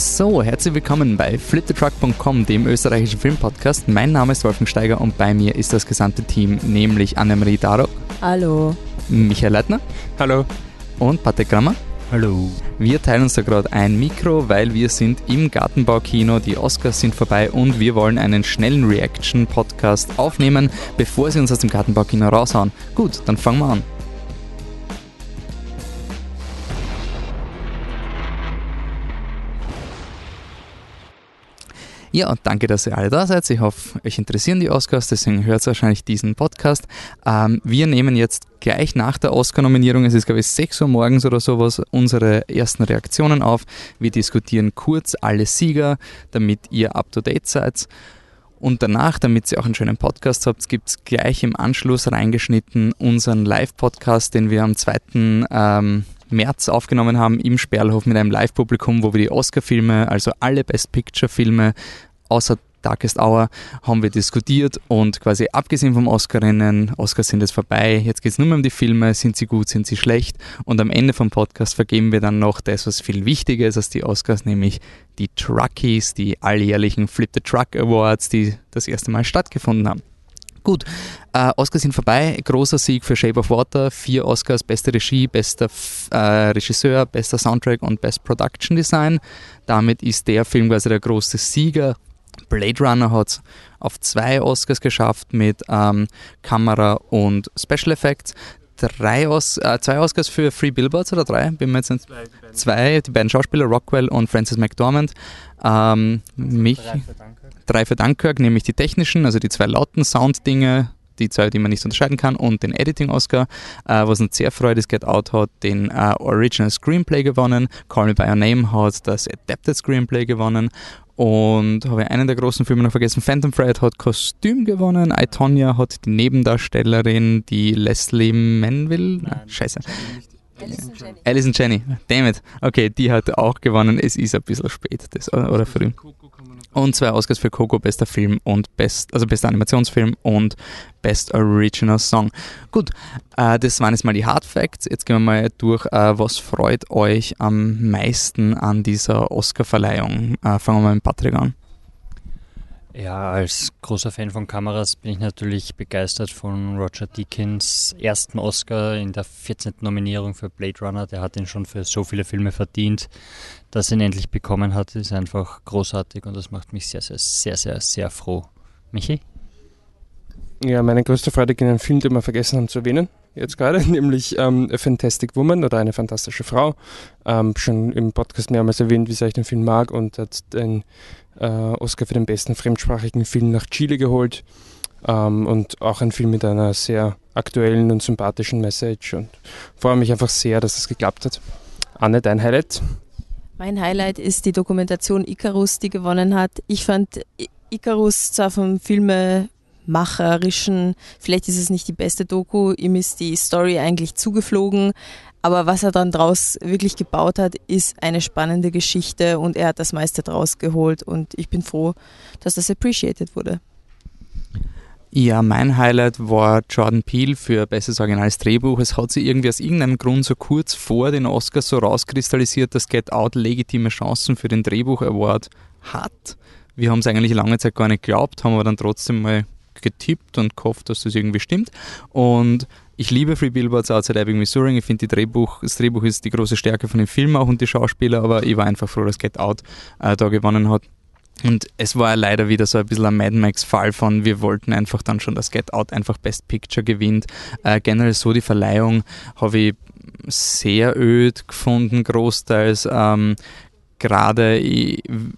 So, herzlich willkommen bei fliptetruck.com, dem österreichischen Filmpodcast. Mein Name ist Wolfgang Steiger und bei mir ist das gesamte Team, nämlich Annemarie Darok. Hallo. Michael Leitner. Hallo. Und Patrick Grammer. Hallo. Wir teilen uns da gerade ein Mikro, weil wir sind im Gartenbaukino, die Oscars sind vorbei und wir wollen einen schnellen Reaction-Podcast aufnehmen, bevor sie uns aus dem Gartenbaukino raushauen. Gut, dann fangen wir an. Ja, danke, dass ihr alle da seid. Ich hoffe, euch interessieren die Oscars, deswegen hört ihr wahrscheinlich diesen Podcast. Ähm, wir nehmen jetzt gleich nach der Oscar-Nominierung, es ist glaube ich 6 Uhr morgens oder sowas, unsere ersten Reaktionen auf. Wir diskutieren kurz alle Sieger, damit ihr up-to-date seid. Und danach, damit ihr auch einen schönen Podcast habt, gibt es gleich im Anschluss reingeschnitten unseren Live-Podcast, den wir am 2. Ähm, März aufgenommen haben im Sperlhof mit einem Live-Publikum, wo wir die Oscar-Filme, also alle Best Picture-Filme außer Darkest Hour haben wir diskutiert und quasi abgesehen vom Oscar-Rennen, Oscars sind jetzt vorbei, jetzt geht es nur mehr um die Filme, sind sie gut, sind sie schlecht und am Ende vom Podcast vergeben wir dann noch das, was viel wichtiger ist als die Oscars, nämlich die Truckies, die alljährlichen Flip the Truck Awards, die das erste Mal stattgefunden haben. Gut, äh, Oscars sind vorbei. Großer Sieg für Shape of Water. Vier Oscars, beste Regie, bester äh, Regisseur, bester Soundtrack und Best Production Design. Damit ist der Film quasi der große Sieger. Blade Runner hat es auf zwei Oscars geschafft mit ähm, Kamera und Special Effects. Drei Os äh, zwei Oscars für Free Billboards oder drei? Bin mir jetzt nicht zwei, die zwei, die beiden Schauspieler, Rockwell und Francis McDormand. Ähm, mich, drei für Dunkirk, nämlich die technischen, also die zwei lauten Sound-Dinge, die zwei, die man nicht unterscheiden kann, und den Editing-Oscar. Äh, was uns sehr freut, ist Get Out hat den äh, Original Screenplay gewonnen, Call Me By Your Name hat das Adapted Screenplay gewonnen und habe ich einen der großen Filme noch vergessen, Phantom Thread hat Kostüm gewonnen, I, Tonya hat die Nebendarstellerin, die Leslie Manville, Nein, scheiße. Alison Jenny. Alison Jenny, damn it. Okay, die hat auch gewonnen. Es ist ein bisschen spät, das, oder früh. Und zwei Oscars für Coco, bester Film und best, also bester Animationsfilm und Best Original Song. Gut, äh, das waren jetzt mal die Hard Facts. Jetzt gehen wir mal durch, äh, was freut euch am meisten an dieser Oscar-Verleihung? Äh, fangen wir mal mit Patrick an. Ja, als großer Fan von Kameras bin ich natürlich begeistert von Roger Deakins ersten Oscar in der 14. Nominierung für Blade Runner. Der hat ihn schon für so viele Filme verdient. Dass er ihn endlich bekommen hat, ist einfach großartig und das macht mich sehr, sehr, sehr, sehr, sehr froh. Michi? Ja, meine größte Freude in einem Film, den wir vergessen haben zu erwähnen, jetzt gerade, nämlich ähm, A Fantastic Woman oder eine fantastische Frau. Ähm, schon im Podcast mehrmals erwähnt, wie sehr ich den Film mag und hat den äh, Oscar für den besten fremdsprachigen Film nach Chile geholt. Ähm, und auch ein Film mit einer sehr aktuellen und sympathischen Message und freue mich einfach sehr, dass es geklappt hat. Anne, dein Highlight? Mein Highlight ist die Dokumentation Icarus, die gewonnen hat. Ich fand Icarus zwar vom Filme macherischen, vielleicht ist es nicht die beste Doku, ihm ist die Story eigentlich zugeflogen, aber was er dann draus wirklich gebaut hat, ist eine spannende Geschichte und er hat das meiste draus geholt und ich bin froh, dass das appreciated wurde. Ja, mein Highlight war Jordan Peele für Bestes Originales Drehbuch. Es hat sich irgendwie aus irgendeinem Grund so kurz vor den Oscars so rauskristallisiert, dass Get Out legitime Chancen für den Drehbuch Award hat. Wir haben es eigentlich lange Zeit gar nicht geglaubt, haben aber dann trotzdem mal getippt und gehofft, dass das irgendwie stimmt. Und ich liebe Free Billboards Outside Ebbing, Missouri. Ich finde, Drehbuch, das Drehbuch ist die große Stärke von dem Film auch und die Schauspieler, aber ich war einfach froh, dass Get Out äh, da gewonnen hat. Und es war leider wieder so ein bisschen ein Mad Max-Fall von, wir wollten einfach dann schon, dass Get Out einfach Best Picture gewinnt. Äh, generell so die Verleihung habe ich sehr öd gefunden, großteils. Ähm, Gerade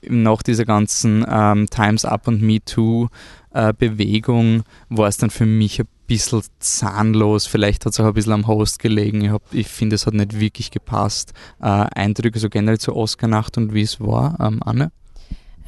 nach dieser ganzen ähm, Times Up und Me Too äh, Bewegung war es dann für mich ein bisschen zahnlos. Vielleicht hat es auch ein bisschen am Host gelegen. Ich, ich finde, es hat nicht wirklich gepasst. Äh, Eindrücke so generell zur Oscar-Nacht und wie es war. Ähm, Anne?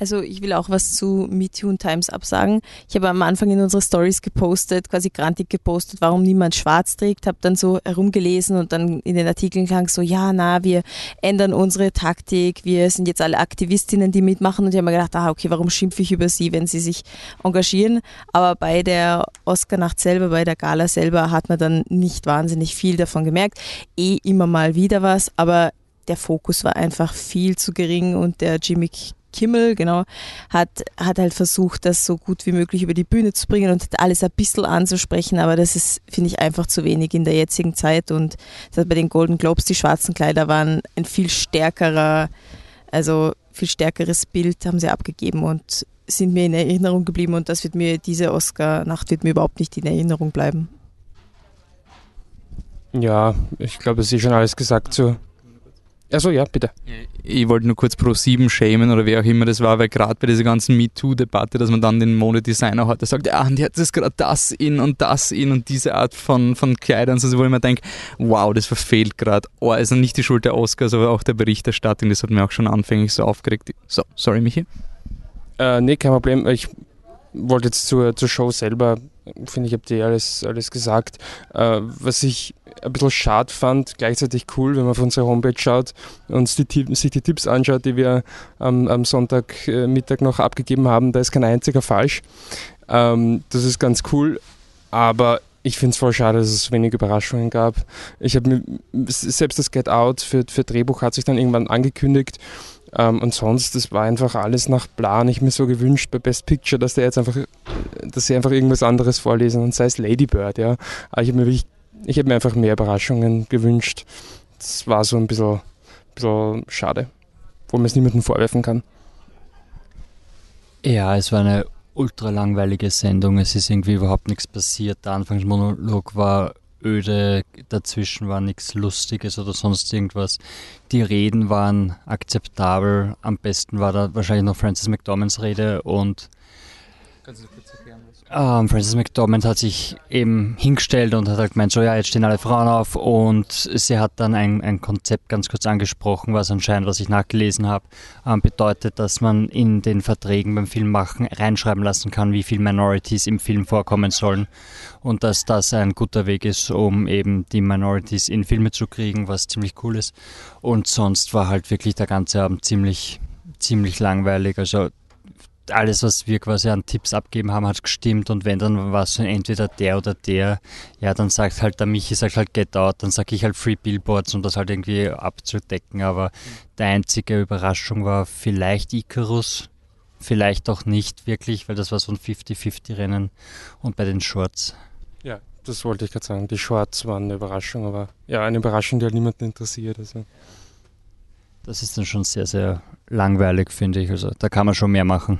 Also ich will auch was zu MeToo und Times Up sagen. Ich habe am Anfang in unsere Stories gepostet, quasi grantig gepostet, warum niemand schwarz trägt, habe dann so herumgelesen und dann in den Artikeln klang so, ja, na, wir ändern unsere Taktik, wir sind jetzt alle Aktivistinnen, die mitmachen und ich habe mir gedacht, ah, okay, warum schimpfe ich über sie, wenn sie sich engagieren? Aber bei der Oscar-Nacht selber, bei der Gala selber hat man dann nicht wahnsinnig viel davon gemerkt. Eh immer mal wieder was, aber der Fokus war einfach viel zu gering und der Jimmy Kimmel, genau, hat, hat halt versucht, das so gut wie möglich über die Bühne zu bringen und alles ein bisschen anzusprechen, aber das ist, finde ich, einfach zu wenig in der jetzigen Zeit und bei den Golden Globes, die schwarzen Kleider waren ein viel stärkerer, also viel stärkeres Bild haben sie abgegeben und sind mir in Erinnerung geblieben und das wird mir, diese Oscar-Nacht wird mir überhaupt nicht in Erinnerung bleiben. Ja, ich glaube, es ist schon alles gesagt zu, Achso, ja, bitte. Ich wollte nur kurz Pro 7 schämen oder wer auch immer das war, weil gerade bei dieser ganzen MeToo-Debatte, dass man dann den Modedesigner hat, der sagt, ja, und jetzt ist gerade das in und das in und diese Art von, von Kleidern, also wo ich mir denke, wow, das verfehlt gerade. Oh, also nicht die Schuld der Oscars, aber auch der Berichterstattung, das hat mir auch schon anfänglich so aufgeregt. So, sorry, Michi. Äh, nee, kein Problem. Ich wollte jetzt zur, zur Show selber, finde ich, habt ihr alles, alles gesagt. Äh, was ich ein bisschen schade fand, gleichzeitig cool, wenn man auf unsere Homepage schaut und sich die, Tipps anschaut, die wir am, am Sonntagmittag äh, noch abgegeben haben, da ist kein einziger falsch. Ähm, das ist ganz cool, aber ich finde es voll schade, dass es wenig Überraschungen gab. Ich habe selbst das Get Out für, für Drehbuch hat sich dann irgendwann angekündigt ähm, und sonst, das war einfach alles nach Plan. Ich mir so gewünscht bei Best Picture, dass der jetzt einfach, dass sie einfach irgendwas anderes vorlesen und sei es Lady Bird, ja. Aber ich habe mir wirklich, ich habe mir einfach mehr Überraschungen gewünscht. Das war so ein bisschen, bisschen schade, wo man es niemandem vorwerfen kann. Ja, es war eine ultra langweilige Sendung. Es ist irgendwie überhaupt nichts passiert. Der Anfangsmonolog war öde, dazwischen war nichts Lustiges oder sonst irgendwas. Die Reden waren akzeptabel. Am besten war da wahrscheinlich noch Francis McDormands Rede und Kannst du kurz? Ähm, Frances McDormand hat sich eben hingestellt und hat halt gemeint, so ja, jetzt stehen alle Frauen auf und sie hat dann ein, ein Konzept ganz kurz angesprochen, was anscheinend, was ich nachgelesen habe, ähm, bedeutet, dass man in den Verträgen beim Filmmachen reinschreiben lassen kann, wie viele Minorities im Film vorkommen sollen und dass das ein guter Weg ist, um eben die Minorities in Filme zu kriegen, was ziemlich cool ist. Und sonst war halt wirklich der ganze Abend ziemlich ziemlich langweilig. Also alles, was wir quasi an Tipps abgeben haben, hat gestimmt. Und wenn dann war es so entweder der oder der, ja, dann sagt halt der Michi, sagt halt Get Out, dann sage ich halt Free Billboards, um das halt irgendwie abzudecken, aber die einzige Überraschung war vielleicht Icarus, vielleicht auch nicht wirklich, weil das war so ein 50-50-Rennen und bei den Shorts. Ja, das wollte ich gerade sagen, die Shorts waren eine Überraschung, aber ja, eine Überraschung, die halt niemanden interessiert, also. Das ist dann schon sehr, sehr langweilig, finde ich. Also da kann man schon mehr machen.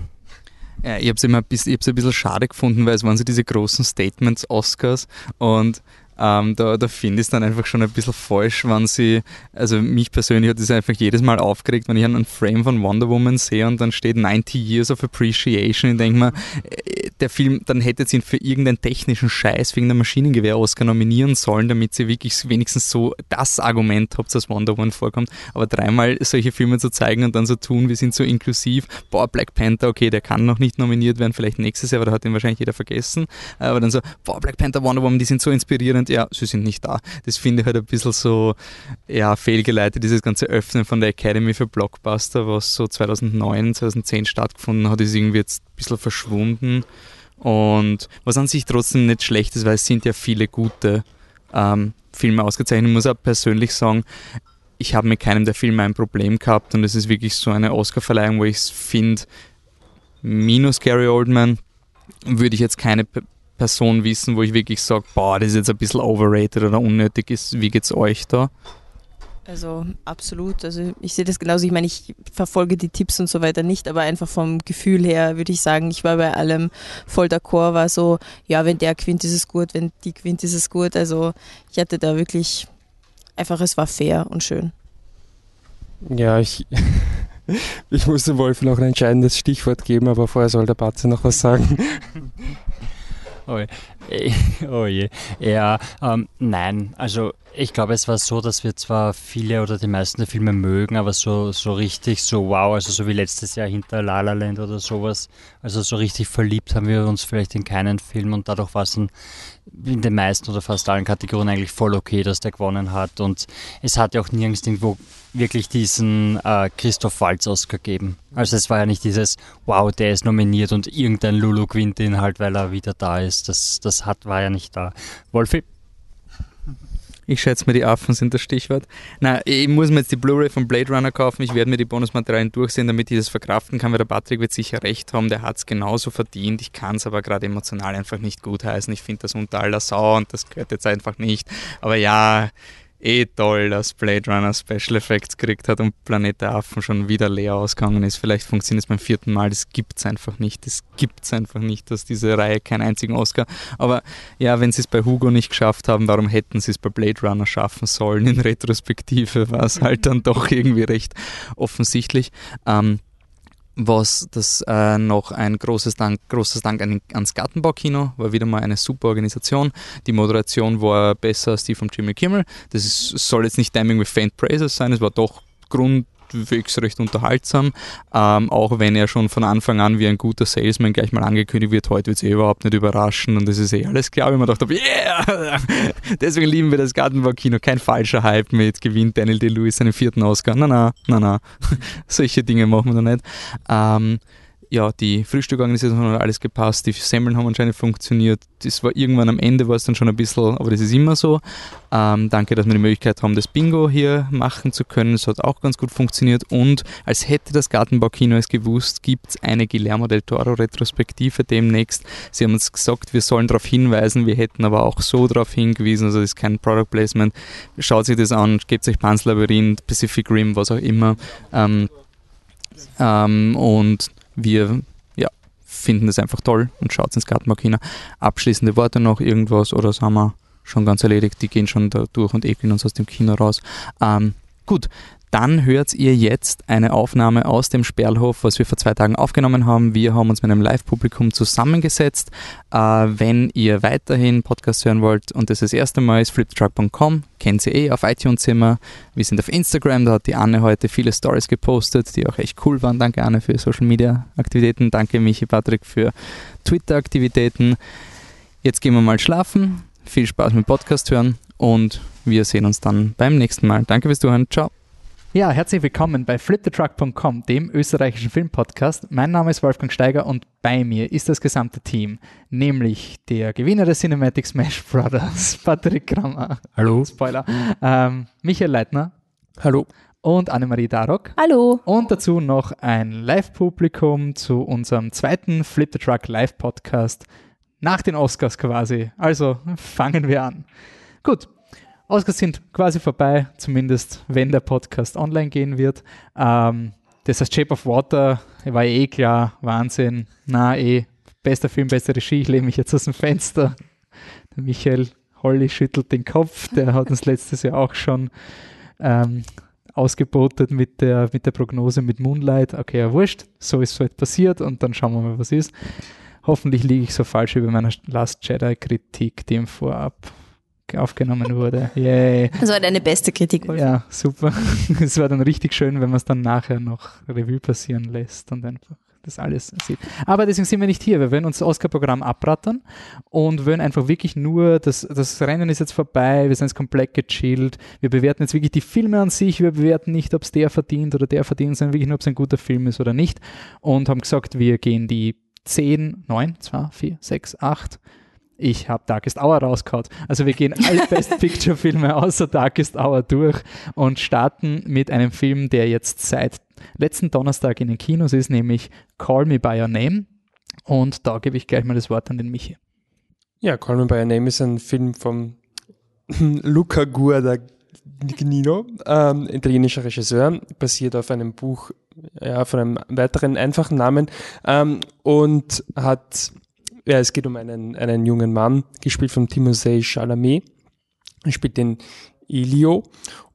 Ja, ich habe es immer ein bisschen, ein bisschen schade gefunden, weil es waren so diese großen Statements Oscars und ähm, da, da finde ich es dann einfach schon ein bisschen falsch, wenn sie, also mich persönlich hat das einfach jedes Mal aufgeregt, wenn ich einen Frame von Wonder Woman sehe und dann steht 90 Years of Appreciation. Ich denke mir, äh, der Film, dann hätte sie ihn für irgendeinen technischen Scheiß wegen der Maschinengewehr-Oscar nominieren sollen, damit sie wirklich wenigstens so das Argument habt, dass Wonder Woman vorkommt. Aber dreimal solche Filme zu zeigen und dann so tun, wir sind so inklusiv, boah, Black Panther, okay, der kann noch nicht nominiert werden, vielleicht nächstes Jahr, aber da hat ihn wahrscheinlich jeder vergessen. Aber dann so, boah, Black Panther, Wonder Woman, die sind so inspirierend, ja, sie sind nicht da. Das finde ich halt ein bisschen so, ja, fehlgeleitet, dieses ganze Öffnen von der Academy für Blockbuster, was so 2009, 2010 stattgefunden hat, ist irgendwie jetzt ein bisschen verschwunden. Und was an sich trotzdem nicht schlecht ist, weil es sind ja viele gute ähm, Filme ausgezeichnet. Ich muss auch persönlich sagen, ich habe mit keinem der Filme ein Problem gehabt und es ist wirklich so eine Oscar-Verleihung, wo ich finde, minus Gary Oldman würde ich jetzt keine Person wissen, wo ich wirklich sage, boah, das ist jetzt ein bisschen overrated oder unnötig ist. Wie geht's euch da? Also absolut. Also ich sehe das genauso. Ich meine, ich verfolge die Tipps und so weiter nicht, aber einfach vom Gefühl her würde ich sagen, ich war bei allem voll d'accord, war so, ja, wenn der gewinnt, ist es gut, wenn die gewinnt, ist es gut. Also ich hatte da wirklich einfach, es war fair und schön. Ja, ich, ich musste Wolf noch ein entscheidendes Stichwort geben, aber vorher soll der Batze noch was sagen. Oh, oh je. Ja, ähm, nein, also ich glaube, es war so, dass wir zwar viele oder die meisten der Filme mögen, aber so, so richtig so wow, also so wie letztes Jahr hinter La La Land oder sowas, also so richtig verliebt haben wir uns vielleicht in keinen Film und dadurch war es dann in den meisten oder fast allen Kategorien eigentlich voll okay, dass der gewonnen hat. Und es hat ja auch nirgends irgendwo wirklich diesen äh, Christoph Waltz Oscar geben. Also es war ja nicht dieses wow, der ist nominiert und irgendein Lulu gewinnt ihn halt, weil er wieder da ist. Das, das hat, war ja nicht da. Wolfi? Ich schätze mir, die Affen sind das Stichwort. Na, ich muss mir jetzt die Blu-ray von Blade Runner kaufen. Ich werde mir die Bonusmaterialien durchsehen, damit ich das verkraften kann, weil der Patrick wird sicher recht haben. Der hat es genauso verdient. Ich kann es aber gerade emotional einfach nicht gutheißen. Ich finde das unter aller Sau und das gehört jetzt einfach nicht. Aber ja, eh toll, dass Blade Runner Special Effects gekriegt hat und Planet der Affen schon wieder leer ausgegangen ist. Vielleicht funktioniert es beim vierten Mal, das gibt es einfach nicht. Das gibt es einfach nicht, dass diese Reihe keinen einzigen Oscar. Aber ja, wenn sie es bei Hugo nicht geschafft haben, warum hätten sie es bei Blade Runner schaffen sollen? In Retrospektive war es halt dann doch irgendwie recht offensichtlich. Ähm, was das äh, noch ein großes Dank, großes Dank an, ans Gartenbaukino, war wieder mal eine super Organisation. Die Moderation war besser als die von Jimmy Kimmel. Das ist, soll jetzt nicht Timing with Faint Praises sein, es war doch Grund, halbwegs recht unterhaltsam, ähm, auch wenn er schon von Anfang an wie ein guter Salesman gleich mal angekündigt wird, heute wird es eh überhaupt nicht überraschen und das ist eh alles klar, wie man dachte, yeah! Deswegen lieben wir das Gartenbaukino, kein falscher Hype mit, gewinnt Daniel Day-Lewis seinen vierten Oscar, na na, na na, solche Dinge machen wir da nicht. Ähm, ja, die Frühstückorganisation hat alles gepasst, die Semmeln haben anscheinend funktioniert. Das war irgendwann am Ende war es dann schon ein bisschen, aber das ist immer so. Ähm, danke, dass wir die Möglichkeit haben, das Bingo hier machen zu können. Es hat auch ganz gut funktioniert. Und als hätte das Gartenbaukino es gewusst, gibt es eine Guillermo del Toro Retrospektive demnächst. Sie haben uns gesagt, wir sollen darauf hinweisen, wir hätten aber auch so darauf hingewiesen, also das ist kein Product Placement. Schaut sich das an, gebt euch Pan's Labyrinth, Pacific Rim, was auch immer. Ähm, ähm, und wir ja, finden das einfach toll und schaut ins Gartenmarkina. Abschließende Worte noch, irgendwas oder sagen wir schon ganz erledigt, die gehen schon da durch und ekeln uns aus dem Kino raus. Ähm, gut, dann hört ihr jetzt eine Aufnahme aus dem Sperlhof, was wir vor zwei Tagen aufgenommen haben. Wir haben uns mit einem Live-Publikum zusammengesetzt. Äh, wenn ihr weiterhin Podcasts hören wollt und das das erste Mal ist, fliptruck.com, kennt sie eh, auf iTunes immer. Wir sind auf Instagram, da hat die Anne heute viele Stories gepostet, die auch echt cool waren. Danke Anne für Social Media Aktivitäten. Danke Michi Patrick für Twitter Aktivitäten. Jetzt gehen wir mal schlafen. Viel Spaß mit Podcast hören und wir sehen uns dann beim nächsten Mal. Danke fürs Zuhören. Ciao. Ja, herzlich willkommen bei flipthetruck.com, dem österreichischen Filmpodcast. Mein Name ist Wolfgang Steiger und bei mir ist das gesamte Team, nämlich der Gewinner der Cinematic Smash Brothers, Patrick Krammer. Hallo. Spoiler. Ähm, Michael Leitner. Hallo. Und Annemarie Darok. Hallo. Und dazu noch ein Live-Publikum zu unserem zweiten Flip the Truck Live-Podcast nach den Oscars quasi. Also fangen wir an. Gut, Oscars sind quasi vorbei, zumindest wenn der Podcast online gehen wird. Ähm, das heißt, Shape of Water war eh klar, Wahnsinn. Na, eh, bester Film, beste Regie. Ich lehne mich jetzt aus dem Fenster. Der Michael Holly schüttelt den Kopf. Der hat uns letztes Jahr auch schon ähm, ausgebotet mit der, mit der Prognose mit Moonlight. Okay, ja, wurscht. So ist es halt passiert und dann schauen wir mal, was ist. Hoffentlich liege ich so falsch bei meiner Last Jedi-Kritik, dem vorab aufgenommen wurde. Yay. Das war deine beste Kritik, Wolf. Ja, super. Es war dann richtig schön, wenn man es dann nachher noch Revue passieren lässt und einfach das alles sieht. Aber deswegen sind wir nicht hier. Wir wollen uns das Oscar-Programm abrattern und wollen einfach wirklich nur, das, das Rennen ist jetzt vorbei, wir sind jetzt komplett gechillt. Wir bewerten jetzt wirklich die Filme an sich, wir bewerten nicht, ob es der verdient oder der verdient, sondern wirklich nur, ob es ein guter Film ist oder nicht. Und haben gesagt, wir gehen die 10, 9, 2, 4, 6, 8 ich habe Darkest Hour rausgehauen. Also wir gehen alle Best Picture Filme außer Darkest Hour durch und starten mit einem Film, der jetzt seit letzten Donnerstag in den Kinos ist, nämlich Call Me By Your Name. Und da gebe ich gleich mal das Wort an den Michi. Ja, Call Me By Your Name ist ein Film von Luca Guadagnino, ähm, italienischer Regisseur, basiert auf einem Buch ja, von einem weiteren einfachen Namen ähm, und hat ja, es geht um einen, einen jungen Mann, gespielt von Timothée Chalamet. Er spielt den Elio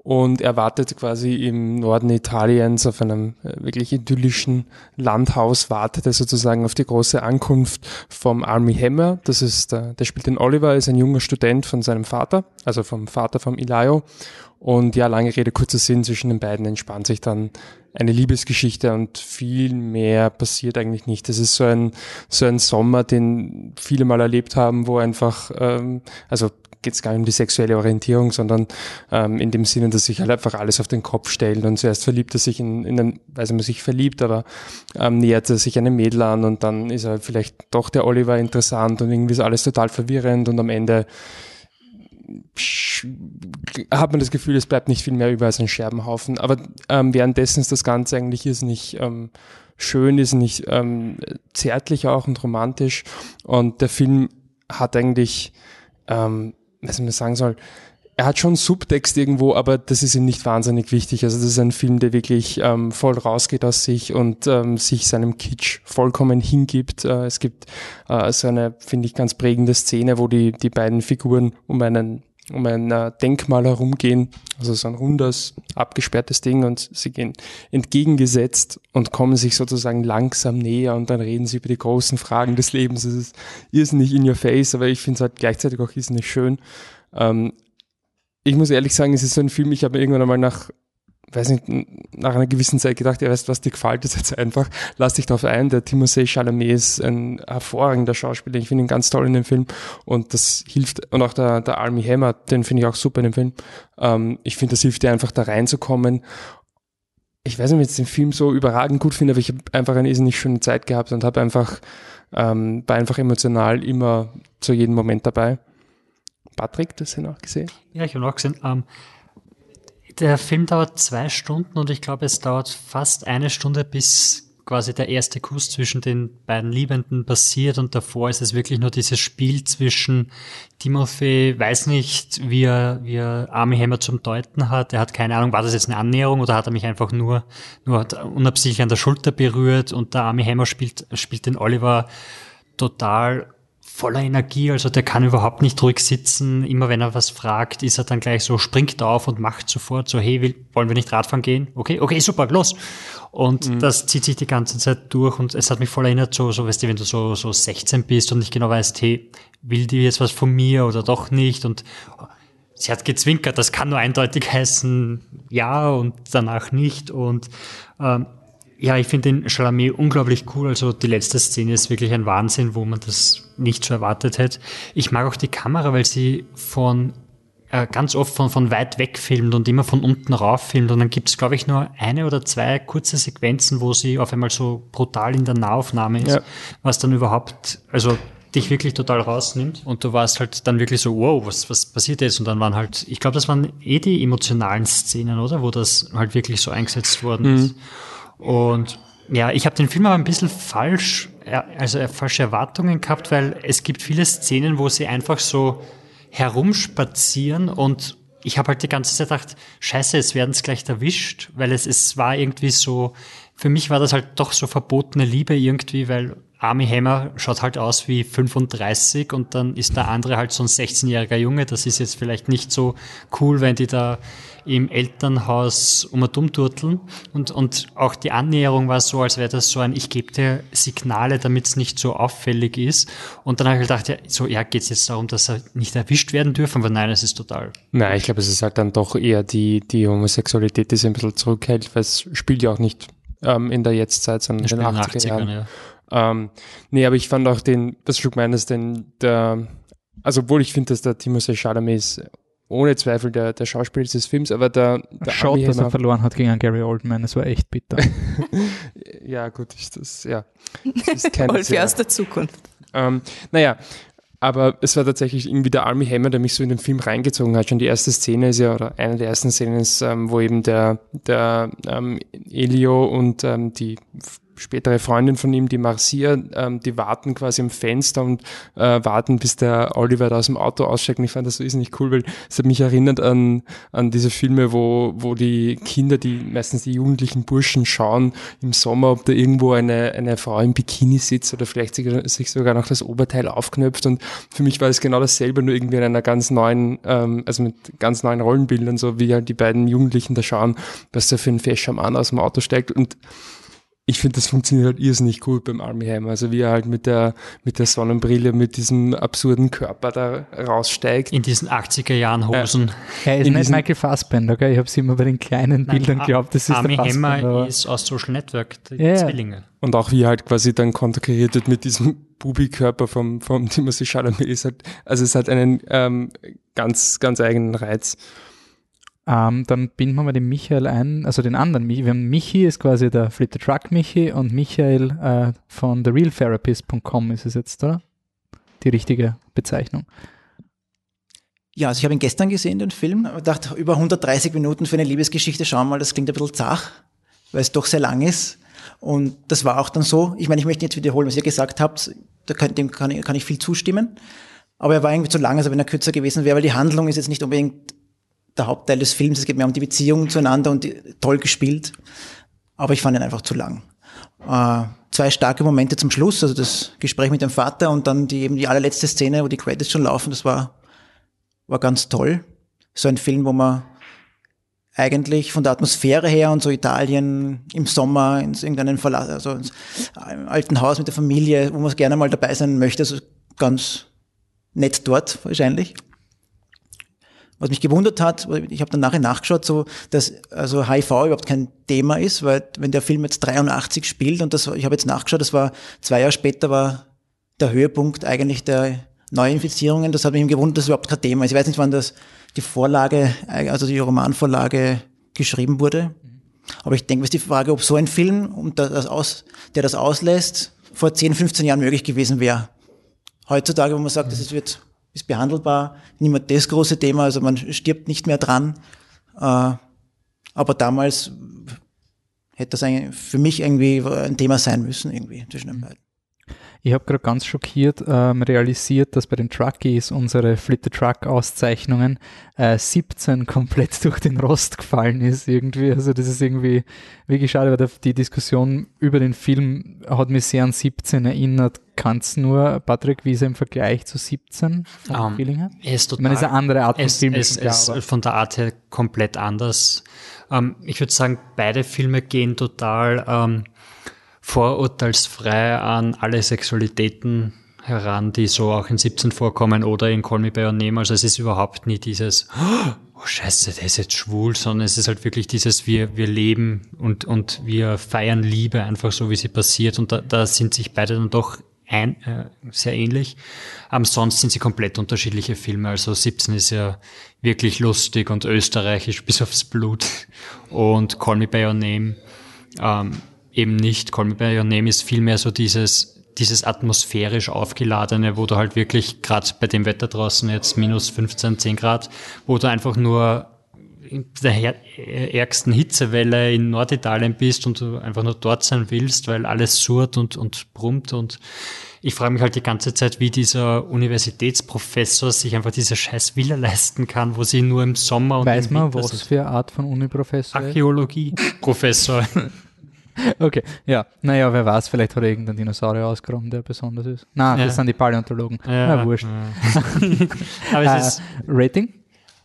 und er wartet quasi im Norden Italiens auf einem äh, wirklich idyllischen Landhaus, wartet er sozusagen auf die große Ankunft vom Army Hammer. Das ist, der, der spielt den Oliver, ist ein junger Student von seinem Vater, also vom Vater vom Ilaio. Und ja, lange Rede, kurzer Sinn, zwischen den beiden entspannt sich dann eine Liebesgeschichte und viel mehr passiert eigentlich nicht. Das ist so ein, so ein Sommer, den viele mal erlebt haben, wo einfach, ähm, also geht es gar nicht um die sexuelle Orientierung, sondern ähm, in dem Sinne, dass sich halt einfach alles auf den Kopf stellt und zuerst verliebt er sich in, in einen, weiß man sich verliebt, aber ähm, nähert er sich einem Mädel an und dann ist er vielleicht doch der Oliver interessant und irgendwie ist alles total verwirrend und am Ende hat man das Gefühl, es bleibt nicht viel mehr über als ein Scherbenhaufen. Aber ähm, währenddessen ist das Ganze eigentlich ist nicht ähm, schön, ist nicht ähm, zärtlich auch und romantisch. Und der Film hat eigentlich, ähm, was man sagen soll, er hat schon Subtext irgendwo, aber das ist ihm nicht wahnsinnig wichtig. Also das ist ein Film, der wirklich ähm, voll rausgeht aus sich und ähm, sich seinem Kitsch vollkommen hingibt. Äh, es gibt äh, so eine, finde ich, ganz prägende Szene, wo die, die beiden Figuren um einen um ein äh, Denkmal herumgehen, also so ein rundes, abgesperrtes Ding und sie gehen entgegengesetzt und kommen sich sozusagen langsam näher und dann reden sie über die großen Fragen des Lebens. Es ist irrsinnig in your face, aber ich finde es halt gleichzeitig auch irrsinnig schön. Ähm, ich muss ehrlich sagen, es ist so ein Film, ich habe irgendwann einmal nach, weiß nicht, nach einer gewissen Zeit gedacht, ja, weißt was, dir gefällt das jetzt einfach, lass dich drauf ein. Der Timothée Chalamet ist ein hervorragender Schauspieler, ich finde ihn ganz toll in dem Film und das hilft, und auch der, der Army Hammer, den finde ich auch super in dem Film. Ähm, ich finde, das hilft dir einfach da reinzukommen ich weiß nicht, ob ich den Film so überragend gut finde, aber ich habe einfach eine irrsinnig schöne Zeit gehabt und habe einfach, ähm, war einfach emotional immer zu jedem Moment dabei. Patrick, das hast du noch gesehen? Ja, ich habe noch gesehen. Ähm, der Film dauert zwei Stunden und ich glaube, es dauert fast eine Stunde, bis quasi der erste Kuss zwischen den beiden Liebenden passiert und davor ist es wirklich nur dieses Spiel zwischen Timothy, weiß nicht, wie er, wie er Army Hammer zum Deuten hat. Er hat keine Ahnung, war das jetzt eine Annäherung oder hat er mich einfach nur, nur unabsichtlich an der Schulter berührt und der Army Hammer spielt, spielt den Oliver total voller Energie, also der kann überhaupt nicht ruhig sitzen. Immer wenn er was fragt, ist er dann gleich so, springt auf und macht sofort so, hey, will, wollen wir nicht Radfahren gehen? Okay, okay, super, los. Und mhm. das zieht sich die ganze Zeit durch und es hat mich voll erinnert, so, so weißt du, wenn du so, so 16 bist und nicht genau weißt, hey, will die jetzt was von mir oder doch nicht und sie hat gezwinkert, das kann nur eindeutig heißen, ja und danach nicht und ähm, ja, ich finde den Chalamet unglaublich cool. Also die letzte Szene ist wirklich ein Wahnsinn, wo man das nicht so erwartet hätte. Ich mag auch die Kamera, weil sie von äh, ganz oft von, von weit weg filmt und immer von unten rauf filmt. Und dann gibt es, glaube ich, nur eine oder zwei kurze Sequenzen, wo sie auf einmal so brutal in der Nahaufnahme ist, ja. was dann überhaupt, also dich wirklich total rausnimmt. Und du warst halt dann wirklich so, wow, was, was passiert jetzt? Und dann waren halt, ich glaube, das waren eh die emotionalen Szenen, oder? Wo das halt wirklich so eingesetzt worden mhm. ist. Und ja, ich habe den Film aber ein bisschen falsch, also falsche Erwartungen gehabt, weil es gibt viele Szenen, wo sie einfach so herumspazieren und ich habe halt die ganze Zeit gedacht, scheiße, jetzt werden es gleich erwischt, weil es, es war irgendwie so, für mich war das halt doch so verbotene Liebe irgendwie, weil Army Hammer schaut halt aus wie 35 und dann ist der andere halt so ein 16-jähriger Junge. Das ist jetzt vielleicht nicht so cool, wenn die da im Elternhaus um und um turteln. Und, und auch die Annäherung war so, als wäre das so ein, ich gebe dir Signale, damit es nicht so auffällig ist. Und dann habe ich gedacht, ja, so, ja, geht es jetzt darum, dass er nicht erwischt werden dürfen? Aber nein, es ist total. Nein, ich glaube, es ist halt dann doch eher die, die Homosexualität, die sich ein bisschen zurückhält, weil es spielt ja auch nicht ähm, in der Jetztzeit, sondern in den 80er, 80er Jahren. Ja. Ähm, nee, aber ich fand auch den, was du meinst, den, der, also obwohl ich finde, dass der Timothée Chalamet ist ohne Zweifel der, der Schauspieler des Films, aber der, der Schaut, dass er verloren hat gegen Gary Oldman, das war echt bitter. ja, gut, ist das, ja. Das ist keine Olfi aus der Zukunft. Ähm, naja, aber es war tatsächlich irgendwie der Army Hammer, der mich so in den Film reingezogen hat. Schon die erste Szene ist ja, oder eine der ersten Szenen ist, ähm, wo eben der, der ähm, Elio und ähm, die spätere Freundin von ihm, die Marcia, ähm, die warten quasi am Fenster und äh, warten, bis der Oliver da aus dem Auto aussteigt. Und ich fand das so nicht cool, weil es hat mich erinnert an, an diese Filme, wo, wo die Kinder, die meistens die jugendlichen Burschen schauen im Sommer, ob da irgendwo eine, eine Frau im Bikini sitzt oder vielleicht sich sogar noch das Oberteil aufknöpft. Und für mich war es genau dasselbe, nur irgendwie in einer ganz neuen, ähm, also mit ganz neuen Rollenbildern, so wie halt die beiden Jugendlichen da schauen, was da für ein fescher Mann aus dem Auto steigt. Und ich finde, das funktioniert halt irrsinnig gut beim Army Hammer. Also wie er halt mit der, mit der Sonnenbrille, mit diesem absurden Körper da raussteigt. In diesen 80er Jahren Hosen. Äh, er ist nicht Michael Fassbender, gell? Ich habe es immer bei den kleinen Nein, Bildern geglaubt, das ist Army der Hammer ist aus Social Network, die ja, Zwillinge. Und auch wie er halt quasi dann konterkariert wird mit diesem Bubi-Körper vom, vom Timothy Chalamet ist halt, also es hat einen ähm, ganz, ganz eigenen Reiz. Ähm, dann binden wir mal den Michael ein, also den anderen. Wir haben Michi, ist quasi der Flip the Truck Michi und Michael äh, von therealtherapist.com ist es jetzt, oder? Die richtige Bezeichnung. Ja, also ich habe ihn gestern gesehen, den Film. Ich dachte, über 130 Minuten für eine Liebesgeschichte, schauen wir mal, das klingt ein bisschen zach, weil es doch sehr lang ist. Und das war auch dann so. Ich meine, ich möchte jetzt wiederholen, was ihr gesagt habt. Da kann, dem kann ich, kann ich viel zustimmen. Aber er war irgendwie zu lang, also wenn er kürzer gewesen wäre, weil die Handlung ist jetzt nicht unbedingt der Hauptteil des Films. Es geht mehr um die Beziehung zueinander und die, toll gespielt. Aber ich fand ihn einfach zu lang. Äh, zwei starke Momente zum Schluss, also das Gespräch mit dem Vater und dann die, eben die allerletzte Szene, wo die Credits schon laufen, das war war ganz toll. So ein Film, wo man eigentlich von der Atmosphäre her und so Italien im Sommer in irgendeinem Verlass, also ins alten Haus mit der Familie, wo man gerne mal dabei sein möchte, also ganz nett dort wahrscheinlich. Was mich gewundert hat, ich habe dann nachher nachgeschaut, so dass also HIV überhaupt kein Thema ist, weil wenn der Film jetzt 83 spielt und das, ich habe jetzt nachgeschaut, das war zwei Jahre später war der Höhepunkt eigentlich der Neuinfizierungen, das hat mich gewundert, dass das überhaupt kein Thema ist. Ich weiß nicht, wann das die Vorlage, also die Romanvorlage geschrieben wurde. Aber ich denke, es ist die Frage, ob so ein Film, der das auslässt, vor 10, 15 Jahren möglich gewesen wäre. Heutzutage, wo man sagt, das wird, ist behandelbar, niemand das große Thema, also man stirbt nicht mehr dran. Äh, aber damals hätte das für mich irgendwie ein Thema sein müssen, irgendwie zwischen den beiden. Ich habe gerade ganz schockiert ähm, realisiert, dass bei den Truckies unsere Flit the Truck Auszeichnungen äh, 17 komplett durch den Rost gefallen ist irgendwie. Also das ist irgendwie wirklich schade, weil die Diskussion über den Film hat mich sehr an 17 erinnert. Kannst nur, Patrick, wie ist er im Vergleich zu 17 vom um, Feeling her? Er ist total, ich meine, es ist eine andere Art von Film. Es ist von der Art her komplett anders. Ähm, ich würde sagen, beide Filme gehen total ähm, vorurteilsfrei an alle Sexualitäten heran, die so auch in 17 vorkommen oder in Call Me By Your Name. Also es ist überhaupt nie dieses, oh Scheiße, der ist jetzt schwul, sondern es ist halt wirklich dieses, wir, wir leben und, und wir feiern Liebe einfach so, wie sie passiert. Und da, da sind sich beide dann doch ein, äh, sehr ähnlich. Aber sonst sind sie komplett unterschiedliche Filme. Also 17 ist ja wirklich lustig und österreichisch bis aufs Blut. Und Call Me By Your Name ähm, eben nicht. Call Me By Your Name ist vielmehr so dieses, dieses atmosphärisch aufgeladene, wo du halt wirklich, gerade bei dem Wetter draußen jetzt minus 15, 10 Grad, wo du einfach nur in der ärgsten Hitzewelle in Norditalien bist und du einfach nur dort sein willst, weil alles surrt und, und brummt und ich frage mich halt die ganze Zeit, wie dieser Universitätsprofessor sich einfach diese scheiß Villa leisten kann, wo sie nur im Sommer und Weiß man, was für eine Art von Uniprofessor Archäologie-Professor. Okay, ja. Naja, wer weiß, vielleicht hat er irgendeinen Dinosaurier ausgeräumt, der besonders ist. Nein, ja. das sind die Paläontologen. Ja, Na, wurscht. Ja. Aber es äh, ist Rating?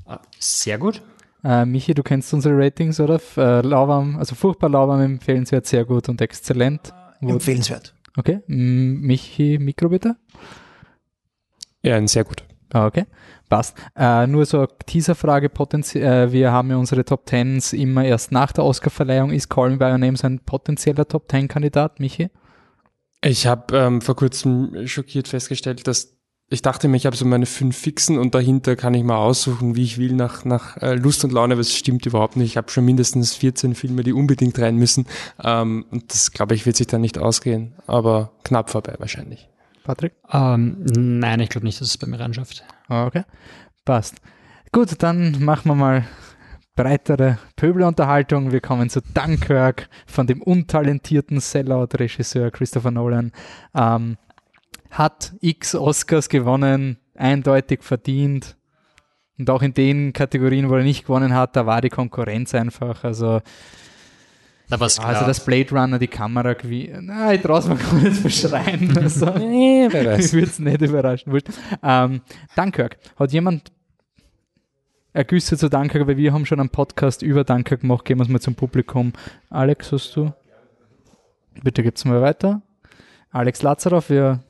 Ah, sehr gut. Äh, Michi, du kennst unsere Ratings, oder? Äh, lauwarm, also furchtbar lauwarm, empfehlenswert, sehr gut und exzellent. Wo empfehlenswert. Okay. M Michi, Mikro bitte? Ja, ein sehr gut. Ah, okay. Passt. Äh, nur so Teaserfrage, äh, wir haben ja unsere Top Tens immer erst nach der Oscarverleihung. Ist Call Me By Your Name ein potenzieller Top Ten Kandidat, Michi? Ich habe ähm, vor kurzem schockiert festgestellt, dass ich dachte mir, ich habe so meine fünf Fixen und dahinter kann ich mal aussuchen, wie ich will, nach, nach äh, Lust und Laune, aber es stimmt überhaupt nicht. Ich habe schon mindestens 14 Filme, die unbedingt rein müssen. Ähm, und das, glaube ich, wird sich dann nicht ausgehen, aber knapp vorbei wahrscheinlich. Patrick? Ähm, nein, ich glaube nicht, dass es bei mir reinschafft. Okay, passt. Gut, dann machen wir mal breitere Pöbelunterhaltung. Wir kommen zu Dunkirk von dem untalentierten Sellout-Regisseur Christopher Nolan. Ähm, hat x Oscars gewonnen, eindeutig verdient. Und auch in den Kategorien, wo er nicht gewonnen hat, da war die Konkurrenz einfach. Also da war's klar. Also das Blade Runner, die Kamera, wie, na, ich traue mir gar nicht verschreien. Also, nee, wer weiß. Ich würde es nicht überraschen. Ähm, Dunkirk. Hat jemand Ergüsse zu Dunkirk, weil wir haben schon einen Podcast über Dunkirk gemacht, gehen wir es mal zum Publikum. Alex, hast du? Bitte gibt's mal weiter. Alex Lazarov, wir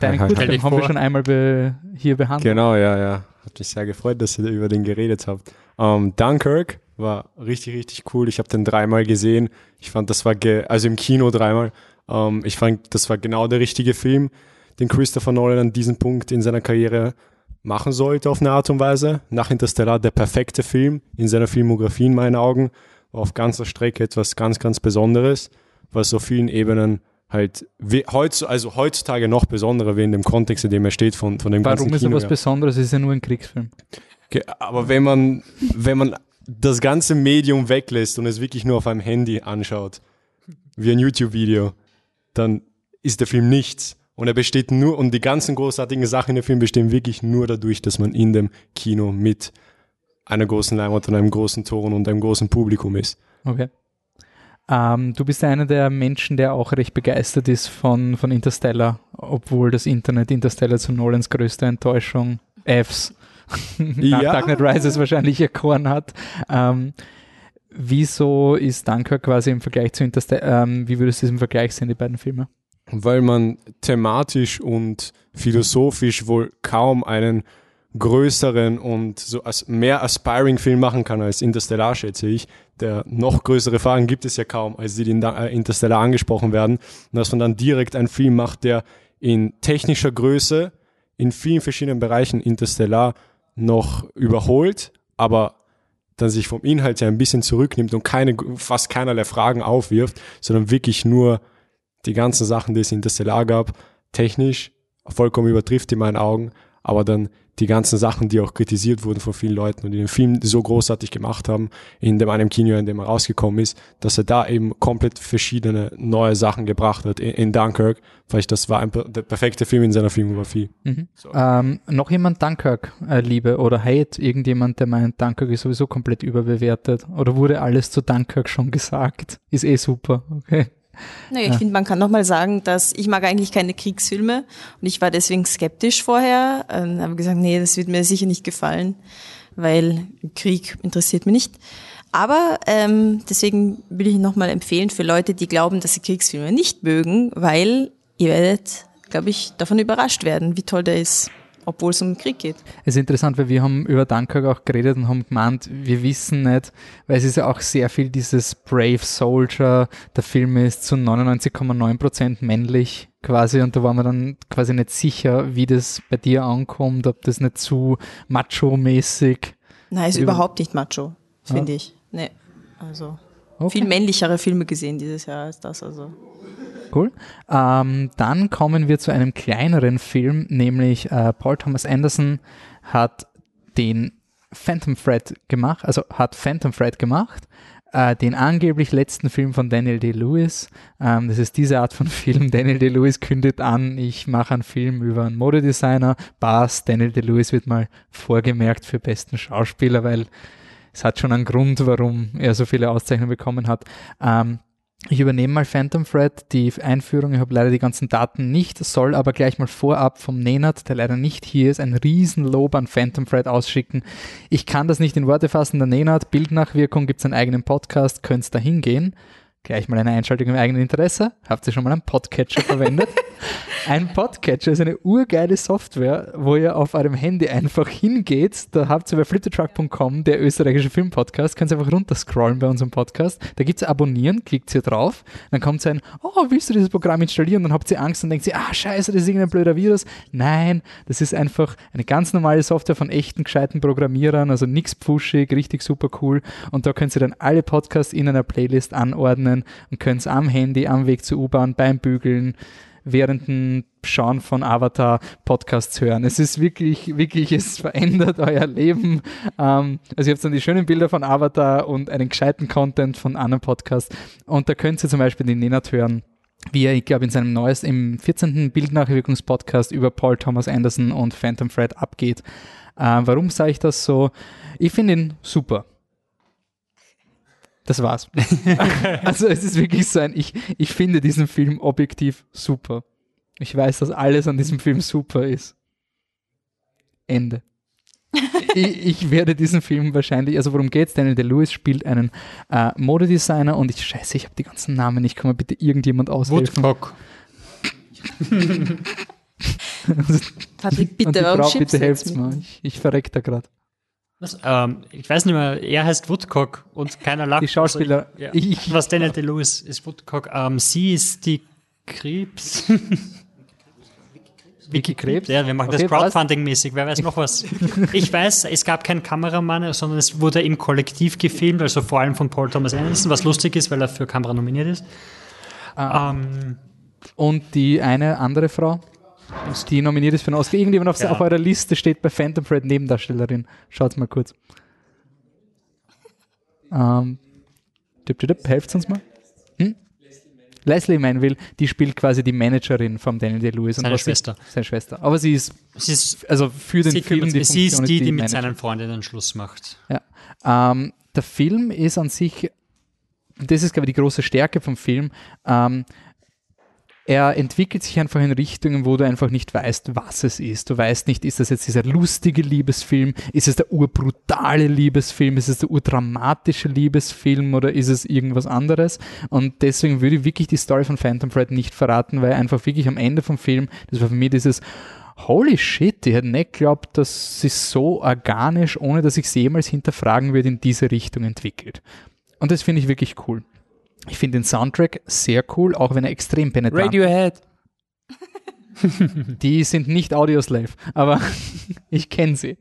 deinen Kurzfilm haben wir schon einmal be hier behandelt. Genau, ja, ja. Hat mich sehr gefreut, dass ihr über den geredet habt. Um, ähm, Dunkirk war richtig, richtig cool. Ich habe den dreimal gesehen. Ich fand, das war, also im Kino dreimal. Ähm, ich fand, das war genau der richtige Film, den Christopher Nolan an diesem Punkt in seiner Karriere machen sollte auf eine Art und Weise. Nach Interstellar der perfekte Film in seiner Filmografie in meinen Augen. War auf ganzer Strecke etwas ganz, ganz Besonderes, was auf vielen Ebenen halt heutz, also heutzutage noch besonderer wie in dem Kontext, in dem er steht von, von dem ganzen Warum ist er was ja. Besonderes? Es ist ja nur ein Kriegsfilm. Okay, aber wenn man, wenn man das ganze Medium weglässt und es wirklich nur auf einem Handy anschaut, wie ein YouTube-Video, dann ist der Film nichts. Und er besteht nur, und die ganzen großartigen Sachen in dem Film bestehen wirklich nur dadurch, dass man in dem Kino mit einer großen Leinwand und einem großen Ton und einem großen Publikum ist. Okay. Ähm, du bist einer der Menschen, der auch recht begeistert ist von, von Interstellar, obwohl das Internet Interstellar zu Nolans größte Enttäuschung, Fs, nach Ja. Dark Knight Rises wahrscheinlich erkoren hat. Ähm, wieso ist Dunkirk quasi im Vergleich zu Interstellar, ähm, wie würdest du es im Vergleich sehen, die beiden Filme? weil man thematisch und philosophisch wohl kaum einen größeren und so as mehr aspiring Film machen kann als Interstellar, schätze ich. Der noch größere Fragen gibt es ja kaum, als die, in äh, Interstellar angesprochen werden. Und dass man dann direkt einen Film macht, der in technischer Größe in vielen verschiedenen Bereichen Interstellar noch überholt, aber dann sich vom Inhalt her ein bisschen zurücknimmt und keine, fast keinerlei Fragen aufwirft, sondern wirklich nur die ganzen Sachen, die es in Interstellar gab, technisch vollkommen übertrifft in meinen Augen, aber dann die ganzen Sachen, die auch kritisiert wurden von vielen Leuten und die den Film so großartig gemacht haben, in dem einem Kino, in dem er rausgekommen ist, dass er da eben komplett verschiedene neue Sachen gebracht hat in, in Dunkirk. Vielleicht das war ein, der perfekte Film in seiner Filmografie. Mhm. Ähm, noch jemand Dunkirk äh, liebe oder hate? Irgendjemand, der meint, Dunkirk ist sowieso komplett überbewertet? Oder wurde alles zu Dunkirk schon gesagt? Ist eh super, okay. Naja, Ja. ich finde, man kann nochmal sagen, dass ich mag eigentlich keine Kriegsfilme und ich war deswegen skeptisch vorher. Ähm, habe gesagt, nee, das wird mir sicher nicht gefallen, weil Krieg interessiert mich nicht. Aber ähm, deswegen will ich nochmal empfehlen für Leute, die glauben, dass sie Kriegsfilme nicht mögen, weil ihr werdet, glaube ich, davon überrascht werden, wie toll der ist, obwohl es um den Krieg geht. Es ist interessant, weil wir haben über Dunkirk auch geredet und haben gemeint, wir wissen nicht, weil es ist ja auch sehr viel dieses Brave Soldier, der Film ist zu 99,9% männlich quasi und da waren wir dann quasi nicht sicher, wie das bei dir ankommt, ob das nicht zu macho-mäßig. Nein, ist Über- überhaupt nicht macho, finde ich. Nee, also Okay. viel männlichere Filme gesehen dieses Jahr als das. Also Cool. Ähm, dann kommen wir zu einem kleineren Film, nämlich äh, Paul Thomas Anderson hat den Phantom Thread gemacht, also hat Phantom Thread gemacht, äh, den angeblich letzten Film von Daniel Day-Lewis. Ähm, das ist diese Art von Film. Daniel Day-Lewis kündigt an, ich mache einen Film über einen Modedesigner. Bass, Daniel Day-Lewis wird mal vorgemerkt für besten Schauspieler, weil es hat schon einen Grund, warum er so viele Auszeichnungen bekommen hat. Ähm, ich übernehme mal Phantom Thread, die Einführung. Ich habe leider die ganzen Daten nicht, soll aber gleich mal vorab vom Nenad, der leider nicht hier ist, ein Riesenlob an Phantom Thread ausschicken. Ich kann das nicht in Worte fassen. Der Nenad, Bildnachwirkung, gibt es einen eigenen Podcast, könnt da hingehen. Gleich mal eine Einschaltung im eigenen Interesse. Habt ihr schon mal einen Podcatcher verwendet? Ein Podcatcher ist eine urgeile Software, wo ihr auf eurem Handy einfach hingeht. Da habt ihr bei flittertruck.com, der österreichische Filmpodcast, könnt ihr einfach runterscrollen bei unserem Podcast. Da gibt's Abonnieren, klickt ihr drauf, dann kommt ein, oh, willst du dieses Programm installieren? Dann habt ihr Angst und denkt ihr, ah, scheiße, das ist irgendein blöder Virus. Nein, das ist einfach eine ganz normale Software von echten, gescheiten Programmierern, also nix pfuschig, richtig super cool. Und da könnt ihr dann alle Podcasts in einer Playlist anordnen und könnt am Handy, am Weg zur U-Bahn, beim Bügeln, während dem Schauen von Avatar Podcasts hören. Es ist wirklich, wirklich, es verändert euer Leben. Ähm, also ihr habt dann die schönen Bilder von Avatar und einen gescheiten Content von anderen Podcasts. Und da könnt ihr zum Beispiel den Nenad hören, wie er, ich glaube, in seinem neuesten, im 14. Bildnachwirkungspodcast über Paul Thomas Anderson und Phantom Thread abgeht. Ähm, warum sage ich das so? Ich finde ihn super. Das war's. also es ist wirklich so ein, ich, ich finde diesen Film objektiv super. Ich weiß, dass alles an diesem Film super ist. Ende. ich, ich werde diesen Film wahrscheinlich, also worum geht's? Daniel DeLewis spielt einen äh, Modedesigner und ich, scheiße, ich habe die ganzen Namen nicht, kann mir bitte irgendjemand aushelfen? Woodcock. Patrick, und bitte, die warum Frau, bitte mit? mir, ich, ich verreck da gerade. Was? Ähm, ich weiß nicht mehr, er heißt Woodcock und keiner lacht. Die Schauspieler, Also, ja. ich, Was Daniel DeLewis ist Woodcock. Ähm, sie ist die Krebs. Vicky Krebs? Ja, wir machen Okay, das? Crowdfunding-mäßig. Wer weiß noch was? Ich weiß, es gab keinen Kameramann, sondern es wurde im Kollektiv gefilmt, also vor allem von Paul Thomas Anderson, was lustig ist, weil er für Kamera nominiert ist. Ah. Ähm, und die eine andere Frau, die nominiert ist für einen Oscar. Irgendjemand auf, Ja. auf eurer Liste steht bei Phantom Thread Nebendarstellerin. Schaut's mal kurz. Ähm, tipp, tipp, tipp, helft's uns mal. Hm? Leslie Manville, die spielt quasi die Managerin von Daniel Day-Lewis. und Seine was sie- Schwester. Seine Schwester. Aber sie ist, Sie ist, also für den Film kümmert, sie ist Funktion die, die mit Managerin. seinen Freundinnen Schluss macht. Ähm, der Film ist an sich, das ist, glaube ich, die große Stärke vom Film. Ähm, er entwickelt sich einfach in Richtungen, wo du einfach nicht weißt, was es ist. Du weißt nicht, ist das jetzt dieser lustige Liebesfilm? Ist es der urbrutale Liebesfilm? Ist es der urdramatische Liebesfilm oder ist es irgendwas anderes? Und deswegen würde ich wirklich die Story von Phantom Thread nicht verraten, weil einfach wirklich am Ende vom Film, das war für mich dieses Holy shit, ich hätte nicht geglaubt, dass sich so organisch, ohne dass ich es jemals hinterfragen würde, in diese Richtung entwickelt. Und das finde ich wirklich cool. Ich finde den Soundtrack sehr cool, auch wenn er extrem penetrant Radiohead. Die sind nicht Audioslave, aber ich kenne sie.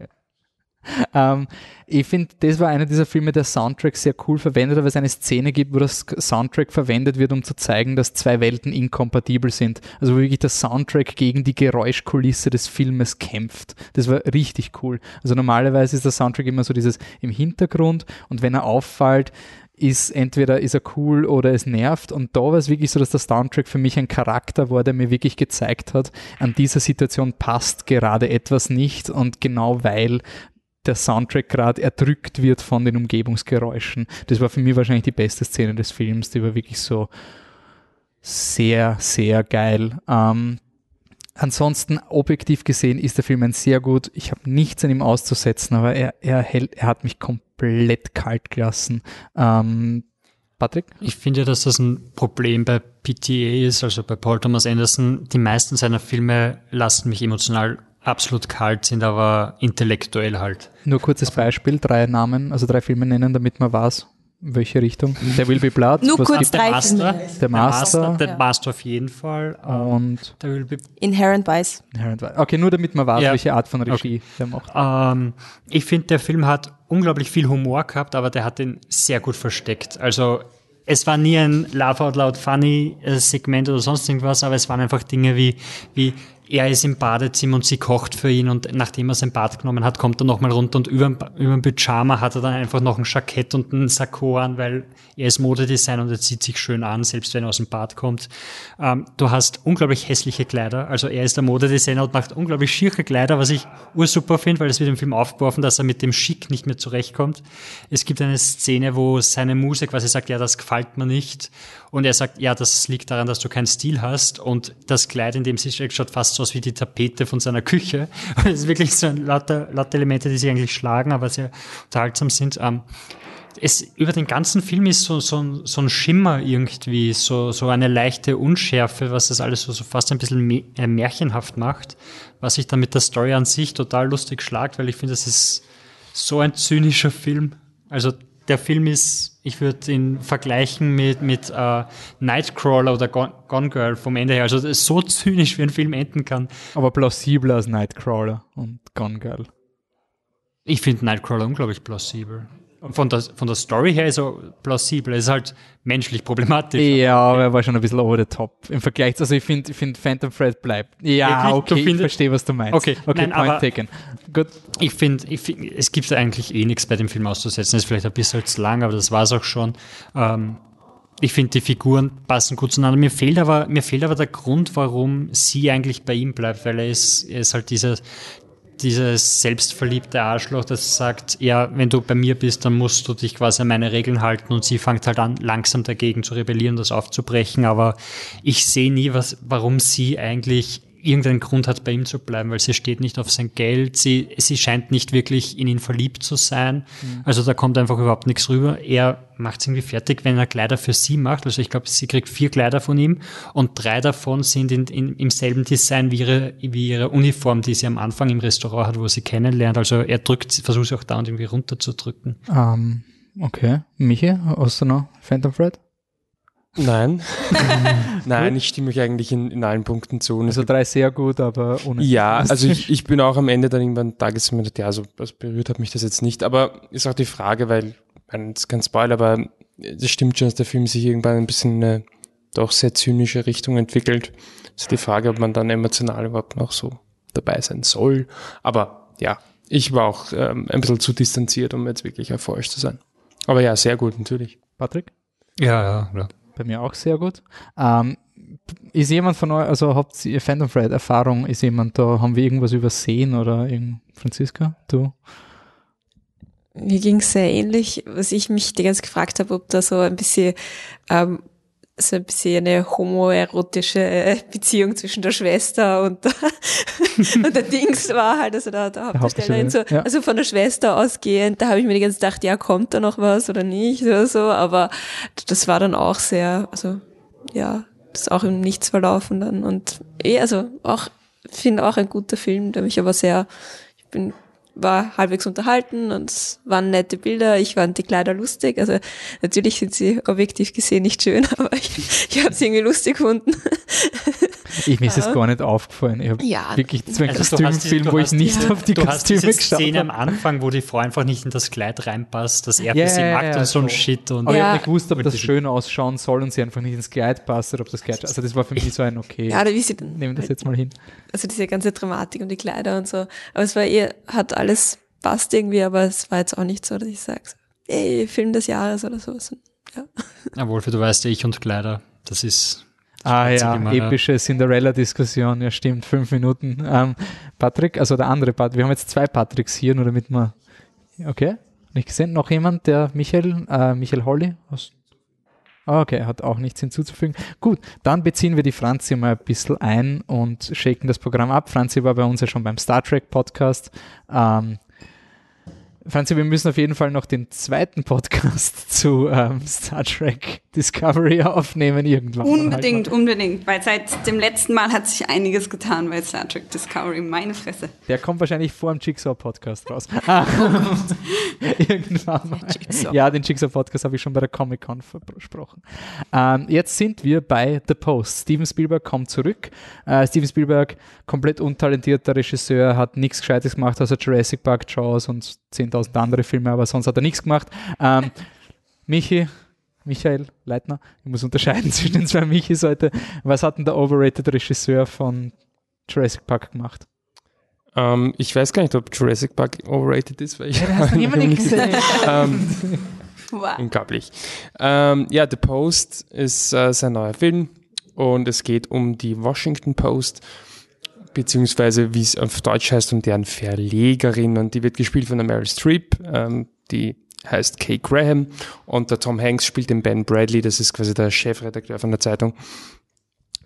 Ähm, ich finde, das war einer dieser Filme, der Soundtrack sehr cool verwendet, weil es eine Szene gibt, wo das Soundtrack verwendet wird, um zu zeigen, dass zwei Welten inkompatibel sind. Also wo wirklich der Soundtrack gegen die Geräuschkulisse des Filmes kämpft. Das war richtig cool. Also normalerweise ist der Soundtrack immer so dieses im Hintergrund und wenn er auffällt, ist entweder ist er cool oder es nervt. Und da war es wirklich so, dass der Soundtrack für mich ein Charakter war, der mir wirklich gezeigt hat, an dieser Situation passt gerade etwas nicht. Und genau weil der Soundtrack gerade erdrückt wird von den Umgebungsgeräuschen. Das war für mich wahrscheinlich die beste Szene des Films. Die war wirklich so sehr, sehr geil. Ähm, ansonsten, objektiv gesehen, ist der Film ein sehr gut. Ich habe nichts an ihm auszusetzen, aber er, er, hält, er hat mich komplett kalt gelassen. Ähm, Patrick? Ich finde, dass das ein Problem bei PTA ist, also bei Paul Thomas Anderson. Die meisten seiner Filme lassen mich emotional absolut kalt, sind aber intellektuell halt. Nur kurzes Beispiel, drei Namen, also drei Filme nennen, damit man weiß, welche Richtung. Der Will Be Blood. Nur was kurz drei Der Master. Der Master. der. Master auf jeden Fall. Und der Will Be Inherent Vice. Inherent Vice. Okay, nur damit man weiß, Ja. welche Art von Regie der macht. Ähm, ich finde, der Film hat unglaublich viel Humor gehabt, aber der hat den sehr gut versteckt. Also es war nie ein Laugh Out Loud Funny äh, Segment oder sonst irgendwas, aber es waren einfach Dinge wie, wie er ist im Badezimmer und sie kocht für ihn und nachdem er sein Bad genommen hat, kommt er nochmal runter und über, über dem Pyjama hat er dann einfach noch ein Jackett und ein Sakko an, weil er ist Modedesigner und er zieht sich schön an, selbst wenn er aus dem Bad kommt. Ähm, du hast unglaublich hässliche Kleider, also er ist der Modedesigner und macht unglaublich schiere Kleider, was ich ursuper finde, weil es wird im Film aufgeworfen, dass er mit dem Schick nicht mehr zurechtkommt. Es gibt eine Szene, wo seine Muse quasi sagt, ja, das gefällt mir nicht. Und er sagt, ja, das liegt daran, dass du keinen Stil hast. Und das Kleid, in dem sie steckt, schaut fast so aus wie die Tapete von seiner Küche. Es ist wirklich so lauter, lauter Elemente, die sich eigentlich schlagen, aber sehr unterhaltsam sind. Ähm, es, über den ganzen Film ist so, so, ein- so ein Schimmer irgendwie, so, so eine leichte Unschärfe, was das alles so, so fast ein bisschen äh, märchenhaft macht, was sich dann mit der Story an sich total lustig schlagt, weil ich finde, das ist so ein zynischer Film. Also der Film ist, ich würde ihn vergleichen mit, mit äh, Nightcrawler oder Gone, Gone Girl vom Ende her. Also das ist so zynisch, wie ein Film enden kann. Aber plausibler als Nightcrawler und Gone Girl. Ich finde Nightcrawler unglaublich plausibel. Von der, von der Story her ist er plausibel. Es ist halt menschlich problematisch. Ja, aber er war schon ein bisschen over the top. Im Vergleich, also ich finde, ich find Phantom Thread bleibt. Ja, Wirklich? Okay, ich verstehe, was du meinst. Okay, okay nein, point taken. Gut. Ich finde, ich find, es gibt eigentlich eh nichts bei dem Film auszusetzen. Es ist vielleicht ein bisschen zu lang, aber das war es auch schon. Ähm, ich finde, die Figuren passen gut zueinander. Mir fehlt aber, mir fehlt aber der Grund, warum sie eigentlich bei ihm bleibt, weil er ist, er ist halt dieser, dieses selbstverliebte Arschloch, das sagt, ja, wenn du bei mir bist, dann musst du dich quasi an meine Regeln halten. Und sie fängt halt an, langsam dagegen zu rebellieren, das aufzubrechen, aber ich sehe nie, was, warum sie eigentlich irgendeinen Grund hat, bei ihm zu bleiben, weil sie steht nicht auf sein Geld, sie, sie scheint nicht wirklich in ihn verliebt zu sein, also da kommt einfach überhaupt nichts rüber. Er macht es irgendwie fertig, wenn er Kleider für sie macht, also ich glaube, sie kriegt vier Kleider von ihm und drei davon sind in, in, im selben Design wie ihre, wie ihre Uniform, die sie am Anfang im Restaurant hat, wo sie kennenlernt, also er drückt, versucht sie auch da und irgendwie runterzudrücken. Ähm, okay. Michi, hast du noch Phantom Thread? Nein. Nein, ich stimme euch eigentlich in, in allen Punkten zu. Und es Also drei sehr gut, aber ohne. Ja, also ich, ich bin auch am Ende dann irgendwann da gesessen und ja, so also berührt hat mich das jetzt nicht. Aber ist auch die Frage, weil, das ist kein Spoiler, aber es stimmt schon, dass der Film sich irgendwann ein bisschen in eine doch sehr zynische Richtung entwickelt. Ist die Frage, ob man dann emotional überhaupt noch so dabei sein soll. Aber ja, ich war auch ähm, ein bisschen zu distanziert, um jetzt wirklich euphorisch zu sein. Aber ja, sehr gut, natürlich. Patrick? Ja, ja, ja. Bei mir auch sehr gut. Ähm, ist jemand von euch, also habt ihr Phantom Thread Erfahrung? Ist jemand da, haben wir irgendwas übersehen oder Franziska, du? Mir ging es sehr ähnlich, was ich mich die ganze gefragt habe, ob da so ein bisschen ähm, so ein bisschen eine homoerotische Beziehung zwischen der Schwester und der, und der Dings war halt, also da, der Hauptdarstellerin so, ja. also von der Schwester ausgehend, da habe ich mir die ganze Zeit gedacht, ja, kommt da noch was oder nicht oder so, aber das war dann auch sehr, also ja, das ist auch im Nichts verlaufen dann und eh, also auch, finde auch ein guter Film, der mich aber sehr, ich bin war halbwegs unterhalten und es waren nette Bilder. Ich fand die Kleider lustig. Also natürlich sind sie objektiv gesehen nicht schön, aber ich, ich habe sie irgendwie lustig gefunden. Ich, mir ist es gar nicht aufgefallen. Ich habe ja. wirklich so einen also Kostümfilm, wo ich nicht ja. auf die du Kostüme hast diese Szene am Anfang, wo die Frau einfach nicht in das Kleid reinpasst, dass er ja, für sie ja, mag und so ein Shit. Und aber ich habe nicht gewusst, ob das schön ausschauen soll und sie einfach nicht ins Kleid passt oder ob das Kleid. Also das war für mich so ein okay. Ja, oder wie sie dann. Nehmen das jetzt mal hin. Also diese ganze Dramatik und die Kleider und so. Aber es war eher, hat alles passt irgendwie, aber es war jetzt auch nicht so, dass ich sage, ey, Film des Jahres oder sowas. Ja. ja, Wolfi, du weißt ja, ich und Kleider, das ist Ah ja, immer, epische Cinderella-Diskussion, ja stimmt, fünf Minuten. Ähm, Patrick, also der andere Patrick, wir haben jetzt zwei Patricks hier, nur damit wir, okay, nicht gesehen, noch jemand, der Michael, äh, Michael Holly aus Okay, hat auch nichts hinzuzufügen. Gut, dann beziehen wir die Franzi mal ein bisschen ein und shaken das Programm ab. Franzi war bei uns ja schon beim Star Trek Podcast. Ähm, Franzi, wir müssen auf jeden Fall noch den zweiten Podcast zu ähm, Star Trek Discovery aufnehmen irgendwann. Unbedingt, halt unbedingt, weil seit dem letzten Mal hat sich einiges getan bei Star Trek Discovery, meine Fresse. Der kommt wahrscheinlich vor dem Jigsaw-Podcast raus. irgendwann mal. Ja, den Jigsaw-Podcast habe ich schon bei der Comic-Con versprochen. Ähm, jetzt sind wir bei The Post. Steven Spielberg kommt zurück. Äh, Steven Spielberg, komplett untalentierter Regisseur, hat nichts Gescheites gemacht außer Jurassic Park, Jaws und 10.000 andere Filme, aber sonst hat er nichts gemacht. Ähm, Michi, Michael Leitner, ich muss unterscheiden zwischen den zwei Michis heute. Was hat denn der overrated Regisseur von Jurassic Park gemacht? Um, ähm, ich weiß gar nicht, ob Jurassic Park overrated ist, weil ich ja, hast nicht gesehen. um, wow. Unglaublich. Um, ähm, ja, The Post ist uh, sein neuer Film und es geht um die Washington Post beziehungsweise wie es auf Deutsch heißt, um deren Verlegerin und die wird gespielt von der Mary Streep, ähm, die heißt Kay Graham und der Tom Hanks spielt den Ben Bradley, das ist quasi der Chefredakteur von der Zeitung.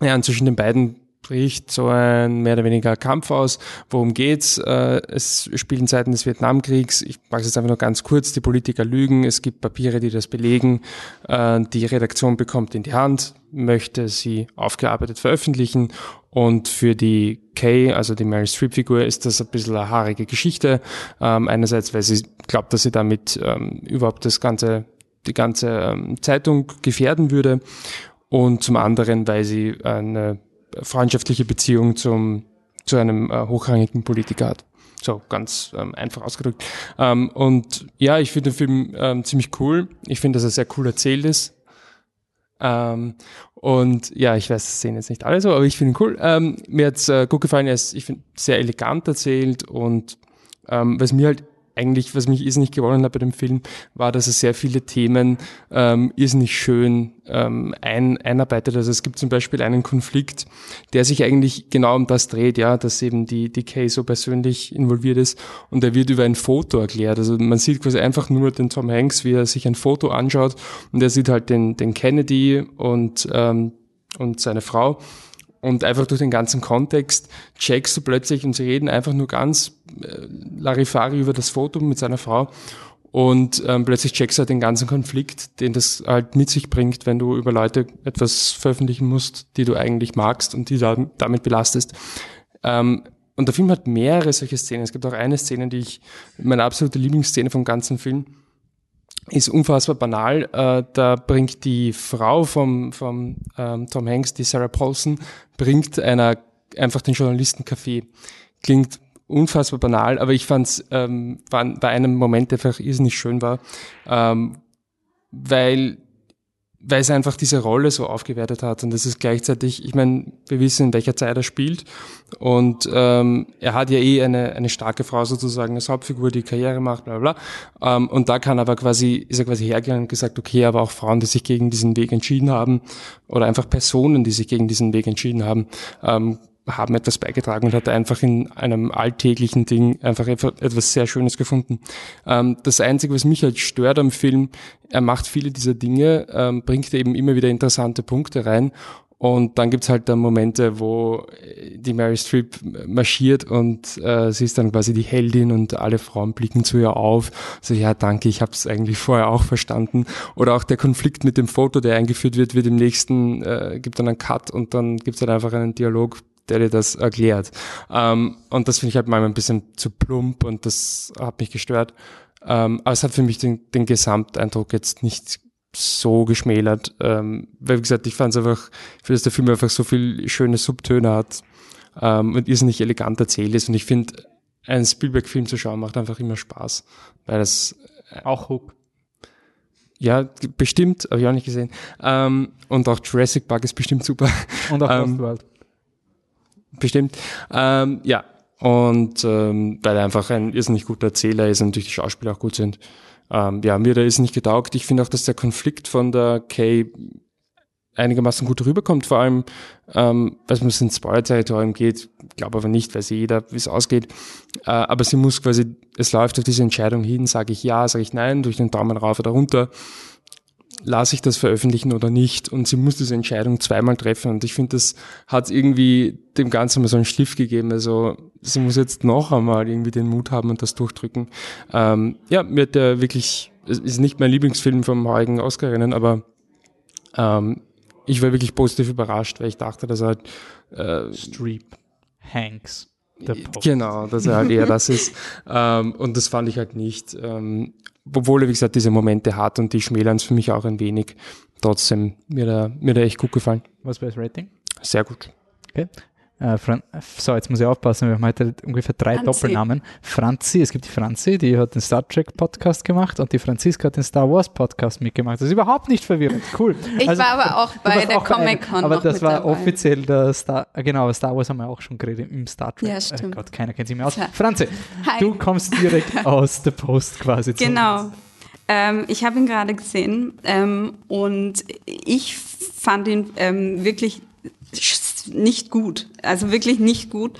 Ja, und zwischen den beiden bricht so ein mehr oder weniger Kampf aus. Worum geht's? Äh, es spielen Zeiten des Vietnamkriegs. Ich mache es jetzt einfach nur ganz kurz. Die Politiker lügen. Es gibt Papiere, die das belegen. Äh, die Redaktion bekommt in die Hand, möchte sie aufgearbeitet veröffentlichen. Und für die Kay, also die Mary Streep-Figur, ist das ein bisschen eine haarige Geschichte. Ähm, einerseits, weil sie glaubt, dass sie damit ähm, überhaupt das ganze, die ganze ähm, Zeitung gefährden würde. Und zum anderen, weil sie eine freundschaftliche Beziehung zum, zu einem äh, hochrangigen Politiker hat. So ganz ähm, einfach ausgedrückt. Ähm, und ja, ich finde den Film ähm, ziemlich cool. Ich finde, dass er sehr cool erzählt ist. Ähm, und ja, ich weiß, das sehen jetzt nicht alle so, aber ich finde ihn cool. Ähm, mir hat's äh, gut gefallen, er ist, ich finde, sehr elegant erzählt und ähm, was mir halt eigentlich, was mich irrsinnig gewonnen hat bei dem Film, war, dass er sehr viele Themen ähm, irrsinnig schön ähm, ein, einarbeitet. Also es gibt zum Beispiel einen Konflikt, der sich eigentlich genau um das dreht, ja, dass eben die, die Kay so persönlich involviert ist und er wird über ein Foto erklärt. Also man sieht quasi einfach nur den Tom Hanks, wie er sich ein Foto anschaut und er sieht halt den, den Kennedy und, ähm, und seine Frau und einfach durch den ganzen Kontext checkst du plötzlich, und sie reden einfach nur ganz äh, Larifari über das Foto mit seiner Frau. Und ähm, plötzlich checkst du halt den ganzen Konflikt, den das halt mit sich bringt, wenn du über Leute etwas veröffentlichen musst, die du eigentlich magst und die da, damit belastest. Ähm, und der Film hat mehrere solche Szenen. Es gibt auch eine Szene, die ich, meine absolute Lieblingsszene vom ganzen Film, ist unfassbar banal. Äh, da bringt die Frau vom, vom ähm, Tom Hanks, die Sarah Paulson, bringt einer einfach den Journalisten Kaffee. Klingt unfassbar banal, aber ich fand es ähm, war bei einem Moment, einfach irrsinnig schön war, ähm, weil weil es einfach diese Rolle so aufgewertet hat und das ist gleichzeitig, ich meine, wir wissen, in welcher Zeit er spielt und ähm, er hat ja eh eine, eine starke Frau sozusagen als Hauptfigur, die Karriere macht, bla bla. Ähm, und da kann aber quasi, ist er quasi hergegangen und gesagt, okay, aber auch Frauen, die sich gegen diesen Weg entschieden haben oder einfach Personen, die sich gegen diesen Weg entschieden haben, ähm, haben etwas beigetragen und hat einfach in einem alltäglichen Ding einfach etwas sehr Schönes gefunden. Ähm, das Einzige, was mich halt stört am Film, er macht viele dieser Dinge, ähm, bringt eben immer wieder interessante Punkte rein und dann gibt's halt dann Momente, wo die Mary Streep marschiert und äh, sie ist dann quasi die Heldin und alle Frauen blicken zu ihr auf. So, ja, danke, ich habe es eigentlich vorher auch verstanden. Oder auch der Konflikt mit dem Foto, der eingeführt wird, wird im nächsten, äh, gibt dann einen Cut und dann gibt's halt einfach einen Dialog der dir das erklärt. Ähm, und das finde ich halt manchmal ein bisschen zu plump und das hat mich gestört. Ähm, aber es hat für mich den, den Gesamteindruck jetzt nicht so geschmälert. Ähm, weil, wie gesagt, ich fand es einfach, ich finde, dass der Film einfach so viel schöne Subtöne hat ähm, und irrsinnig elegant erzählt ist. Und ich finde, einen Spielberg-Film zu schauen macht einfach immer Spaß. Weil das äh, auch Hook. Ja, bestimmt, habe ich auch nicht gesehen. Ähm, und auch Jurassic Park ist bestimmt super. Und auch ähm, World bestimmt. Ähm, ja, und ähm, weil er einfach ein irrsinnig guter Erzähler ist und natürlich die Schauspieler auch gut sind. Ähm, ja, mir da ist nicht getaugt. Ich finde auch, dass der Konflikt von der Kay einigermaßen gut rüberkommt, vor allem, ähm, weil es ins Spoiler-Territorium geht, glaube aber nicht, weiß jeder, wie es ausgeht. Äh, aber sie muss quasi, es läuft auf diese Entscheidung hin, sage ich ja, sage ich nein, durch den Daumen rauf oder runter lasse ich das veröffentlichen oder nicht? Und sie muss diese Entscheidung zweimal treffen. Und ich finde, das hat irgendwie dem Ganzen mal so einen Stift gegeben. Also sie muss jetzt noch einmal irgendwie den Mut haben und das durchdrücken. Ähm, ja, mir hat der wirklich, es ist nicht mein Lieblingsfilm vom heutigen Oscar-Rennen, aber ähm, ich war wirklich positiv überrascht, weil ich dachte, dass er halt äh, Streep, Hanks. Genau, dass er halt eher das ist. Ähm, und das fand ich halt nicht. Ähm, obwohl er, wie gesagt, diese Momente hat und die schmälern es für mich auch ein wenig. Trotzdem, mir da, mir da echt gut gefallen. Was war das Rating? Sehr gut. Okay. Äh, so, jetzt muss ich aufpassen, wir haben heute ungefähr drei Franzi. Doppelnamen. Franzi, es gibt die Franzi, die hat den Star Trek Podcast gemacht und die Franziska hat den Star Wars Podcast mitgemacht. Das ist überhaupt nicht verwirrend. Cool. Ich also, war aber auch bei der Comic-Con. Aber das war dabei. offiziell der Star, äh, genau, Star Wars haben wir auch schon geredet im Star Trek. Ja, stimmt. Oh Gott, keiner kennt sich mehr aus. Franzi, Hi. du kommst direkt aus der Post quasi zu Genau. Uns. Ähm, ich habe ihn gerade gesehen ähm, und ich fand ihn ähm, wirklich nicht gut, also wirklich nicht gut.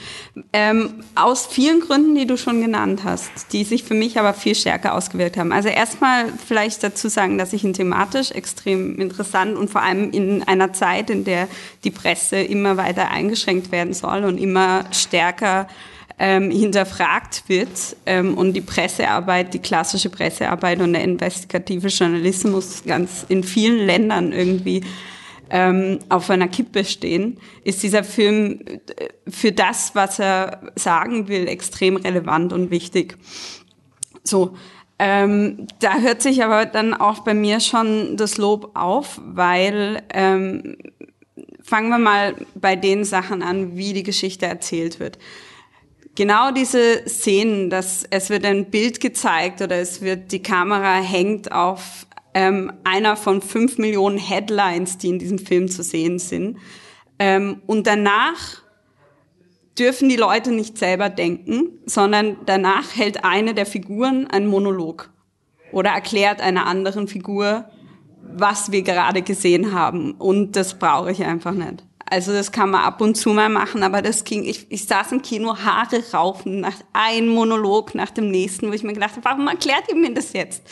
Ähm, aus vielen Gründen, die du schon genannt hast, die sich für mich aber viel stärker ausgewirkt haben. Also erstmal vielleicht dazu sagen, dass ich ihn thematisch extrem interessant und vor allem in einer Zeit, in der die Presse immer weiter eingeschränkt werden soll und immer stärker ähm, hinterfragt wird ähm, und die Pressearbeit, die klassische Pressearbeit und der investigative Journalismus ganz in vielen Ländern irgendwie ähm, auf einer Kippe stehen, ist dieser Film äh, für das, was er sagen will, extrem relevant und wichtig. So, ähm, da hört sich aber dann auch bei mir schon das Lob auf, weil ähm, fangen wir mal bei den Sachen an, wie die Geschichte erzählt wird genau diese Szenen, dass es wird ein Bild gezeigt oder es wird die Kamera hängt auf ähm, einer von fünf Millionen Headlines, die in diesem Film zu sehen sind. Ähm, und danach dürfen die Leute nicht selber denken, sondern danach hält eine der Figuren einen Monolog oder erklärt einer anderen Figur, was wir gerade gesehen haben. Und das brauche ich einfach nicht. Also das kann man ab und zu mal machen, aber das ging, ich, ich saß im Kino, Haare raufen, nach einem Monolog nach dem nächsten, wo ich mir gedacht habe, warum erklärt ihr mir das jetzt?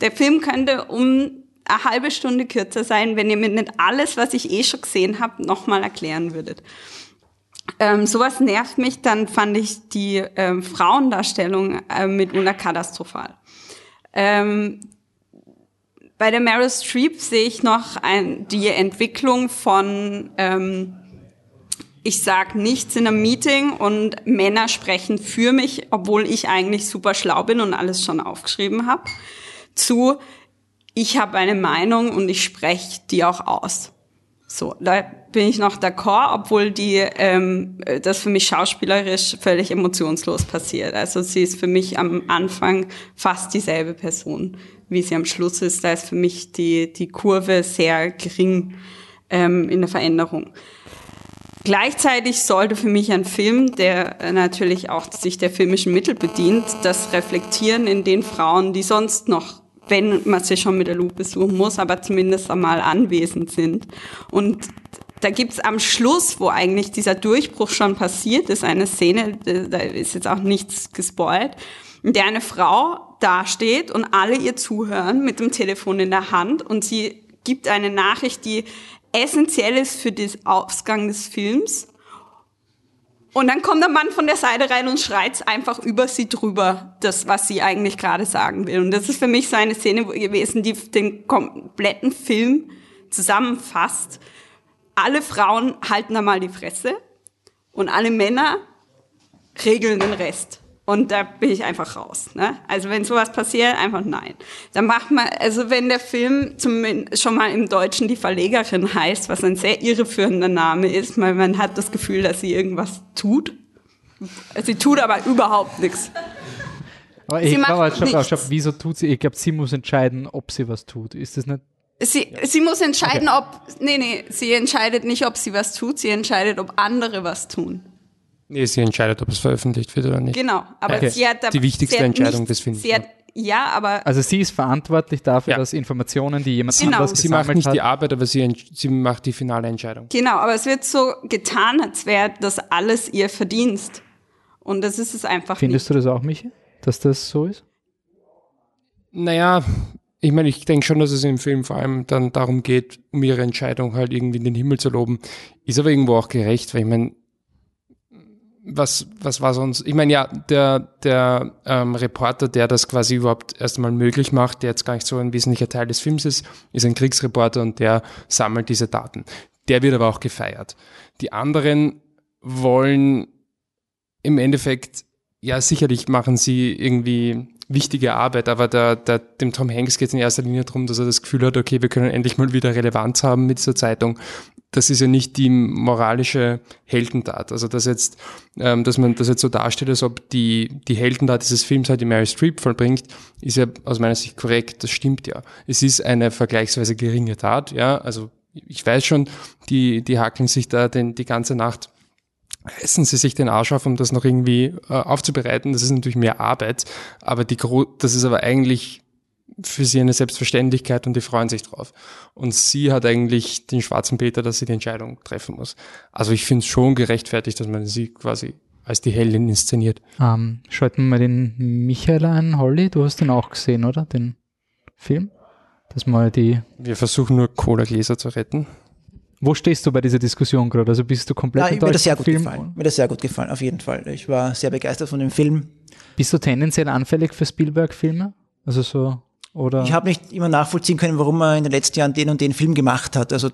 Der Film könnte um eine halbe Stunde kürzer sein, wenn ihr mir nicht alles, was ich eh schon gesehen habe, nochmal erklären würdet. Ähm, sowas nervt mich, dann fand ich die ähm, Frauendarstellung äh, mitunter katastrophal. Ähm, bei der Meryl Streep sehe ich noch ein, die Entwicklung von, ähm, ich sag nichts in einem Meeting und Männer sprechen für mich, obwohl ich eigentlich super schlau bin und alles schon aufgeschrieben habe, zu, ich habe eine Meinung und ich spreche die auch aus. So, da bin ich noch d'accord, obwohl die ähm, das für mich schauspielerisch völlig emotionslos passiert. Also sie ist für mich am Anfang fast dieselbe Person, wie sie am Schluss ist. Da ist für mich die, die Kurve sehr gering ähm, in der Veränderung. Gleichzeitig sollte für mich ein Film, der natürlich auch sich der filmischen Mittel bedient, das reflektieren in den Frauen, die sonst noch wenn man sie schon mit der Lupe suchen muss, aber zumindest einmal anwesend sind. Und da gibt's am Schluss, wo eigentlich dieser Durchbruch schon passiert ist, eine Szene, da ist jetzt auch nichts gespoilt, in der eine Frau dasteht und alle ihr zuhören mit dem Telefon in der Hand und sie gibt eine Nachricht, die essentiell ist für den Ausgang des Films und dann kommt der Mann von der Seite rein und schreit einfach über sie drüber, das, was sie eigentlich gerade sagen will. Und das ist für mich so eine Szene gewesen, die den kompletten Film zusammenfasst. Alle Frauen halten da mal die Fresse und alle Männer regeln den Rest. Und da bin ich einfach raus. Ne? Also wenn sowas passiert, einfach nein. Dann macht man, also wenn der Film zumindest schon mal im Deutschen die Verlegerin heißt, was ein sehr irreführender Name ist, weil man hat das Gefühl, dass sie irgendwas tut. Sie tut aber überhaupt nichts. Aber ich glaube, stopp, stopp, wieso tut sie? Ich glaube, sie muss entscheiden, ob sie was tut. Ist das nicht? Sie, sie muss entscheiden, okay. ob, nee, nee, sie entscheidet nicht, ob sie was tut, sie entscheidet, ob andere was tun. Nee, sie entscheidet, ob es veröffentlicht wird oder nicht. Genau, aber okay. sie hat die wichtigste Entscheidung nicht, des Films. Sie hat, ja, aber also sie ist verantwortlich dafür, ja. dass Informationen, die jemand genau. anderes Sie macht nicht hat, die Arbeit, aber sie, sie macht die finale Entscheidung. Genau, aber es wird so getan, als wäre das alles ihr Verdienst. Und das ist es einfach Findest nicht. du das auch, Michi, dass das so ist? Naja, ich meine, ich denke schon, dass es im Film vor allem dann darum geht, um ihre Entscheidung halt irgendwie in den Himmel zu loben. Ist aber irgendwo auch gerecht, weil ich meine, was, was war sonst? Ich meine, ja, der, der ähm, Reporter, der das quasi überhaupt erst einmal möglich macht, der jetzt gar nicht so ein wesentlicher Teil des Films ist, ist ein Kriegsreporter und der sammelt diese Daten. Der wird aber auch gefeiert. Die anderen wollen im Endeffekt, ja, sicherlich machen sie irgendwie wichtige Arbeit, aber der, der, dem Tom Hanks geht es in erster Linie darum, dass er das Gefühl hat, okay, wir können endlich mal wieder Relevanz haben mit dieser Zeitung. Das ist ja nicht die moralische Heldentat. Also dass jetzt, ähm, dass man das jetzt so darstellt, als ob die, die Heldentat dieses Films halt die Mary Streep vollbringt, ist ja aus meiner Sicht korrekt, das stimmt ja. Es ist eine vergleichsweise geringe Tat, ja, also ich weiß schon, die, die hackeln sich da den, die ganze Nacht reißen sie sich den Arsch auf, um das noch irgendwie äh, aufzubereiten. Das ist natürlich mehr Arbeit, aber die Gro das ist aber eigentlich für sie eine Selbstverständlichkeit und die freuen sich drauf. Und sie hat eigentlich den schwarzen Peter, dass sie die Entscheidung treffen muss. Also ich finde es schon gerechtfertigt, dass man sie quasi als die Heldin inszeniert. Ähm, schalten wir mal den Michael ein, Holly, du hast den auch gesehen, oder? Den Film? Das mal die. Wir versuchen nur Cola-Gläser zu retten. Wo stehst du bei dieser Diskussion gerade? Also bist du komplett ja, mir das sehr gut Film? gefallen. Mir das sehr gut gefallen, auf jeden Fall. Ich war sehr begeistert von dem Film. Bist du tendenziell anfällig für Spielberg-Filme? Also so oder? Ich habe nicht immer nachvollziehen können, warum er in den letzten Jahren den und den Film gemacht hat. Also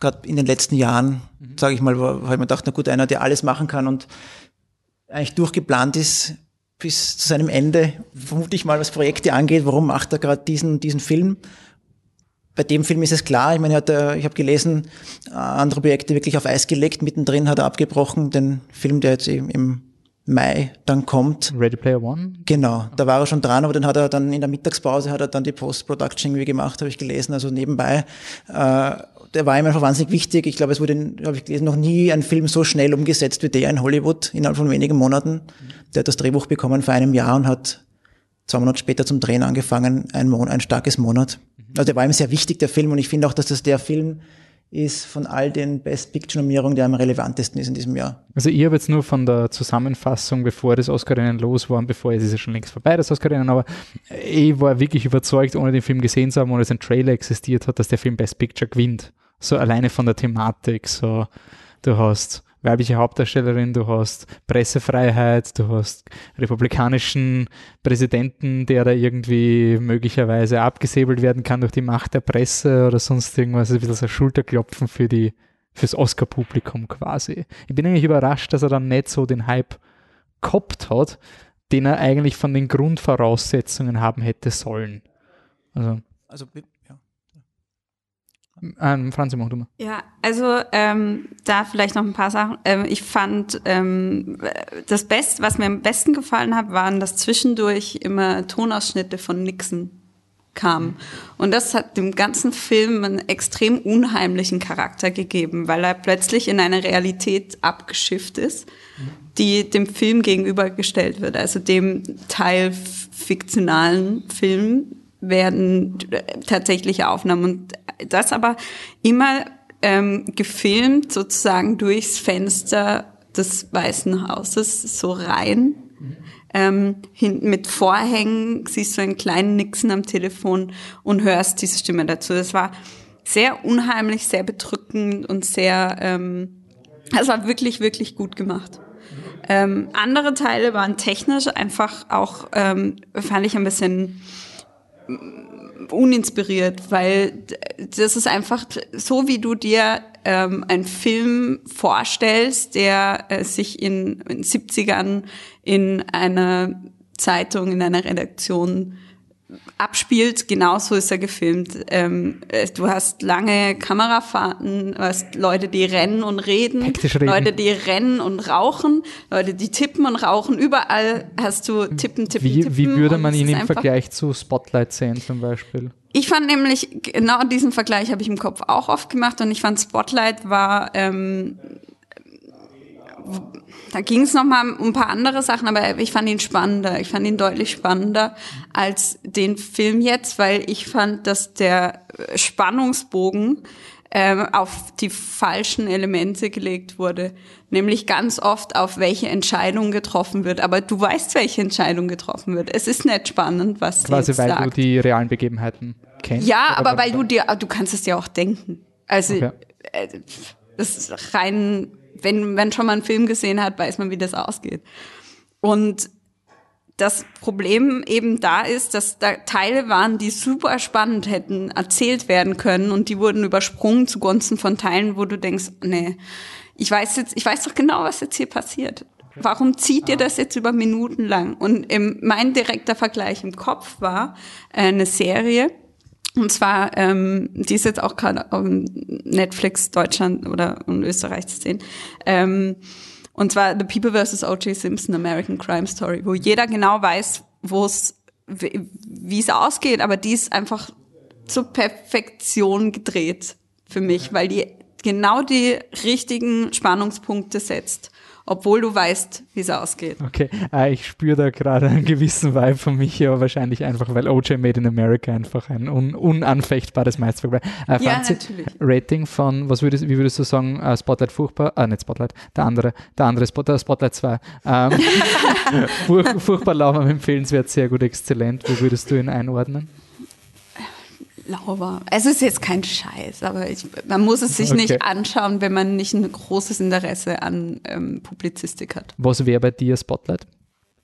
gerade in den letzten Jahren, mhm. sage ich mal, habe ich mir gedacht, na gut, einer, der alles machen kann und eigentlich durchgeplant ist bis zu seinem Ende, vermute ich mal, was Projekte angeht, warum macht er gerade diesen, diesen Film? bei dem Film ist es klar, ich meine, hat, ich habe gelesen, äh, andere Projekte wirklich auf Eis gelegt, mittendrin hat er abgebrochen, den Film, der jetzt im Mai dann kommt. Ready Player One? Genau, da war er schon dran, aber dann hat er dann in der Mittagspause hat er dann die Post-Production irgendwie gemacht, habe ich gelesen, also nebenbei. Äh, der war ihm einfach wahnsinnig wichtig. Ich glaube, es wurde, habe ich gelesen, noch nie ein Film so schnell umgesetzt wie der in Hollywood, innerhalb von wenigen Monaten. Der hat das Drehbuch bekommen vor einem Jahr und hat zwei Monate später zum Drehen angefangen, ein, Mon ein starkes Monat. Also der war ihm sehr wichtig, der Film, und ich finde auch, dass das der Film ist von all den Best Picture-Nominierungen, der am relevantesten ist in diesem Jahr. Also ich habe jetzt nur von der Zusammenfassung, bevor das Oscar-Rennen los war, bevor es ist ja schon längst vorbei, das Oscar-Rennen, aber ich war wirklich überzeugt, ohne den Film gesehen zu haben, ohne dass ein Trailer existiert hat, dass der Film Best Picture gewinnt. So alleine von der Thematik, so du hast weibliche Hauptdarstellerin, du hast Pressefreiheit, du hast republikanischen Präsidenten, der da irgendwie möglicherweise abgesäbelt werden kann durch die Macht der Presse oder sonst irgendwas. ein bisschen so ein Schulterklopfen für die, fürs Oscar-Publikum quasi. Ich bin eigentlich überrascht, dass er dann nicht so den Hype gehabt hat, den er eigentlich von den Grundvoraussetzungen haben hätte sollen. Also, also Ähm, Franzi, mach du mal. Ja, also ähm, da vielleicht noch ein paar Sachen. Ähm, ich fand ähm, das Beste, was mir am besten gefallen hat, waren, dass zwischendurch immer Tonausschnitte von Nixon kamen. Und das hat dem ganzen Film einen extrem unheimlichen Charakter gegeben, weil er plötzlich in eine Realität abgeschifft ist, die dem Film gegenübergestellt wird, also dem Teil fiktionalen Film werden tatsächliche Aufnahmen und das aber immer ähm, gefilmt sozusagen durchs Fenster des Weißen Hauses so rein. Ähm, hinten mit Vorhängen siehst du einen kleinen Nixon am Telefon und hörst diese Stimme dazu. Das war sehr unheimlich, sehr bedrückend und sehr, ähm, das war wirklich, wirklich gut gemacht. Ähm, andere Teile waren technisch einfach auch, ähm, fand ich ein bisschen uninspiriert, weil das ist einfach so, wie du dir ähm, einen Film vorstellst, der äh, sich in, in 70ern in einer Zeitung, in einer Redaktion abspielt, genauso ist er gefilmt. Ähm, äh, du hast lange Kamerafahrten, du hast Leute, die rennen und reden, reden, Leute, die rennen und rauchen, Leute, die tippen und rauchen. Überall hast du tippen, tippen, wie, tippen. Wie würde man ihn im Vergleich zu Spotlight sehen zum Beispiel? ich fand nämlich, genau diesen Vergleich habe ich im Kopf auch oft gemacht und ich fand Spotlight war, ähm, da ging es nochmal um ein paar andere Sachen, aber ich fand ihn spannender. Ich fand ihn deutlich spannender als den Film jetzt, weil ich fand, dass der Spannungsbogen ähm, auf die falschen Elemente gelegt wurde. Nämlich ganz oft auf welche Entscheidung getroffen wird. Aber du weißt, welche Entscheidung getroffen wird. Es ist nicht spannend, was Quasi jetzt weil sagt. du die realen Begebenheiten kennst? Ja, aber weil du dir, du kannst es dir auch denken. Also Okay. äh, das ist rein, wenn wenn schon mal einen Film gesehen hat, weiß man, wie das ausgeht. Und das Problem eben da ist, dass da Teile waren, die super spannend hätten erzählt werden können und die wurden übersprungen zugunsten von Teilen, wo du denkst, nee, ich weiß jetzt, ich weiß doch genau, was jetzt hier passiert. Warum zieht ihr das jetzt über Minuten lang? Und im, mein direkter Vergleich im Kopf war äh, eine Serie, und zwar, ähm, die ist jetzt auch gerade auf Netflix Deutschland oder in Österreich zu sehen. Ähm, und zwar The People vs. O.J. Simpson, American Crime Story, wo jeder genau weiß, wo es, wie es ausgeht, aber die ist einfach zur Perfektion gedreht für mich, weil die genau die richtigen Spannungspunkte setzt, obwohl du weißt, wie es ausgeht. Okay, äh, ich spüre da gerade einen gewissen Vibe von mich, aber wahrscheinlich einfach, weil OJ Made in America einfach ein un unanfechtbares Meisterwerk war. Äh, Ja, natürlich. Rating von, was würdest, wie würdest du sagen, äh, Spotlight furchtbar, äh, nicht Spotlight, der andere, der andere Spot, der Spotlight 2. Ähm, furch, furchtbar lauwarm, empfehlenswert, sehr gut, exzellent. Wo würdest du ihn einordnen? Lauber. Es ist jetzt kein Scheiß, aber ich, man muss es sich Okay. nicht anschauen, wenn man nicht ein großes Interesse an ähm, Publizistik hat. Was wäre bei dir Spotlight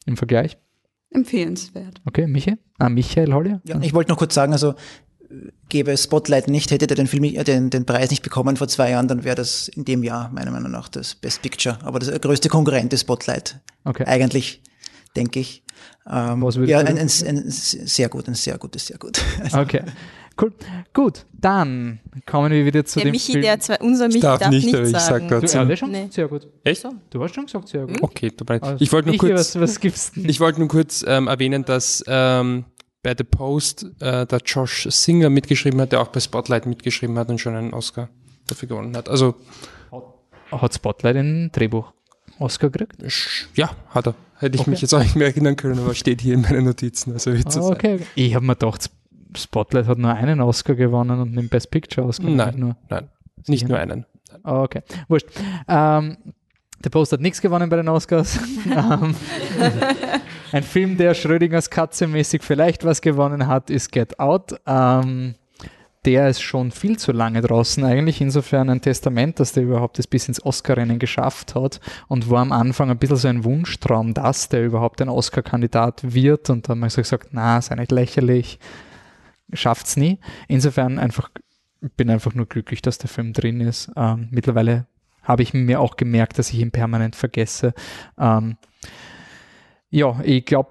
im Vergleich? Empfehlenswert. Okay, Michael? Ah, Michael Hollier? Ja, ich wollte noch kurz sagen, also gäbe es Spotlight nicht, hätte der den, Film, äh, den, den Preis nicht bekommen vor zwei Jahren, dann wäre das in dem Jahr meiner Meinung nach das Best Picture. Aber das größte Konkurrent ist Spotlight. Okay. Eigentlich, denke ich. Ähm, ja, ein, ein, ein sehr gut, ein sehr gutes, sehr gut. Also, Okay, cool. Gut, dann kommen wir wieder zu Der dem Michi, Film. der zwei, unser Michi darf darf, nicht, nicht, aber ich sag sagen. Du schon? Nee. Sehr gut. Echt? Du hast schon gesagt, sehr gut. Okay, dabei. Also, Ich wollte nur Michi, kurz, Was, was gibt's denn? ich wollte nur kurz ähm, erwähnen, dass ähm, bei The Post äh, der Josh Singer mitgeschrieben hat, der auch bei Spotlight mitgeschrieben hat und schon einen Oscar dafür gewonnen hat. Also Hat Spotlight ein Drehbuch Oscar gekriegt? ja, hat er. Hätte ich Okay. mich jetzt auch nicht mehr erinnern können, aber steht hier in meinen Notizen. Also Ah, okay. Ich habe mir gedacht, Spotlight hat nur einen Oscar gewonnen und den Best Picture Oscar. Nein, Nur. nein, nicht nur einen. Ah, okay, wurscht. Ähm, der Post hat nichts gewonnen bei den Oscars. ähm, ein Film, der Schrödingers Katze mäßig vielleicht was gewonnen hat, ist Get Out. Ähm, der ist schon viel zu lange draußen eigentlich. Insofern ein Testament, dass der überhaupt das bis ins Oscar-Rennen geschafft hat und war am Anfang ein bisschen so ein Wunschtraum, dass der überhaupt ein Oscar-Kandidat wird. Und dann haben wir so gesagt, na, sei nicht lächerlich, schafft's nie. Insofern einfach, bin einfach nur glücklich, dass der Film drin ist. Ähm, mittlerweile habe ich mir auch gemerkt, dass ich ihn permanent vergesse. Ähm, ja, ich glaube,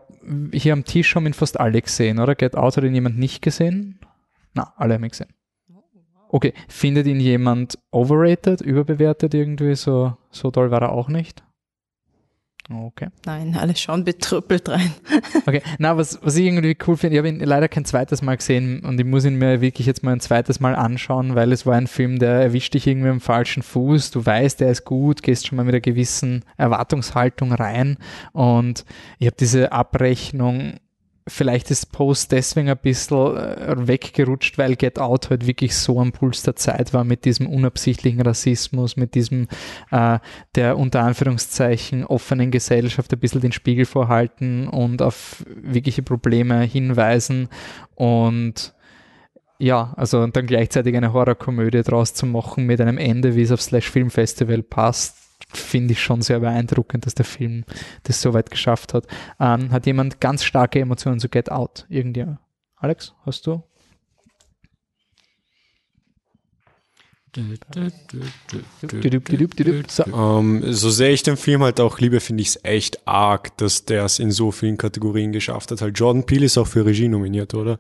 hier am Tisch haben ihn fast alle gesehen, oder? Get Out hat ihn jemand nicht gesehen? Na, alle haben ihn gesehen. Okay, findet ihn jemand overrated, überbewertet irgendwie? So, so toll war er auch nicht? Okay. Nein, alle schauen betrüppelt rein. Okay, na, was, was ich irgendwie cool finde, ich habe ihn leider kein zweites Mal gesehen und ich muss ihn mir wirklich jetzt mal ein zweites Mal anschauen, weil es war ein Film, der erwischt dich irgendwie am falschen Fuß. Du weißt, der ist gut, gehst schon mal mit einer gewissen Erwartungshaltung rein und ich habe diese Abrechnung vielleicht ist Post deswegen ein bisschen äh, weggerutscht, weil Get Out halt wirklich so am Puls der Zeit war mit diesem unabsichtlichen Rassismus, mit diesem äh, der unter Anführungszeichen offenen Gesellschaft ein bisschen den Spiegel vorhalten und auf wirkliche Probleme hinweisen und ja, also dann gleichzeitig eine Horrorkomödie draus zu machen mit einem Ende, wie es auf Slash Film Festival passt, finde ich schon sehr beeindruckend, dass der Film das so weit geschafft hat. Ähm, hat jemand ganz starke Emotionen zu Get Out? Irgendjemand? Alex, hast du? So. Um, ähm, so sehr ich den Film halt auch liebe, finde ich es echt arg, dass der es in so vielen Kategorien geschafft hat. Halt Jordan Peele ist auch für Regie nominiert, oder?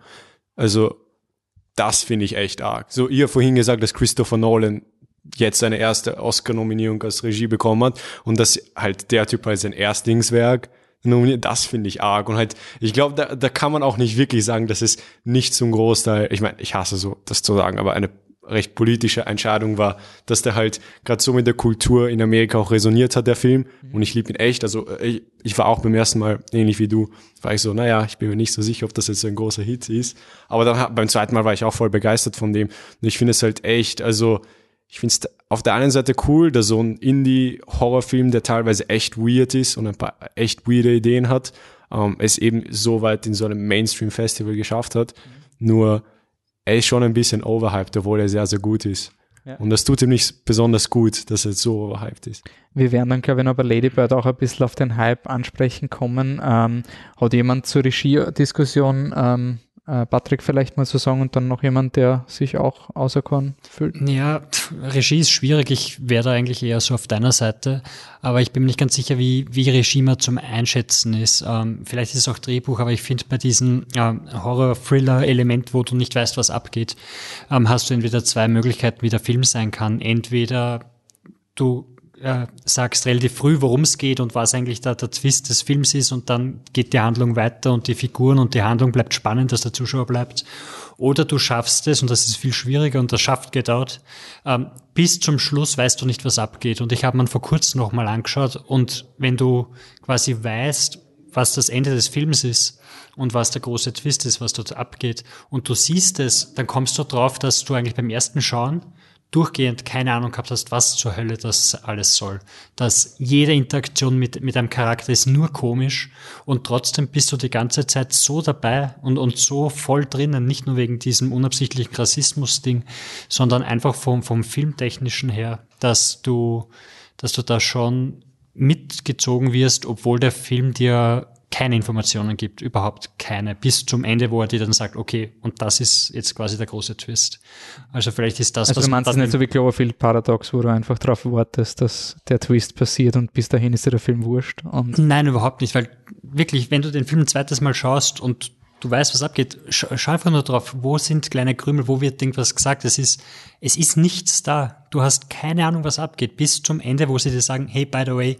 Also das finde ich echt arg. So ihr vorhin gesagt, dass Christopher Nolan jetzt seine erste Oscar-Nominierung als Regie bekommen hat und dass halt der Typ als sein Erstlingswerk nominiert, das finde ich arg. Und halt, ich glaube, da, da kann man auch nicht wirklich sagen, dass es nicht zum Großteil, ich meine, ich hasse so, das zu sagen, aber eine recht politische Entscheidung war, dass der halt gerade so mit der Kultur in Amerika auch resoniert hat, der Film. Mhm. Und ich liebe ihn echt. Also ich, ich war auch beim ersten Mal, ähnlich wie du, war ich so, naja, ich bin mir nicht so sicher, ob das jetzt so ein großer Hit ist. Aber dann beim zweiten Mal war ich auch voll begeistert von dem. Und ich finde es halt echt, also ich finde es auf der einen Seite cool, dass so ein Indie-Horrorfilm, der teilweise echt weird ist und ein paar echt weirde Ideen hat, ähm, es eben so weit in so einem Mainstream-Festival geschafft hat. Mhm. Nur er ist schon ein bisschen overhyped, obwohl er sehr, sehr gut ist. Ja. Und das tut ihm nicht besonders gut, dass er so overhyped ist. Wir werden dann, glaube ich, noch bei Ladybird auch ein bisschen auf den Hype ansprechen kommen. Ähm, hat jemand zur Regie-Diskussion ähm, äh, Patrick vielleicht mal zu sagen und dann noch jemand, der sich auch auserkoren fühlt? Ja, Regie ist schwierig. Ich wäre da eigentlich eher so auf deiner Seite, aber ich bin mir nicht ganz sicher, wie, wie Regie mal zum Einschätzen ist. Ähm, vielleicht ist es auch Drehbuch, aber ich finde bei diesem ähm, Horror-Thriller-Element, wo du nicht weißt, was abgeht, ähm, hast du entweder zwei Möglichkeiten, wie der Film sein kann. Entweder du äh, sagst relativ früh, worum es geht und was eigentlich da der Twist des Films ist und dann geht die Handlung weiter und die Figuren und die Handlung bleibt spannend, dass der Zuschauer bleibt. Oder du schaffst es, und das ist viel schwieriger und das schafft Get Out, ähm, bis zum Schluss weißt du nicht, was abgeht. Und ich habe mir vor kurzem nochmal angeschaut und wenn du quasi weißt, was das Ende des Films ist und was der große Twist ist, was dort abgeht, und du siehst es, dann kommst du drauf, dass du eigentlich beim ersten Schauen durchgehend keine Ahnung gehabt hast, was zur Hölle das alles soll. Dass jede Interaktion mit, mit einem Charakter ist nur komisch und trotzdem bist du die ganze Zeit so dabei und, und so voll drinnen, nicht nur wegen diesem unabsichtlichen Rassismus-Ding, sondern einfach vom, vom Filmtechnischen her, dass du, dass du da schon mitgezogen wirst, obwohl der Film dir keine Informationen gibt, überhaupt keine, bis zum Ende, wo er dir dann sagt, okay, und das ist jetzt quasi der große Twist. Also vielleicht ist das, also was du meinst es nicht so wie Cloverfield Paradox, wo du einfach darauf wartest, dass der Twist passiert und bis dahin ist dir der Film wurscht. Nein, überhaupt nicht, weil wirklich, wenn du den Film ein zweites Mal schaust und du weißt, was abgeht, schau einfach nur drauf, wo sind kleine Krümel, wo wird irgendwas gesagt. Es ist, es ist nichts da. Du hast keine Ahnung, was abgeht, bis zum Ende, wo sie dir sagen, hey, by the way,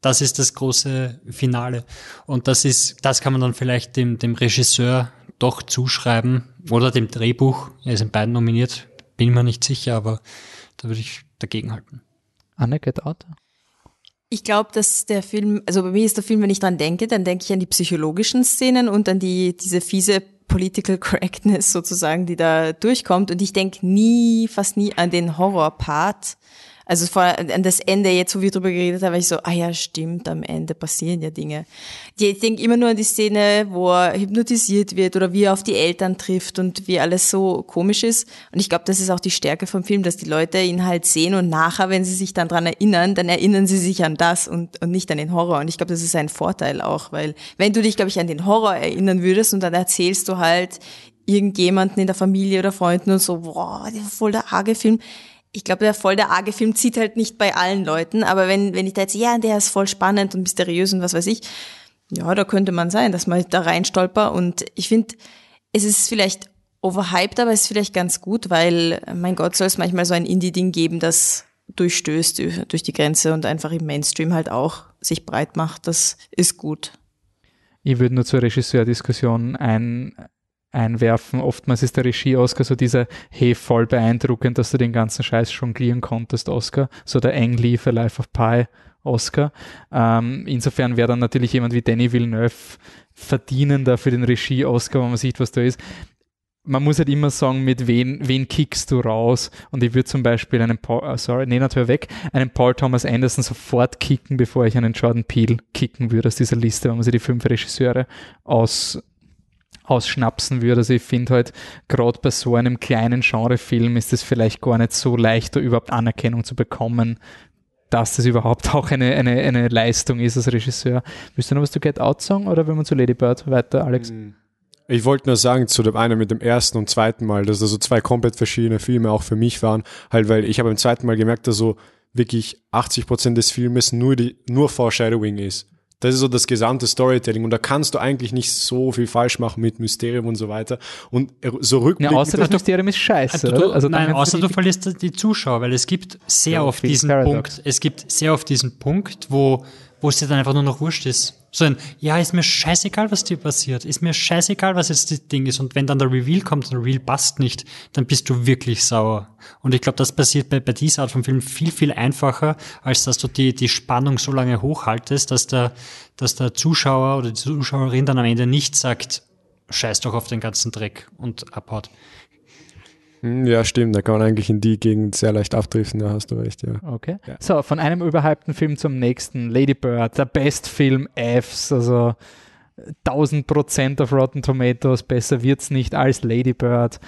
das ist das große Finale. Und das ist, das kann man dann vielleicht dem, dem Regisseur doch zuschreiben oder dem Drehbuch. Er ist in beiden nominiert, bin mir nicht sicher, aber da würde ich dagegen halten. Anne, get out. Ich glaube, dass der Film, also bei mir ist der Film, wenn ich dran denke, dann denke ich an die psychologischen Szenen und an die, diese fiese Political Correctness sozusagen, die da durchkommt. Und ich denke nie, fast nie an den Horror-Part, also vor, an das Ende, jetzt wo wir drüber geredet haben, war ich so, ah ja, stimmt, am Ende passieren ja Dinge. Ich denke immer nur an die Szene, wo er hypnotisiert wird oder wie er auf die Eltern trifft und wie alles so komisch ist. Und ich glaube, das ist auch die Stärke vom Film, dass die Leute ihn halt sehen und nachher, wenn sie sich dann dran erinnern, dann erinnern sie sich an das und, und nicht an den Horror. Und ich glaube, das ist ein Vorteil auch, weil wenn du dich, glaube ich, an den Horror erinnern würdest und dann erzählst du halt irgendjemanden in der Familie oder Freunden und so, boah, voll der arge Film ich glaube, der voll der arge Film zieht halt nicht bei allen Leuten, aber wenn, wenn ich da jetzt, ja, der ist voll spannend und mysteriös und was weiß ich, ja, da könnte man sein, dass man da reinstolper und ich finde, es ist vielleicht overhyped, aber ist vielleicht ganz gut, weil, mein Gott, soll es manchmal so ein Indie-Ding geben, das durchstößt durch die Grenze und einfach im Mainstream halt auch sich breit macht. Das ist gut. Ich würde nur zur Regisseurdiskussion ein, einwerfen. Oftmals ist der Regie-Oscar so dieser, hey, voll beeindruckend, dass du den ganzen Scheiß jonglieren konntest, Oscar. So der Ang Lee für Life of Pi Oscar. Ähm, insofern wäre dann natürlich jemand wie Danny Villeneuve verdienender für den Regie-Oscar, wenn man sieht, was da ist man muss halt immer sagen, mit wen, wen kickst du raus. Und ich würde zum Beispiel einen Paul, uh, sorry, nee, natürlich weg, einen Paul Thomas Anderson sofort kicken, bevor ich einen Jordan Peele kicken würde aus dieser Liste, wenn man sich die fünf Regisseure aus, ausschnapsen würde. Also ich finde halt, gerade bei so einem kleinen Genrefilm ist es vielleicht gar nicht so leicht, da überhaupt Anerkennung zu bekommen, dass das überhaupt auch eine, eine, eine Leistung ist als Regisseur. Willst du noch was zu Get Out sagen oder wenn wir zu Lady Bird weiter, Alex? Mhm. Ich wollte nur sagen, zu dem einen mit dem ersten und zweiten Mal, dass das so zwei komplett verschiedene Filme auch für mich waren, halt, weil ich habe beim zweiten Mal gemerkt, dass so wirklich 80 Prozent des Filmes nur die, nur Foreshadowing ist. Das ist so das gesamte Storytelling und da kannst du eigentlich nicht so viel falsch machen mit Mysterium und so weiter. Und so rückblickend. Ja, außer das Mysterium ist scheiße. Du, oder? Also nein, außer du verlierst die Zuschauer, weil es gibt sehr ja, oft diesen Paradox. Punkt, es gibt sehr oft diesen Punkt, wo, wo es dir dann einfach nur noch wurscht ist so ein, ja, ist mir scheißegal, was dir passiert, ist mir scheißegal, was jetzt das Ding ist. Und wenn dann der Reveal kommt und der Reveal passt nicht, dann bist du wirklich sauer. Und ich glaube, das passiert bei, bei dieser Art von Film viel, viel einfacher, als dass du die, die Spannung so lange hochhaltest, dass der, dass der Zuschauer oder die Zuschauerin dann am Ende nicht sagt, scheiß doch auf den ganzen Dreck und abhaut. Hm, ja, stimmt. Da kann man eigentlich in die Gegend sehr leicht abdriften, da hast du recht, ja. Okay. Ja. So, von einem überhypten Film zum nächsten. Lady Bird, der Best Film Fs, also 1000 Prozent auf Rotten Tomatoes, besser wird's nicht als Lady Bird.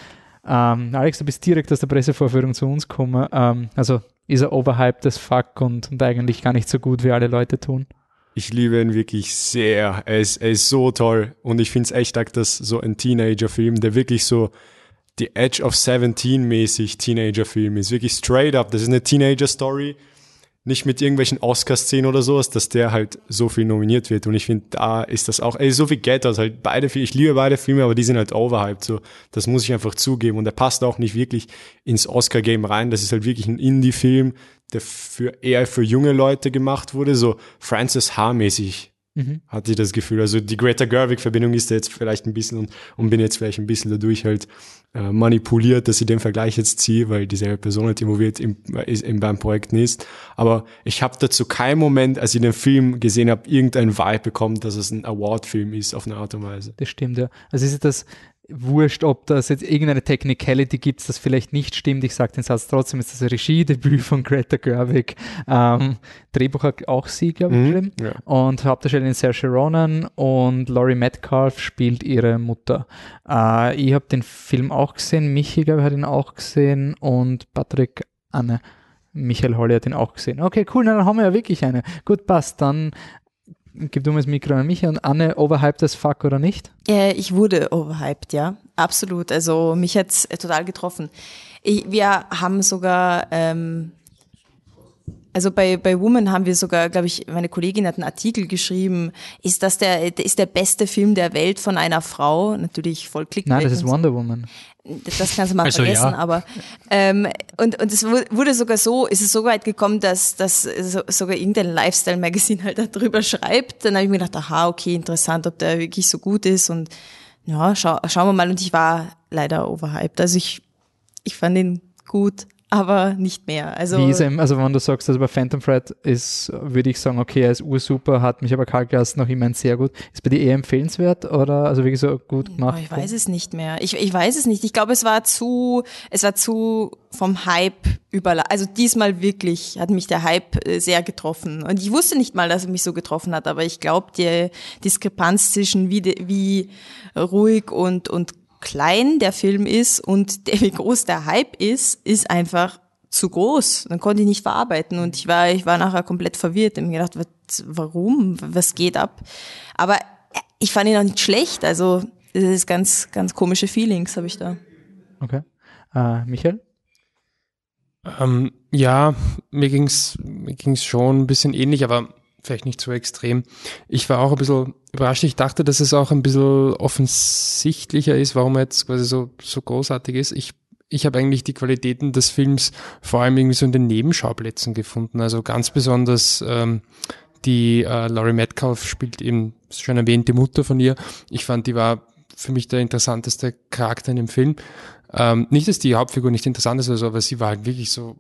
Ähm, Alex, du bist direkt aus der Pressevorführung zu uns gekommen. Ähm, also ist er overhyped as fuck und, und eigentlich gar nicht so gut, wie alle Leute tun. Ich liebe ihn wirklich sehr. Er ist, er ist so toll. Und ich finde es echt stark, dass so ein Teenager-Film, der wirklich so die Edge of 17 mäßig Teenager-Film ist. Wirklich straight up. Das ist eine Teenager-Story. Nicht mit irgendwelchen Oscar-Szenen oder sowas, dass der halt so viel nominiert wird. Und ich finde, da ist das auch, ey, so viel Geld aus. Halt beide, ich liebe beide Filme, aber die sind halt overhyped. So, das muss ich einfach zugeben. Und der passt auch nicht wirklich ins Oscar-Game rein. Das ist halt wirklich ein Indie-Film, der für, eher für junge Leute gemacht wurde. So Francis H-mäßig Mhm. Hatte ich das Gefühl. Also die Greta Gerwig-Verbindung ist da jetzt vielleicht ein bisschen und, und bin jetzt vielleicht ein bisschen dadurch halt äh, manipuliert, dass ich den Vergleich jetzt ziehe, weil dieselbe Person halt involviert im, ist, im beim Projekt ist. Aber ich habe dazu keinen Moment, als ich den Film gesehen habe, irgendein Vibe bekommen, dass es ein Award-Film ist auf eine Art und Weise. Das stimmt, ja. Also ist das wurscht, ob das jetzt irgendeine Technicality gibt, das vielleicht nicht stimmt. Ich sage den Satz trotzdem, ist das Regiedebüt von Greta Gerwig. Ähm, Drehbuch hat auch sie, glaube ich, mhm, geschrieben. Ja. Und Hauptdarstellerin Saoirse Ronan und Laurie Metcalf spielt ihre Mutter. Äh, ich habe den Film auch gesehen, Michi, glaube ich, hat ihn auch gesehen und Patrick Anne. Michael Holly hat ihn auch gesehen. Okay, cool, dann haben wir ja wirklich eine. Gut, passt. Dann gib du mir das Mikro an mich und Anne, overhyped as fuck oder nicht? Äh, ich wurde overhyped, ja, absolut. Also mich hat's äh, total getroffen. Ich, wir haben sogar, ähm, also bei, bei Woman haben wir sogar, glaube ich, meine Kollegin hat einen Artikel geschrieben, ist das der, ist der beste Film der Welt von einer Frau? Natürlich voll Klick. Nein, das ist Wonder Woman das kannst du mal also, vergessen, ja. aber ähm, und, und es wurde sogar so, ist es so weit gekommen, dass, dass sogar irgendein Lifestyle-Magazin halt darüber schreibt. Dann habe ich mir gedacht, aha, okay, interessant, ob der wirklich so gut ist und ja, schau, schauen wir mal. Und ich war leider overhyped. Also ich, ich fand ihn gut, aber nicht mehr. Also, Wie ist er, also wenn du sagst, also bei Phantom Thread ist, würde ich sagen, okay, er ist ursuper, hat mich aber kalt gelassen, noch immer sehr gut. Ist bei dir eher empfehlenswert oder also wirklich so gut gemacht? Oh, ich weiß es nicht mehr. Ich, ich weiß es nicht. Ich glaube, es war zu, es war zu vom Hype überall. Also diesmal wirklich hat mich der Hype äh, sehr getroffen. Und ich wusste nicht mal, dass er mich so getroffen hat, aber ich glaube, die Diskrepanz zwischen wie, wie ruhig und, und klein der Film ist und der, wie groß der Hype ist, ist einfach zu groß. Dann konnte ich nicht verarbeiten und ich war, ich war nachher komplett verwirrt und mir gedacht, was, warum? Was geht ab? Aber ich fand ihn auch nicht schlecht. Also, das ist ganz, ganz komische Feelings habe ich da. Okay. Äh, Michael? Ähm, ja, mir ging's, mir ging's schon ein bisschen ähnlich, aber vielleicht nicht so extrem. Ich war auch ein bisschen überrascht. Ich dachte, dass es auch ein bisschen offensichtlicher ist, warum er jetzt quasi so, so großartig ist. Ich ich habe eigentlich die Qualitäten des Films vor allem irgendwie so in den Nebenschauplätzen gefunden. Also ganz besonders ähm, die äh, Laurie Metcalf spielt eben schon erwähnte Mutter von ihr. Ich fand, die war für mich der interessanteste Charakter in dem Film. Ähm, nicht, dass die Hauptfigur nicht interessant ist, also, aber sie war halt wirklich so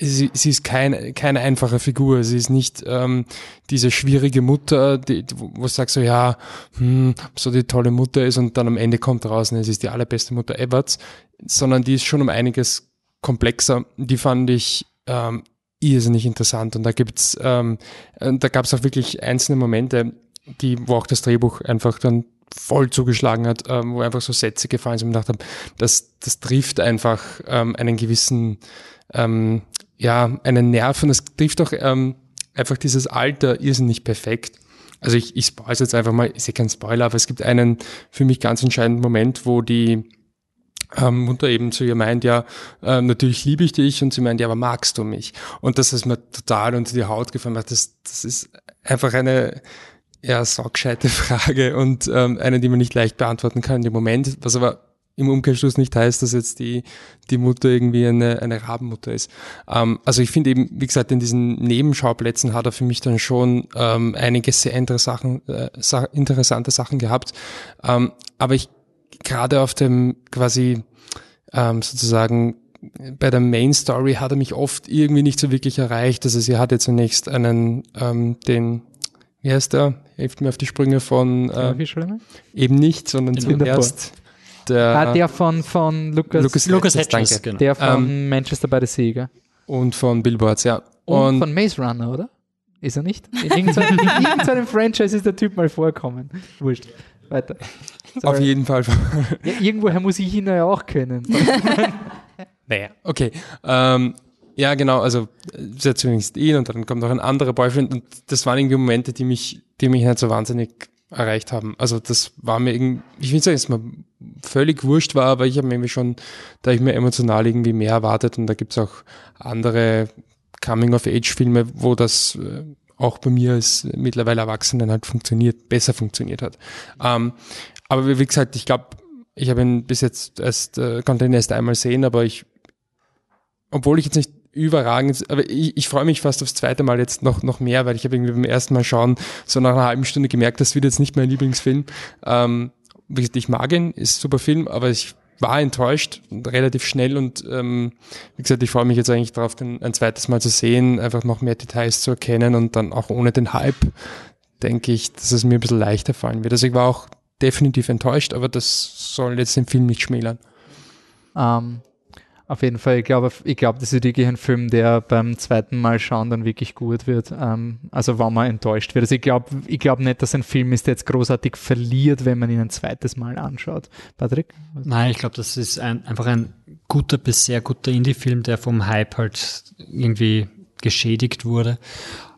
sie, sie ist kein, keine einfache Figur. Sie ist nicht ähm, diese schwierige Mutter, die, wo du sagst so, ja, hm, so die tolle Mutter ist und dann am Ende kommt raus, ne, sie ist die allerbeste Mutter Everts, sondern die ist schon um einiges komplexer. Die fand ich ähm, irrsinnig interessant und da gibt's, ähm, da gab es auch wirklich einzelne Momente, die, wo auch das Drehbuch einfach dann voll zugeschlagen hat, ähm, wo einfach so Sätze gefallen sind und gedacht habe, das, das trifft einfach ähm, einen gewissen, ähm, ja, einen Nerv und es trifft auch ähm, einfach dieses Alter irrsinnig perfekt. Also ich, ich spoilere jetzt einfach mal, ist ja kein Spoiler, aber es gibt einen für mich ganz entscheidenden Moment, wo die ähm, Mutter eben zu ihr meint, ja, äh, natürlich liebe ich dich und sie meint, ja, aber magst du mich? Und das ist mir total unter die Haut gefallen. Das, das ist einfach eine, ja, saugscheite Frage und ähm, eine, die man nicht leicht beantworten kann in dem Moment, was aber im Umkehrschluss nicht heißt, dass jetzt die, die Mutter irgendwie eine, eine Rabenmutter ist. Ähm, also ich finde eben, wie gesagt, in diesen Nebenschauplätzen hat er für mich dann schon ähm, einige sehr interessante, äh, interessante Sachen gehabt. Ähm, aber ich gerade auf dem quasi ähm, sozusagen bei der Main Story hat er mich oft irgendwie nicht so wirklich erreicht. Also sie hatte zunächst einen, ähm, den, wie heißt der? Hilft mir auf die Sprünge von äh, eben nicht, sondern zuerst der, ah, der von, von Lucas, Lucas, Lucas Hedges. Genau. Der von ähm, Manchester by the Sea, gell? Und von Billboards, ja. Und, und, von Maze Runner, oder? Ist er nicht? In irgendeinem, in irgendeinem Franchise ist der Typ mal vorkommen. Wurscht. Weiter. Sorry. Auf jeden Fall. Ja, irgendwoher muss ich ihn ja auch kennen. naja, okay. Ähm, ja, genau, also sehr zunächst ihn und dann kommt noch ein anderer Boyfriend und das waren irgendwie Momente, die mich, die mich nicht so wahnsinnig erreicht haben. Also das war mir irgendwie, ich will nicht sagen, dass mir völlig wurscht war, aber ich habe mir irgendwie schon, da ich mir emotional irgendwie mehr erwartet und da gibt's auch andere Coming-of-Age-Filme, wo das äh, auch bei mir als mittlerweile Erwachsenen halt funktioniert, besser funktioniert hat. Ähm, aber wie gesagt, ich glaube, ich habe ihn bis jetzt erst, äh, konnte ihn erst einmal sehen, aber ich, obwohl ich jetzt nicht überragend. Aber ich, ich freue mich fast aufs zweite Mal jetzt noch, noch mehr, weil ich habe irgendwie beim ersten Mal schauen so nach einer halben Stunde gemerkt, das wird jetzt nicht mein Lieblingsfilm. Ähm, wie gesagt, ich mag ihn, ist super Film, aber ich war enttäuscht relativ schnell und ähm, wie gesagt, ich freue mich jetzt eigentlich darauf, den ein zweites Mal zu sehen, einfach noch mehr Details zu erkennen und dann auch ohne den Hype denke ich, dass es mir ein bisschen leichter fallen wird. Also ich war auch definitiv enttäuscht, aber das soll jetzt den Film nicht schmälern. Ähm, auf jeden Fall, ich glaube, ich glaube, das ist wirklich ein Film, der beim zweiten Mal schauen dann wirklich gut wird. Ähm, also wenn man enttäuscht wird. Also ich glaube, ich glaube nicht, dass ein Film ist, der jetzt großartig verliert, wenn man ihn ein zweites Mal anschaut. Patrick? Nein, ich glaube, das ist ein, einfach ein guter bis sehr guter Indie-Film, der vom Hype halt irgendwie geschädigt wurde.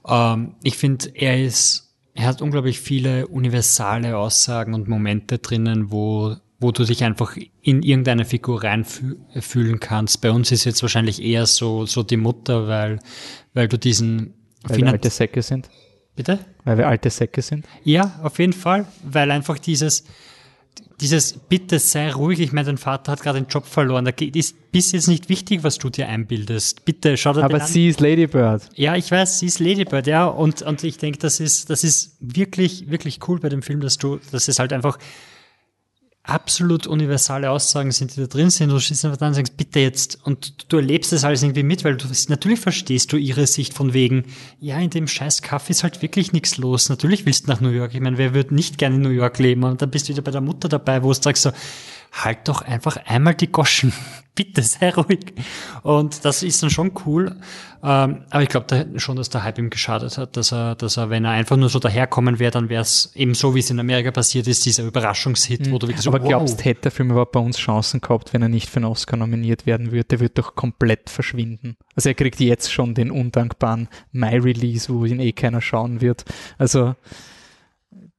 Ähm, ich finde, er ist, er hat unglaublich viele universale Aussagen und Momente drinnen, wo wo du dich einfach in irgendeine Figur reinfühlen kannst. Bei uns ist jetzt wahrscheinlich eher so, so die Mutter, weil, weil du diesen... Weil wir alte Säcke sind. Bitte? Weil wir alte Säcke sind. Ja, auf jeden Fall, weil einfach dieses, dieses Bitte sei ruhig, ich meine, dein Vater hat gerade den Job verloren, da ist bis jetzt nicht wichtig, was du dir einbildest. Bitte schau dir Aber den sie ist Ladybird. Ja, ich weiß, sie ist Ladybird, ja, und, und ich denke, das ist, das ist wirklich, wirklich cool bei dem Film, dass du, dass es halt einfach absolut universale Aussagen sind, die da drin sind. Du stehst einfach dann und sagst, bitte jetzt. Und du erlebst das alles irgendwie mit, weil du natürlich verstehst du ihre Sicht von wegen, ja, in dem scheiß Kaffee ist halt wirklich nichts los. Natürlich willst du nach New York. Ich meine, wer würde nicht gerne in New York leben? Und dann bist du wieder bei der Mutter dabei, wo du sagst so, halt doch einfach einmal die Goschen. Bitte sei ruhig. Und das ist dann schon cool. Ähm, aber ich glaube da schon, dass der Hype ihm geschadet hat, dass er, dass er, wenn er einfach nur so daherkommen wäre, dann wäre es eben so, wie es in Amerika passiert ist, dieser Überraschungshit, mhm. wo du wirklich so, Aber glaubst, wow. hätte der Film überhaupt bei uns Chancen gehabt, wenn er nicht für einen Oscar nominiert werden würde? Der wird doch komplett verschwinden. Also er kriegt jetzt schon den undankbaren My-Release, wo ihn eh keiner schauen wird. Also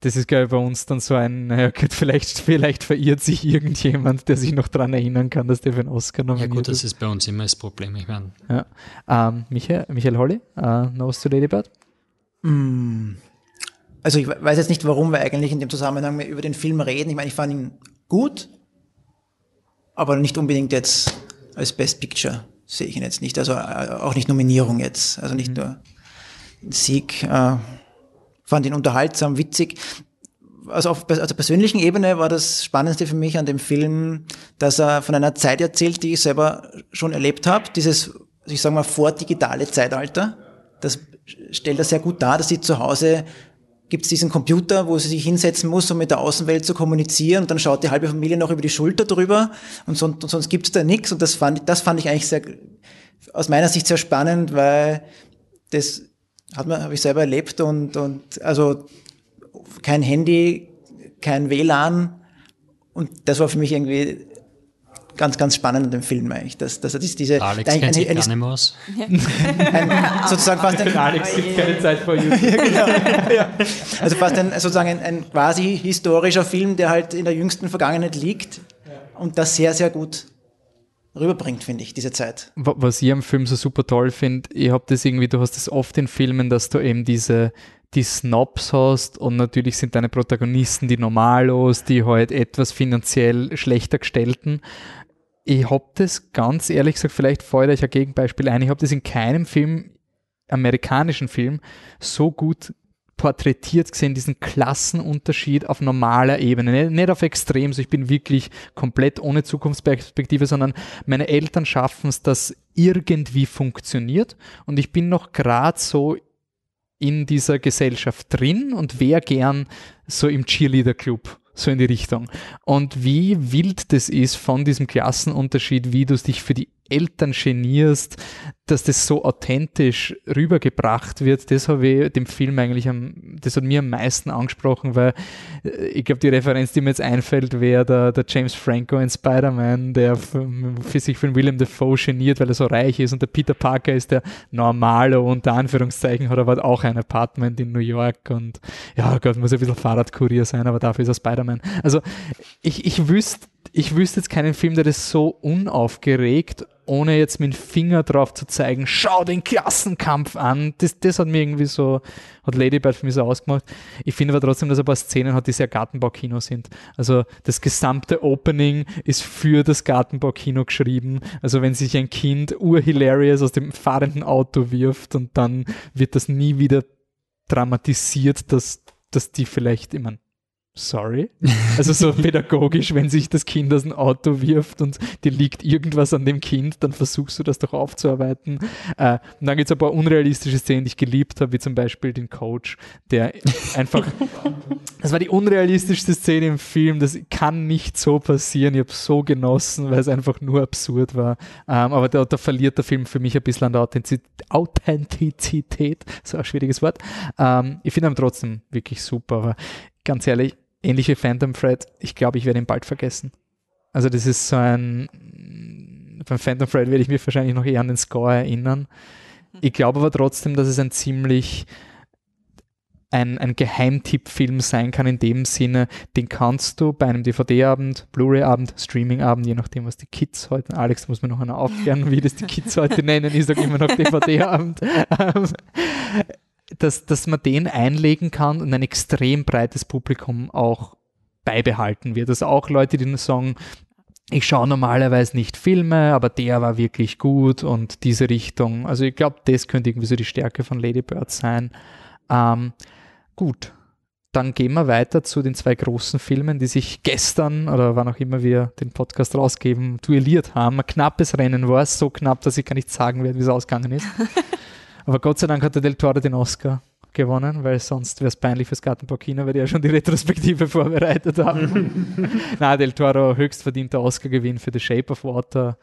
das ist, glaube ich, bei uns dann so ein, naja, vielleicht, vielleicht verirrt sich irgendjemand, der sich noch daran erinnern kann, dass der für einen Oscar nominiert Ja gut, das ist bei uns immer das Problem, ich meine. Ja. Ähm, Michael, Michael Holly, uh, Nose to Ladybird? Mm. Also ich weiß jetzt nicht, warum wir eigentlich in dem Zusammenhang über den Film reden. Ich meine, ich fand ihn gut, aber nicht unbedingt jetzt als Best Picture sehe ich ihn jetzt nicht. Also äh, auch nicht Nominierung jetzt. Also nicht nur Sieg. Äh, fand ihn unterhaltsam, witzig. Also auf also persönlichen Ebene war das Spannendste für mich an dem Film, dass er von einer Zeit erzählt, die ich selber schon erlebt habe. Dieses, ich sage mal, vordigitale Zeitalter. Das stellt er sehr gut dar, dass sie zu Hause gibt es diesen Computer, wo sie sich hinsetzen muss, um mit der Außenwelt zu kommunizieren und dann schaut die halbe Familie noch über die Schulter drüber und, so, und sonst gibt es da nichts und das fand, das fand ich eigentlich sehr, aus meiner Sicht sehr spannend, weil das hat man, habe ich selber erlebt und, und also kein Handy, kein WLAN und das war für mich irgendwie ganz, ganz spannend an dem Film eigentlich, dass, dass er diese... Alex ein, kennt sich gar nicht mehr aus. Ein, sozusagen fast ein... Alex gibt keine Zeit vor YouTube. ja, genau. ja. Also fast ein, sozusagen ein, ein, quasi historischer Film, der halt in der jüngsten Vergangenheit liegt und das sehr, sehr gut rüberbringt, finde ich, diese Zeit. Was ich am Film so super toll finde, ich habe das irgendwie, du hast das oft in Filmen, dass du eben diese die Snobs hast und natürlich sind deine Protagonisten die Normalos, die halt etwas finanziell schlechter gestellten ich habe das ganz ehrlich gesagt, vielleicht feuere ich ein Gegenbeispiel ein, ich habe das in keinem Film, amerikanischen Film, so gut porträtiert gesehen, diesen Klassenunterschied auf normaler Ebene, nicht, auf extrem, so ich bin wirklich komplett ohne Zukunftsperspektive, sondern meine Eltern schaffen es, dass irgendwie funktioniert. Und ich bin noch gerade so in dieser Gesellschaft drin und wäre gern so im Cheerleader-Club so in die Richtung. Und wie wild das ist von diesem Klassenunterschied, wie du dich für die Eltern genierst, dass das so authentisch rübergebracht wird, das habe ich dem Film eigentlich am, das hat mir am meisten angesprochen, weil äh, ich glaube, die Referenz, die mir jetzt einfällt, wäre der, der James Franco in Spider-Man, der für, für sich von William Defoe geniert, weil er so reich ist und der Peter Parker ist der normale, unter Anführungszeichen, hat aber auch ein Apartment in New York und ja Gott, muss ein bisschen Fahrradkurier sein, aber dafür ist er Spider-Man. Also ich, ich wüsste, ich wüsste jetzt keinen Film, der das so unaufgeregt ohne jetzt mit dem Finger drauf zu zeigen, schau den Klassenkampf an. Das, das hat mir irgendwie so, hat Ladybird für mich so ausgemacht. Ich finde aber trotzdem, dass ein paar Szenen hat, die sehr Gartenbaukino sind. Also das gesamte Opening ist für das Gartenbaukino geschrieben. Also wenn sich ein Kind urhilarious aus dem fahrenden Auto wirft und dann wird das nie wieder dramatisiert, dass, dass die vielleicht, ich meine, sorry. Also so pädagogisch, wenn sich das Kind aus dem Auto wirft und dir liegt irgendwas an dem Kind, dann versuchst du das doch aufzuarbeiten. Äh, und dann gibt es ein paar unrealistische Szenen, die ich geliebt habe, wie zum Beispiel den Coach, der einfach, das war die unrealistischste Szene im Film, das kann nicht so passieren. Ich habe so genossen, weil es einfach nur absurd war. Ähm, aber da, da, verliert der Film für mich ein bisschen an der Authentizität, so ein schwieriges Wort. Ähm, ich finde ihn trotzdem wirklich super, aber ganz ehrlich, ähnliche Phantom Thread, ich glaube, ich werde ihn bald vergessen. Also das ist so ein, beim Phantom Thread werde ich mich wahrscheinlich noch eher an den Score erinnern. Ich glaube aber trotzdem, dass es ein ziemlich ein, ein Geheimtipp-Film sein kann in dem Sinne, den kannst du bei einem DVD-Abend, Blu-ray-Abend, Streaming-Abend, je nachdem, was die Kids heute, Alex muss mir noch einer aufklären, wie das die Kids heute nennen, ich sage immer noch DVD-Abend, dass, dass man den einlegen kann und ein extrem breites Publikum auch beibehalten wird. Also auch Leute, die sagen, ich schaue normalerweise nicht Filme, aber der war wirklich gut und diese Richtung. Also ich glaube, das könnte irgendwie so die Stärke von Lady Bird sein. Ähm, gut, dann gehen wir weiter zu den zwei großen Filmen, die sich gestern oder wann auch immer wir den Podcast rausgeben, duelliert haben. Ein knappes Rennen war es, so knapp, dass ich gar nicht sagen werde, wie es ausgegangen ist. Aber Gott sei Dank hat der Del Toro den Oscar gewonnen, weil sonst wäre es peinlich fürs Gartenbaukino, weil die ja schon die Retrospektive vorbereitet haben. Na, Del Toro höchst verdienter Oscar-Gewinn für The Shape of Water.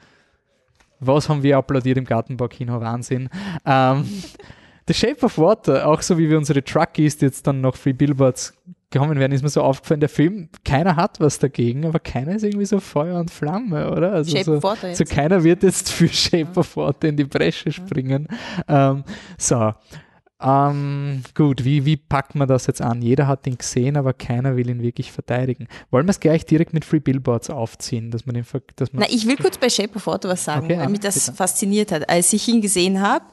Was haben wir applaudiert im Gartenbaukino? Wahnsinn. Ähm, The Shape of Water, auch so wie wir unsere Truckies, jetzt dann noch Free Billboards gekommen werden, ist mir so aufgefallen, der Film, keiner hat was dagegen, aber keiner ist irgendwie so Feuer und Flamme, oder? Also Shape so, of Water jetzt. so keiner wird jetzt für Shape of Water in die Bresche springen. Ähm, so. Ähm, gut, wie, wie packt man das jetzt an? Jeder hat ihn gesehen, aber keiner will ihn wirklich verteidigen. Wollen wir es gleich direkt mit Free Billboards aufziehen, dass man den, dass man Na, ich will kurz bei Shape of Water was sagen, Okay, weil ja, mich das bitte. fasziniert hat. Als ich ihn gesehen habe,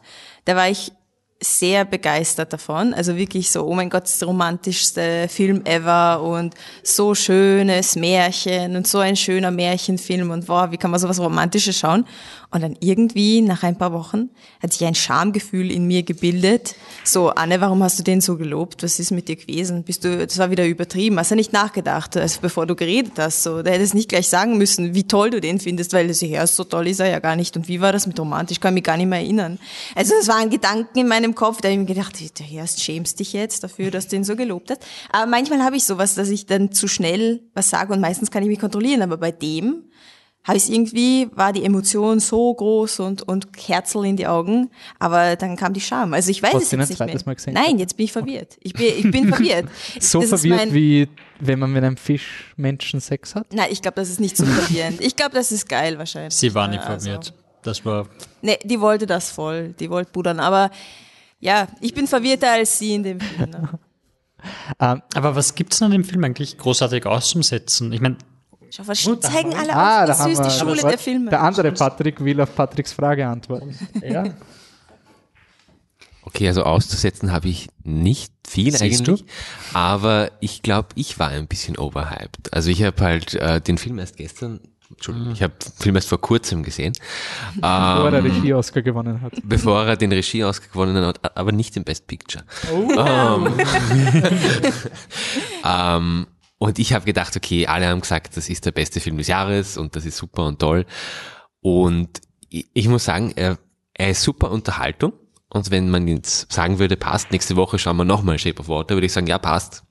da war ich sehr begeistert davon. Also wirklich so, oh mein Gott, das romantischste Film ever und so schönes Märchen und so ein schöner Märchenfilm und wow, wie kann man sowas Romantisches schauen? Und dann irgendwie nach ein paar Wochen hat sich ein Schamgefühl in mir gebildet. So, Anne, warum hast du den so gelobt? Was ist mit dir gewesen? Bist du, das war wieder übertrieben. Hast du nicht nachgedacht, also bevor du geredet hast? So, da hättest du nicht gleich sagen müssen, wie toll du den findest, weil du sie hörst, so toll ist er ja gar nicht. Und wie war das mit romantisch? Kann mich gar nicht mehr erinnern. Also, es waren Gedanken in meinem Kopf, da habe ich mir gedacht, du schämst dich jetzt dafür, dass du ihn so gelobt hast. Aber manchmal habe ich sowas, dass ich dann zu schnell was sage und meistens kann ich mich kontrollieren. Aber bei dem, habe ich irgendwie, war die Emotion so groß und, und Kerzel in die Augen, aber dann kam die Scham. Also ich weiß Hast es du ihn jetzt ein nicht zweites mehr. Mal gesehen? Nein, jetzt bin ich verwirrt. Ich bin, ich bin verwirrt. So Das verwirrt, mein- wie wenn man mit einem Fisch Menschen Sex hat? Nein, ich glaube, das ist nicht so verwirrend. Ich glaube, das ist geil wahrscheinlich. Sie war nicht also- verwirrt. Das war Nee, die wollte das voll. Die wollte pudern. Aber ja, ich bin verwirrter als sie in dem Film. Ne? Ähm, Aber was gibt's denn an dem Film eigentlich großartig auszusetzen? Ich meine, Schau, was zeigen alle ah, auf, wie süß die Schule der Filme. der andere Patrick will auf Patricks Frage antworten. ja. Okay, also auszusetzen habe ich nicht viel Siehst eigentlich, aber ich glaube, ich war ein bisschen overhyped. Also ich habe halt äh, den Film erst gestern, Entschuldigung, ich habe den Film erst vor kurzem gesehen, Bevor er ähm, Regie-Oscar gewonnen hat. bevor er den Regie-Oscar gewonnen hat, aber nicht den Best Picture. Oh. Ähm, ähm, und ich habe gedacht, okay, alle haben gesagt, das ist der beste Film des Jahres und das ist super und toll. Und ich, ich muss sagen, er, er ist super Unterhaltung. Und wenn man jetzt sagen würde, passt, nächste Woche schauen wir nochmal Shape of Water, würde ich sagen, ja, passt.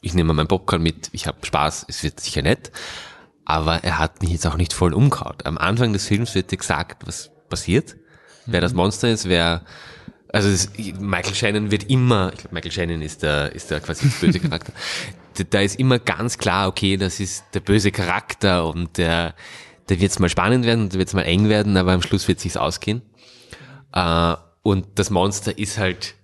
Ich nehme mein Popcorn mit, ich habe Spaß, es wird sicher nett. Aber er hat mich jetzt auch nicht voll umgehauen. Am Anfang des Films wird dir gesagt, was passiert, wer das Monster ist, wer also es, Michael Shannon wird immer, ich glaube Michael Shannon ist der, ist der quasi der böse Charakter. Da- ist immer ganz klar, okay, das ist der böse Charakter und der, der wird es mal spannend werden und da wird es mal eng werden, aber am Schluss wird sich's ausgehen. Äh, und das Monster ist halt,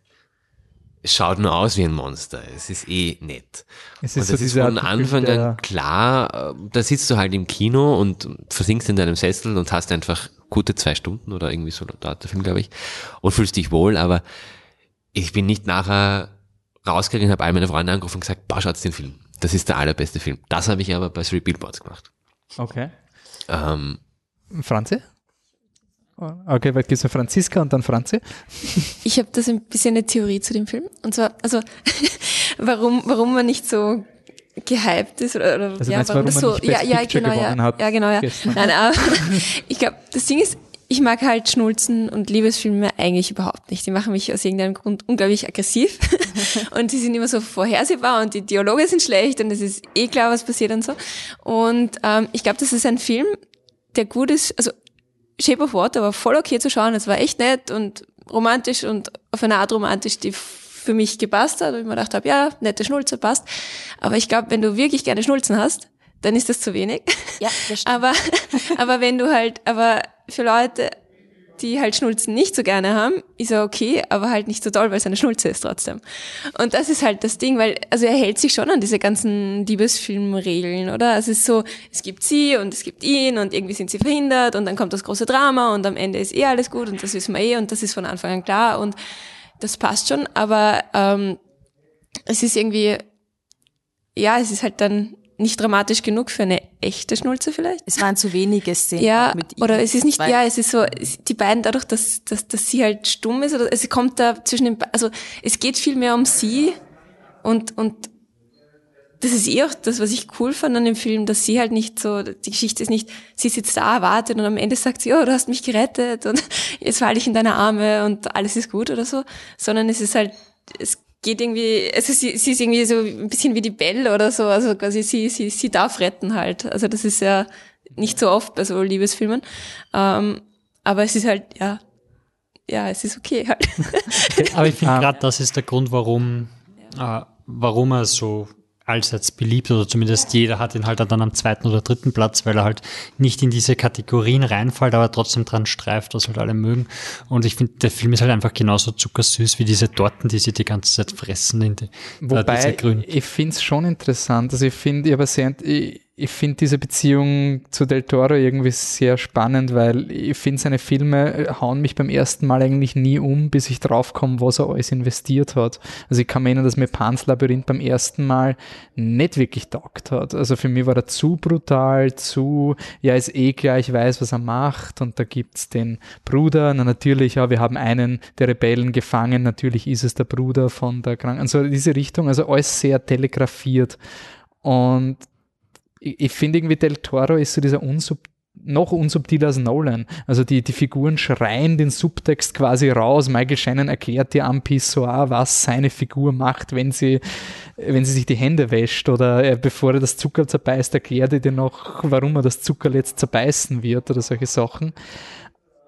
es schaut nur aus wie ein Monster. Es ist eh nett. Es und ist das so ist von Anfang an klar, äh, da sitzt du halt im Kino und versinkst in deinem Sessel und hast einfach gute zwei Stunden oder irgendwie so dauert der Film, glaube ich, und fühlst dich wohl, aber ich bin nicht nachher rausgegangen, habe all meine Freunde angerufen und gesagt, boah, schaut den Film. Das ist der allerbeste Film. Das habe ich aber bei Three Billboards gemacht. Okay. Ähm, Franzi? Okay, weil gibt's Franziska und dann Franzi. Ich habe das ein bisschen eine Theorie zu dem Film. Und zwar, also warum, warum man nicht so gehypt ist oder, oder Also ja, meinst warum warum das so, ja, ja, genau, ja, hat ja, genau, ja. gestern? Nein, aber ich glaube, das Ding ist, ich mag halt Schnulzen und Liebesfilme eigentlich überhaupt nicht. Die machen mich aus irgendeinem Grund unglaublich aggressiv und die sind immer so vorhersehbar und die Dialoge sind schlecht und es ist eh klar, was passiert und so. Und ähm, ich glaube, das ist ein Film, der gut ist, also Shape of Water war voll okay zu schauen, es war echt nett und romantisch und auf eine Art romantisch, die für mich gepasst hat, und ich mir gedacht habe, ja, nette Schnulze passt. Aber ich glaube, wenn du wirklich gerne Schnulzen hast, dann ist das zu wenig. Ja, das stimmt. Aber, aber wenn du halt, aber für Leute, die halt Schnulzen nicht so gerne haben, ist er okay, aber halt nicht so toll, weil es eine Schnulze ist trotzdem. Und das ist halt das Ding, weil, also er hält sich schon an diese ganzen Liebesfilmregeln, oder? Es ist so, es gibt sie und es gibt ihn und irgendwie sind sie verhindert und dann kommt das große Drama und am Ende ist eh alles gut und das wissen wir eh und das ist von Anfang an klar und das passt schon, aber ähm, es ist irgendwie, ja, es ist halt dann nicht dramatisch genug für eine echte Schnulze vielleicht. Es waren zu wenige Szenen. Ja, mit ihm. oder es ist nicht, ja, es ist so, die beiden dadurch, dass, dass, dass sie halt stumm ist, oder es kommt da zwischen den, also es geht viel mehr um sie und, und das ist eh auch das, was ich cool fand an dem Film, dass sie halt nicht so, die Geschichte ist nicht, sie sitzt da, wartet und am Ende sagt sie, oh, du hast mich gerettet und jetzt falle ich in deine Arme und alles ist gut oder so, sondern es ist halt, es geht irgendwie, also sie, sie ist irgendwie so ein bisschen wie die Belle oder so, also quasi sie, sie, sie darf retten halt. Also das ist ja nicht so oft bei so Liebesfilmen. Ähm, aber es ist halt, ja, ja, es ist okay halt. Aber ich finde gerade, das ist der Grund, warum, äh, warum er so allseits beliebt oder zumindest jeder hat ihn halt dann am zweiten oder dritten Platz, weil er halt nicht in diese Kategorien reinfällt, aber trotzdem dran streift, was halt alle mögen. Und ich finde, der Film ist halt einfach genauso zuckersüß wie diese Torten, die sie die ganze Zeit fressen in die, äh, Wobei, grün. ich finde es schon interessant. Also ich finde, ich, habe sehr- ich, ich finde diese Beziehung zu Del Toro irgendwie sehr spannend, weil ich finde, seine Filme hauen mich beim ersten Mal eigentlich nie um, bis ich draufkomme, was er alles investiert hat. Also ich kann mir erinnern, dass mir Pans Labyrinth beim ersten Mal nicht wirklich taugt hat. Also für mich war er zu brutal, zu, ja, ist eh klar, ich weiß, was er macht und da gibt's den Bruder, na natürlich, ja, wir haben einen der Rebellen gefangen, natürlich ist es der Bruder von der Kranken, also diese Richtung, also alles sehr telegrafiert und ich, ich finde irgendwie Del Toro ist so dieser unsub noch unsubtiler als Nolan. Also die, die Figuren schreien den Subtext quasi raus. Michael Shannon erklärt dir am Pissoir, was seine Figur macht, wenn sie, wenn sie sich die Hände wäscht oder er, bevor er das Zucker zerbeißt, erklärt er dir noch, warum er das Zucker jetzt zerbeißen wird oder solche Sachen.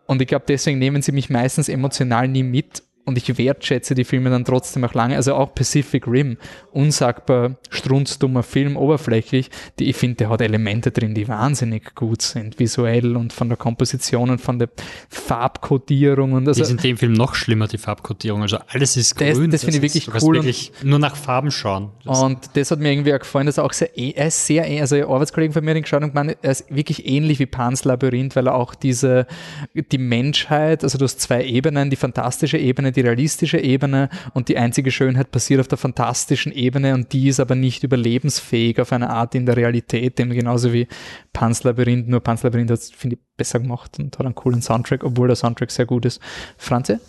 Und ich glaube, deswegen nehmen sie mich meistens emotional nie mit und ich wertschätze die Filme dann trotzdem auch lange. Also auch Pacific Rim, unsagbar strunzdummer Film, oberflächlich, die ich finde, der hat Elemente drin, die wahnsinnig gut sind, visuell und von der Komposition und von der Farbkodierung. Und also, die ist in dem Film noch schlimmer, die Farbkodierung. Also alles ist grün. Das, das finde ich wirklich cool. Wirklich nur nach Farben schauen. Das und das hat mir irgendwie auch gefallen, dass er auch sehr, er ist sehr, also Arbeitskollegen von mir den geschaut und gemeint, er ist wirklich ähnlich wie Pans Labyrinth, weil er auch diese, die Menschheit, also du hast zwei Ebenen, die fantastische Ebene, die realistische Ebene und die einzige Schönheit passiert auf der fantastischen Ebene und die ist aber nicht überlebensfähig auf eine Art in der Realität, dem genauso wie Pans Labyrinth, nur Pans Labyrinth hat finde ich besser gemacht und hat einen coolen Soundtrack, obwohl der Soundtrack sehr gut ist. Franze?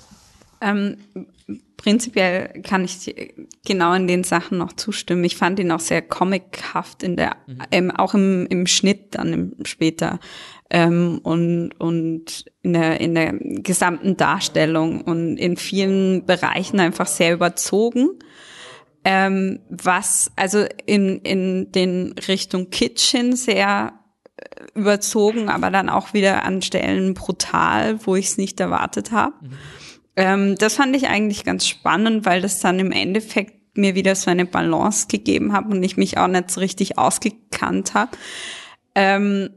Ähm, prinzipiell kann ich genau in den Sachen noch zustimmen. Ich fand ihn auch sehr comichaft in der, mhm. ähm, auch im, im Schnitt dann im, später ähm, und, und in, der, in der gesamten Darstellung und in vielen Bereichen einfach sehr überzogen. Ähm, was also in, in den Richtung Kitchen sehr äh, überzogen, aber dann auch wieder an Stellen brutal, wo ich es nicht erwartet habe. Mhm. Ähm, das fand ich eigentlich ganz spannend, weil das dann im Endeffekt mir wieder so eine Balance gegeben hat und ich mich auch nicht so richtig ausgekannt habe. Ähm,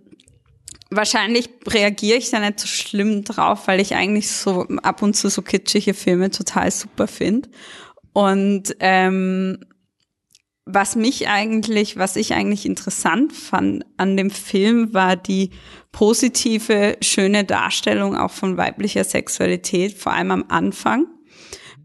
wahrscheinlich reagiere ich da nicht so schlimm drauf, weil ich eigentlich so ab und zu so kitschige Filme total super finde. Und ähm, was mich eigentlich, was ich eigentlich interessant fand an dem Film, war die positive, schöne Darstellung auch von weiblicher Sexualität, vor allem am Anfang,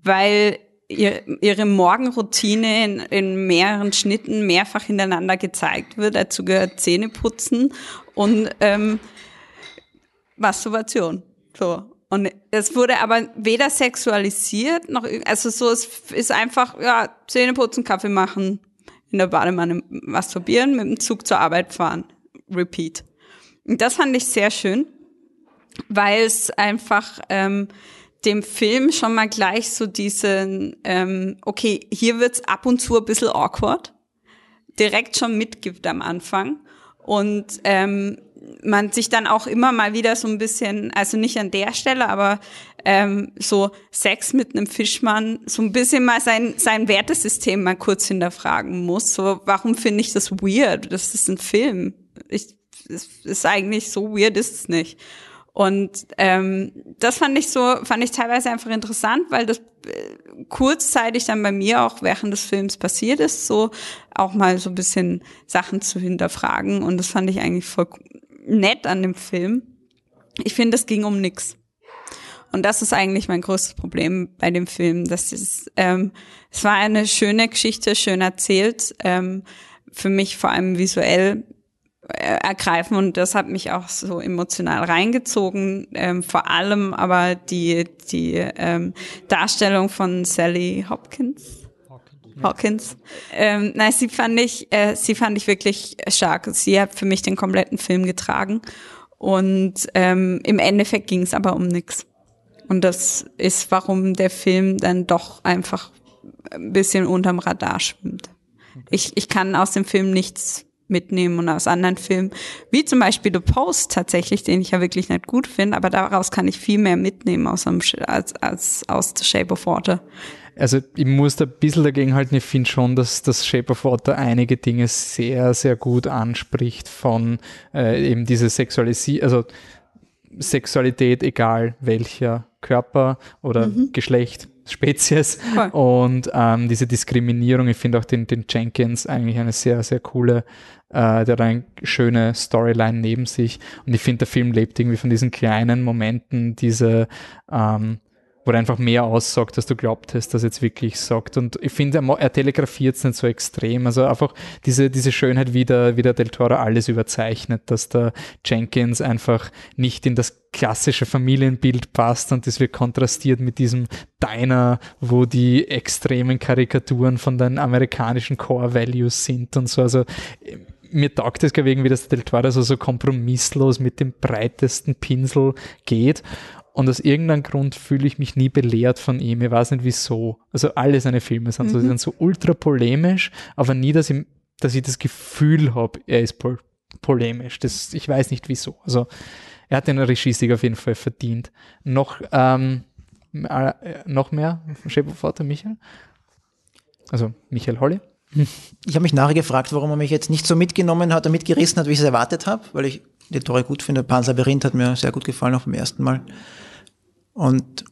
weil ihr, ihre Morgenroutine in, in mehreren Schnitten mehrfach hintereinander gezeigt wird. Dazu gehört Zähneputzen und ähm, Masturbation. So. Und es wurde aber weder sexualisiert noch, also so, es ist einfach, ja, Zähneputzen, Kaffee machen, in der Badewanne masturbieren, mit dem Zug zur Arbeit fahren. Repeat. Und das fand ich sehr schön, weil es einfach ähm, dem Film schon mal gleich so diesen, ähm, okay, hier wird's ab und zu ein bisschen awkward, direkt schon mitgibt am Anfang. Und ähm, man sich dann auch immer mal wieder so ein bisschen, also nicht an der Stelle, aber ähm, so Sex mit einem Fischmann, so ein bisschen mal sein, sein Wertesystem mal kurz hinterfragen muss. So, warum finde ich das weird? Das ist ein Film. Ich, es ist eigentlich so weird ist es nicht. Und ähm, das fand ich so, fand ich teilweise einfach interessant, weil das äh, kurzzeitig dann bei mir auch während des Films passiert ist, so auch mal so ein bisschen Sachen zu hinterfragen. Und das fand ich eigentlich voll nett an dem Film. Ich finde, es ging um nix. Und das ist eigentlich mein größtes Problem bei dem Film. Das ist, ähm, es war eine schöne Geschichte, schön erzählt. Ähm, für mich vor allem visuell ergreifen und das hat mich auch so emotional reingezogen. Ähm, vor allem aber die die ähm, Darstellung von Sally Hopkins. Hawkins. Ähm, nein, sie fand ich, äh, sie fand ich wirklich stark. Sie hat für mich den kompletten Film getragen. Und ähm, im Endeffekt ging es aber um nichts. Und das ist, warum der Film dann doch einfach ein bisschen unterm Radar schwimmt. Ich, ich kann aus dem Film nichts mitnehmen und aus anderen Filmen, wie zum Beispiel The Post tatsächlich, den ich ja wirklich nicht gut finde, aber daraus kann ich viel mehr mitnehmen aus einem, als, als aus The Shape of Water. Also ich muss da ein bisschen dagegen halten, ich finde schon, dass das Shape of Water einige Dinge sehr, sehr gut anspricht von äh, eben diese Sexualisierung, also Sexualität, egal welcher Körper oder Mhm. Geschlecht, Spezies Voll. und ähm, diese Diskriminierung. Ich finde auch den, den Jenkins eigentlich eine sehr, sehr coole, äh, der hat eine schöne Storyline neben sich und ich finde, der Film lebt irgendwie von diesen kleinen Momenten, diese ähm, wo er einfach mehr aussagt, als du glaubt hast, dass er jetzt wirklich sagt. Und ich finde, er, er telegrafiert es nicht so extrem. Also einfach diese, diese Schönheit, wie der, wie der Del Toro alles überzeichnet, dass der Jenkins einfach nicht in das klassische Familienbild passt und das wird kontrastiert mit diesem Diner, wo die extremen Karikaturen von den amerikanischen Core Values sind und so. Also äh, mir taugt es gar irgendwie, dass der Del Toro so, so kompromisslos mit dem breitesten Pinsel geht. Und aus irgendeinem Grund fühle ich mich nie belehrt von ihm. Ich weiß nicht wieso. Also alle seine Filme sind so, sie sind so ultra polemisch, aber nie, dass ich, dass ich das Gefühl habe, er ist pol polemisch. Das, ich weiß nicht wieso. Also er hat den Regiesieg auf jeden Fall verdient. Noch, ähm, äh, noch mehr Shape of Water, Michael? Also Michael Holly? Ich habe mich nachher gefragt, warum er mich jetzt nicht so mitgenommen hat und mitgerissen hat, wie ich es erwartet habe, weil ich die Tore gut finde. Pan's Labyrinth hat mir sehr gut gefallen, auch beim ersten Mal. Und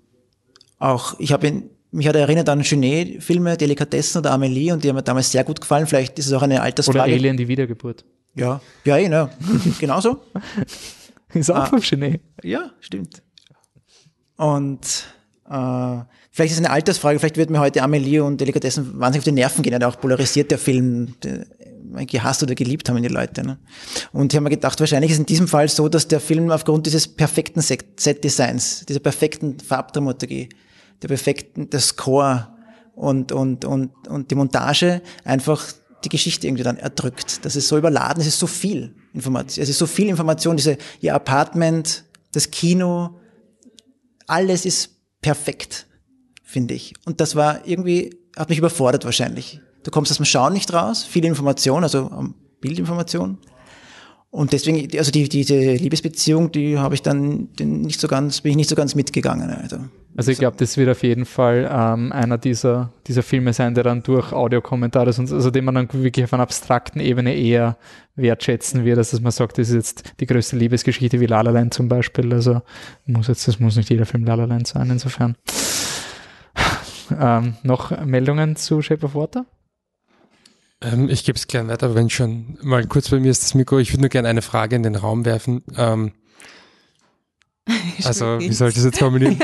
auch, ich habe ihn, mich hat er erinnert an Genet-Filme, Delikatessen oder Amelie und die haben mir damals sehr gut gefallen. Vielleicht ist es auch eine Oder Altersfrage. Alien, die Wiedergeburt. Ja, ja, eh, ne? Genauso. Ist auch Ah. vom Genet. Ja, stimmt. Und äh, vielleicht ist es eine Altersfrage, vielleicht wird mir heute Amelie und Delikatessen wahnsinnig auf die Nerven gehen. Er hat auch polarisiert der Film, gehasst oder geliebt haben die Leute. Ne? Und ich habe mir gedacht, wahrscheinlich ist in diesem Fall so, dass der Film aufgrund dieses perfekten Set- Set-Designs, dieser perfekten Farbdramaturgie, der perfekten, der Score und, und, und, und die Montage einfach die Geschichte irgendwie dann erdrückt. Das ist so überladen, es ist so viel Information, es ist so viel Information, diese, ihr Apartment, das Kino, alles ist perfekt, finde ich. Und das war irgendwie, hat mich überfordert wahrscheinlich. Du kommst aus dem Schauen nicht raus, viel Information, also ähm, Bildinformation. Und deswegen, also die, diese Liebesbeziehung, die habe ich dann nicht so ganz, bin ich nicht so ganz mitgegangen. Also. Also ich glaube, das wird auf jeden Fall ähm, einer dieser, dieser Filme sein, der dann durch Audiokommentare, also den man dann wirklich auf einer abstrakten Ebene eher wertschätzen wird, als dass man sagt, das ist jetzt die größte Liebesgeschichte wie La La Land zum Beispiel. Also muss jetzt, das muss nicht jeder Film La La Land sein, insofern. Ähm, noch Meldungen zu Shape of Water? Ähm, ich gebe es gern weiter, wenn schon mal kurz bei mir ist das Mikro. Ich würde nur gerne eine Frage in den Raum werfen. Ähm, also, wie soll ich das jetzt formulieren?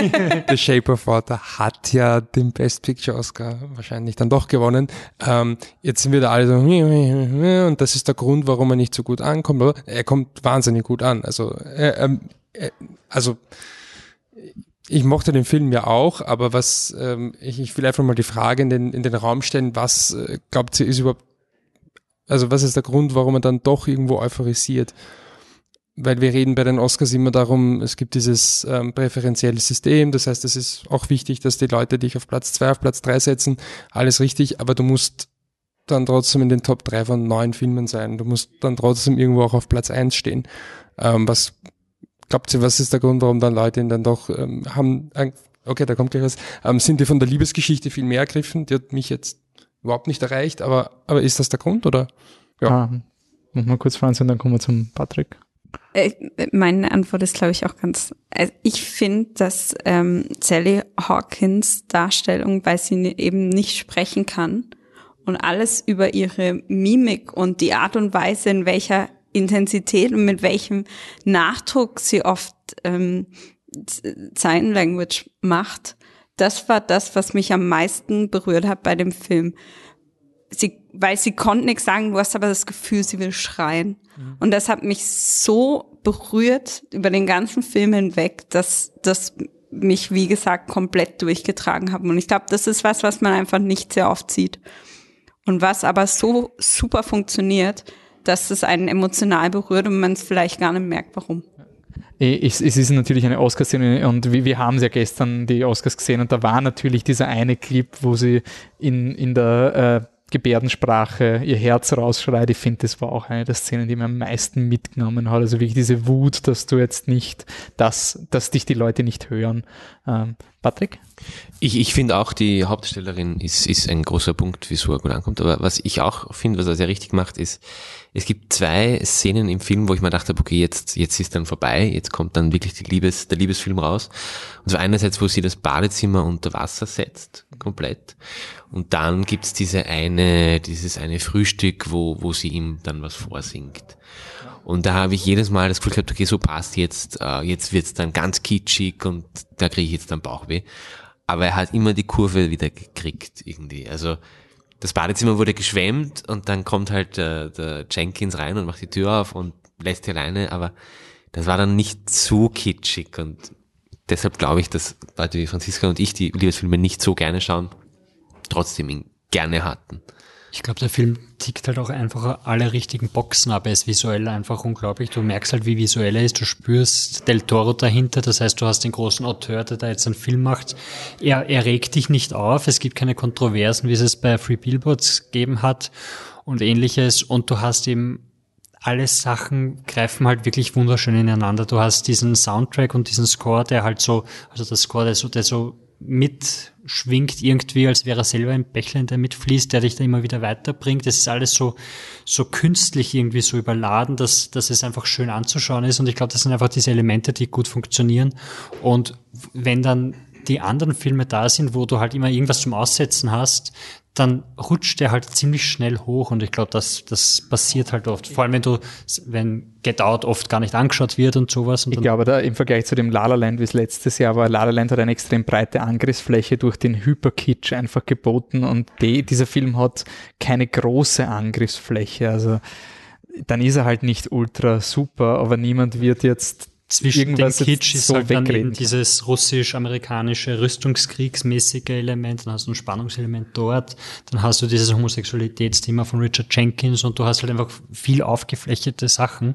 The Shape of Water hat ja den Best Picture Oscar wahrscheinlich dann doch gewonnen. Ähm, jetzt sind wir da alle so, und das ist der Grund, warum er nicht so gut ankommt. Er kommt wahnsinnig gut an. Also, ähm, er, also ich mochte den Film ja auch, aber was ähm, ich, ich will einfach mal die Frage in den, in den Raum stellen, was äh, glaubt ihr ist überhaupt, also was ist der Grund, warum man dann doch irgendwo euphorisiert? Weil wir reden bei den Oscars immer darum, es gibt dieses ähm, präferenzielle System, das heißt, es ist auch wichtig, dass die Leute dich auf Platz zwei, auf Platz drei setzen, alles richtig, aber du musst dann trotzdem in den Top drei von neun Filmen sein. Du musst dann trotzdem irgendwo auch auf Platz eins stehen. Ähm, was glaubt ihr, was ist der Grund, warum dann Leute ihn dann doch ähm, haben, okay, da kommt gleich was, ähm, sind die von der Liebesgeschichte viel mehr ergriffen? Die hat mich jetzt überhaupt nicht erreicht, aber, aber ist das der Grund oder? Ja. Ah, noch mal kurz fragen, und dann kommen wir zum Patrick. Äh, Meine Antwort ist, glaube ich, auch ganz. Also ich finde, dass ähm, Sally Hawkins Darstellung, weil sie eben nicht sprechen kann und alles über ihre Mimik und die Art und Weise, in welcher Intensität und mit welchem Nachdruck sie oft ähm, Sign Language macht, das war das, was mich am meisten berührt hat bei dem Film. Sie, weil sie konnte nichts sagen, du hast aber das Gefühl, sie will schreien. Und das hat mich so berührt über den ganzen Film hinweg, dass das mich, wie gesagt, komplett durchgetragen hat. Und ich glaube, das ist was, was man einfach nicht sehr oft sieht. Und was aber so super funktioniert, dass es einen emotional berührt und man es vielleicht gar nicht merkt, warum. Es, es ist natürlich eine Oscar-Szene und wir, wir haben ja gestern die Oscars gesehen und da war natürlich dieser eine Clip, wo sie in, in der äh, Gebärdensprache ihr Herz rausschreit. Ich finde, das war auch eine der Szenen, die mir am meisten mitgenommen hat. Also wirklich diese Wut, dass du jetzt nicht, dass, dass dich die Leute nicht hören. Ähm, Patrick? Ich, ich finde auch, die Hauptdarstellerin ist, ist ein großer Punkt, wieso er gut ankommt. Aber was ich auch finde, was er sehr richtig macht, ist, es gibt zwei Szenen im Film, wo ich mir dachte, okay, jetzt, jetzt ist dann vorbei, jetzt kommt dann wirklich die Liebes, der Liebesfilm raus. Und zwar einerseits, wo sie das Badezimmer unter Wasser setzt, komplett. Und dann gibt's diese eine, dieses eine Frühstück, wo, wo sie ihm dann was vorsingt. Und da habe ich jedes Mal das Gefühl gehabt, okay, so passt jetzt, äh, jetzt wird's dann ganz kitschig und da kriege ich jetzt dann Bauchweh. Aber er hat immer die Kurve wieder gekriegt irgendwie. Also das Badezimmer wurde geschwemmt und dann kommt halt äh, der Jenkins rein und macht die Tür auf und lässt sie alleine, aber das war dann nicht so kitschig und deshalb glaube ich, dass Leute wie Franziska und ich die Liebesfilme nicht so gerne schauen, trotzdem ihn gerne hatten. Ich glaube, der Film tickt halt auch einfach alle richtigen Boxen ab. Er ist visuell einfach unglaublich. Du merkst halt, wie visuell er ist. Du spürst Del Toro dahinter. Das heißt, du hast den großen Auteur, der da jetzt einen Film macht. Er, er regt dich nicht auf. Es gibt keine Kontroversen, wie es es bei Free Billboards gegeben hat und ähnliches. Und du hast eben alle Sachen greifen halt wirklich wunderschön ineinander. Du hast diesen Soundtrack und diesen Score, der halt so, also der Score, der so, der so mitschwingt irgendwie, als wäre er selber ein Bächlein, der mitfließt, der dich da immer wieder weiterbringt. Das ist alles so, so künstlich irgendwie so überladen, dass, dass es einfach schön anzuschauen ist. Und ich glaube, das sind einfach diese Elemente, die gut funktionieren. Und wenn dann die anderen Filme da sind, wo du halt immer irgendwas zum Aussetzen hast, dann rutscht der halt ziemlich schnell hoch und ich glaube, das, das passiert halt oft. Vor allem, wenn du, wenn Get Out oft gar nicht angeschaut wird und sowas. Und ich glaube, da im Vergleich zu dem La La Land, wie es letztes Jahr war, La La Land hat eine extrem breite Angriffsfläche durch den Hyperkitsch einfach geboten und die, dieser Film hat keine große Angriffsfläche. Also dann ist er halt nicht ultra super, aber niemand wird jetzt zwischen dem Kitsch ist so halt dann eben dieses russisch-amerikanische Rüstungskriegsmäßige Element, dann hast du ein Spannungselement dort, dann hast du dieses Homosexualitätsthema von Richard Jenkins und du hast halt einfach viel aufgeflächete Sachen.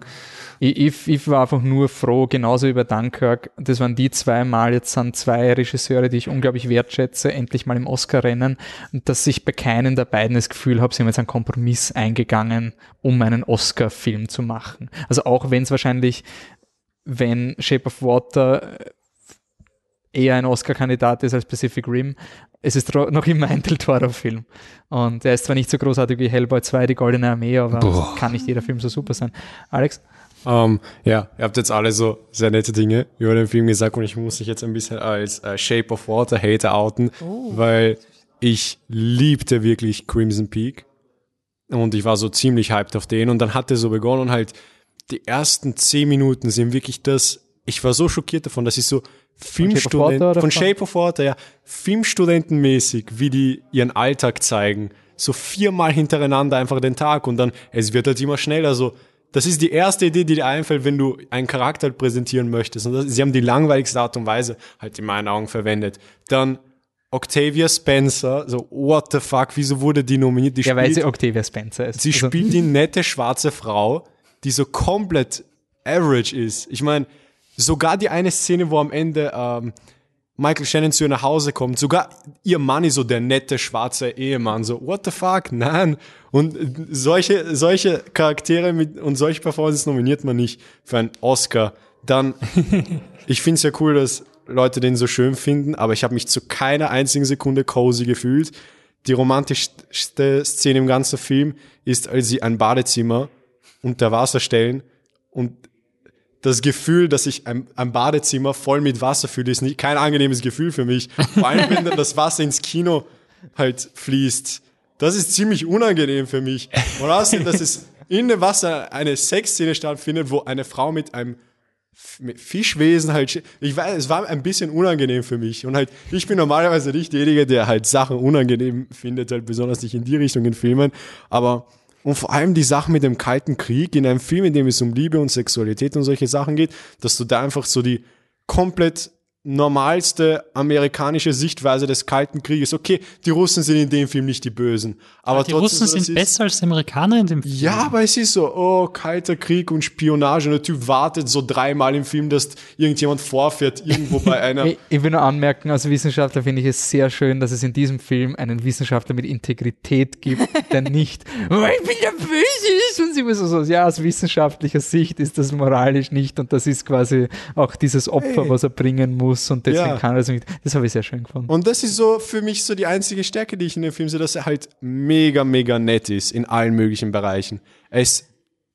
Ich, ich, ich war einfach nur froh, genauso über Dunkirk, das waren die zwei Mal, jetzt sind zwei Regisseure, die ich unglaublich wertschätze, endlich mal im Oscar-Rennen und dass ich bei keinen der beiden das Gefühl habe, sie haben jetzt einen Kompromiss eingegangen, um einen Oscar-Film zu machen. Also auch wenn es wahrscheinlich wenn Shape of Water äh, eher ein Oscar-Kandidat ist als Pacific Rim. Es ist noch immer ein Del Toro-Film. Und er ist zwar nicht so großartig wie Hellboy 2, die Goldene Armee, aber kann nicht jeder Film so super sein. Alex? Um, ähm, ja, ihr habt jetzt alle so sehr nette Dinge über den Film gesagt und ich muss mich jetzt ein bisschen als uh, Shape of Water Hater outen, oh. weil ich liebte wirklich Crimson Peak und ich war so ziemlich hyped auf den und dann hat er so begonnen halt die ersten zehn Minuten sind wirklich das, ich war so schockiert davon, dass ich so Filmstudenten, von Shape of Water, ja, Filmstudentenmäßig, wie die ihren Alltag zeigen, so viermal hintereinander einfach den Tag und dann, es wird halt immer schneller, so, das ist die erste Idee, die dir einfällt, wenn du einen Charakter halt präsentieren möchtest. Und das, sie haben die langweiligste Art und Weise halt in meinen Augen verwendet. Dann Octavia Spencer, so what the fuck, wieso wurde die nominiert? Die ja, spielt, weil sie Octavia Spencer ist. Sie also. spielt die nette schwarze Frau, die so komplett average ist. Ich meine, sogar die eine Szene, wo am Ende ähm, Michael Shannon zu ihr nach Hause kommt, sogar ihr Mann ist so der nette schwarze Ehemann, so what the fuck, nein. Und solche, solche Charaktere mit, und solche Performances nominiert man nicht für einen Oscar. Dann, ich finde es ja cool, dass Leute den so schön finden, aber ich habe mich zu keiner einzigen Sekunde cozy gefühlt. Die romantischste Szene im ganzen Film ist, als sie ein Badezimmer unter Wasser stellen und das Gefühl, dass ich ein, ein, Badezimmer voll mit Wasser fühle, ist nicht, kein angenehmes Gefühl für mich. Vor allem, wenn dann das Wasser ins Kino halt fließt. Das ist ziemlich unangenehm für mich. Und außerdem, dass es in dem Wasser eine Sexszene stattfindet, wo eine Frau mit einem Fischwesen halt, ich weiß, es war ein bisschen unangenehm für mich. Und halt, ich bin normalerweise nicht derjenige, der halt Sachen unangenehm findet, halt besonders nicht in die Richtung in Filmen. Aber und vor allem die Sache mit dem Kalten Krieg in einem Film, in dem es um Liebe und Sexualität und solche Sachen geht, dass du da einfach so die komplett normalste amerikanische Sichtweise des Kalten Krieges. Okay, die Russen sind in dem Film nicht die Bösen. Aber ja, die Russen sind ist, besser als die Amerikaner in dem Film. Ja, aber es ist so, oh, Kalter Krieg und Spionage. Und der Typ wartet so dreimal im Film, dass irgendjemand vorfährt, irgendwo bei einer. ich, ich will nur anmerken, als Wissenschaftler finde ich es sehr schön, dass es in diesem Film einen Wissenschaftler mit Integrität gibt, der nicht, oh, ich bin der Böse Und sie muss so, ja, aus wissenschaftlicher Sicht ist das moralisch nicht. Und das ist quasi auch dieses Opfer, hey. was er bringen muss muss und deswegen ja. kann er das nicht. Das habe ich sehr schön gefunden. Und das ist so für mich so die einzige Stärke, die ich in dem Film sehe, dass er halt mega, mega nett ist in allen möglichen Bereichen. Er ist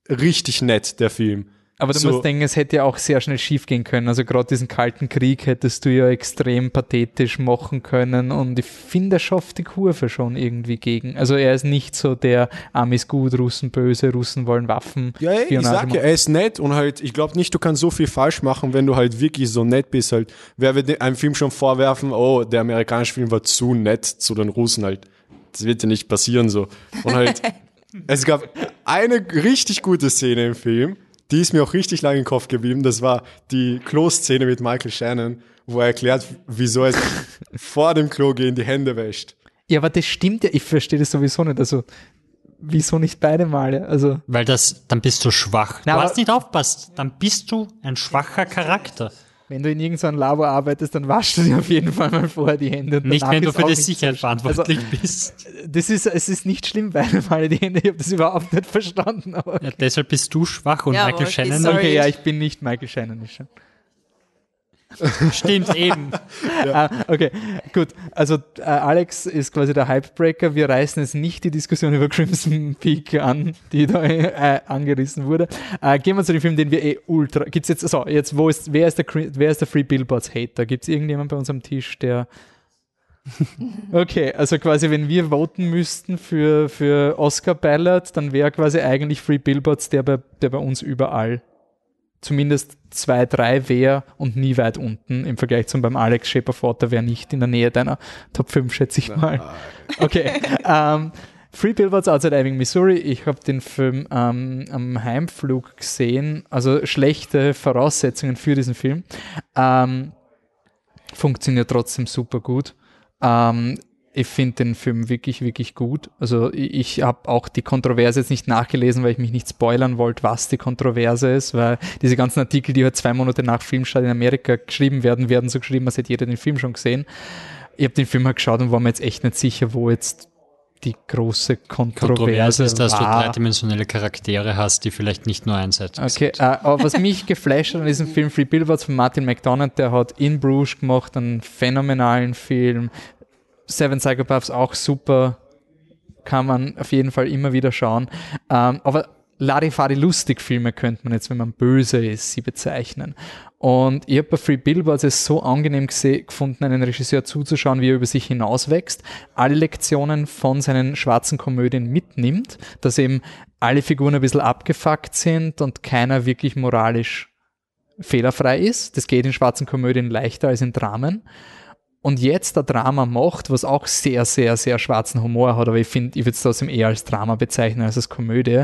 richtig nett, der Film. Aber du So. musst denken, es hätte ja auch sehr schnell schief gehen können. Also gerade diesen kalten Krieg hättest du ja extrem pathetisch machen können und ich finde, er schafft die Kurve schon irgendwie gegen. Also er ist nicht so der Amis gut, Russen böse, Russen wollen Waffen. Ja, ey, ich Spionage sag ja, er ist nett und halt, ich glaube nicht, du kannst so viel falsch machen, wenn du halt wirklich so nett bist. Halt, wer wird einem Film schon vorwerfen, oh, der amerikanische Film war zu nett zu den Russen halt. Das wird ja nicht passieren so. Und halt, es gab eine richtig gute Szene im Film, die ist mir auch richtig lange im Kopf geblieben. Das war die Klo-Szene mit Michael Shannon, wo er erklärt, wieso er sich vor dem Klo gehen die Hände wäscht. Ja, aber das stimmt ja, ich verstehe das sowieso nicht. Also, wieso nicht beide Male? Also, Weil das, dann bist du schwach. Na, du hast nicht aufpasst, dann bist du ein schwacher Charakter. Wenn du in irgendeinem Labor arbeitest, dann waschst du dir auf jeden Fall mal vorher die Hände. Und Nicht, wenn du für die nicht Sicherheit so schlimm. verantwortlich Also, bist. das ist, es ist nicht schlimm, beide Male die Hände. Ich habe das überhaupt nicht verstanden. Aber Ja, deshalb bist du schwach und Ja, Michael okay, Shannon okay, ja, ich bin nicht Michael Shannon. Ist schon. Stimmt eben. Ah, okay, gut. Also äh, Alex ist quasi der Hypebreaker. Wir reißen jetzt nicht die Diskussion über Crimson Peak an, die da äh, angerissen wurde. Äh, gehen wir zu dem Film, den wir eh ultra. Gibt's jetzt, so, jetzt, wo ist, wer ist der, wer ist der Free Billboards Hater? Gibt es irgendjemand bei uns am Tisch, der. Okay, also quasi, wenn wir voten müssten für, für Oscar Ballot, dann wäre quasi eigentlich Free Billboards der bei, der bei uns überall zumindest zwei, drei wäre und nie weit unten im Vergleich zum beim Alex Schäperforter wäre nicht in der Nähe deiner Top 5, schätze ich mal. Okay. ähm, Free Billboards Outside Ebbing, Missouri. Ich habe den Film ähm, am Heimflug gesehen. Also schlechte Voraussetzungen für diesen Film. Ähm, funktioniert trotzdem super gut. Ähm, ich finde den Film wirklich, wirklich gut. Also ich, ich habe auch die Kontroverse jetzt nicht nachgelesen, weil ich mich nicht spoilern wollte, was die Kontroverse ist, weil diese ganzen Artikel, die halt zwei Monate nach Filmstart in Amerika geschrieben werden, werden so geschrieben, als hätte jeder den Film schon gesehen. Ich habe den Film halt geschaut und war mir jetzt echt nicht sicher, wo jetzt die große Kontroverse, Kontrovers ist, dass du war. dreidimensionelle Charaktere hast, die vielleicht nicht nur einseitig Okay, sind. äh, aber was mich geflasht hat an diesem Film Free Billboards von Martin McDonald, der hat In Bruges gemacht, einen phänomenalen Film. Seven Psychopaths auch super, kann man auf jeden Fall immer wieder schauen. Ähm, aber Larifari lustig Filme könnte man jetzt, wenn man böse ist, sie bezeichnen. Und ich habe bei Free Billboards es so angenehm gefunden, einen Regisseur zuzuschauen, wie er über sich hinauswächst, alle Lektionen von seinen schwarzen Komödien mitnimmt, dass eben alle Figuren ein bisschen abgefuckt sind und keiner wirklich moralisch fehlerfrei ist. Das geht in schwarzen Komödien leichter als in Dramen. Und jetzt der Drama macht, was auch sehr, sehr, sehr schwarzen Humor hat, aber ich finde, ich würde es trotzdem eher als Drama bezeichnen als als Komödie.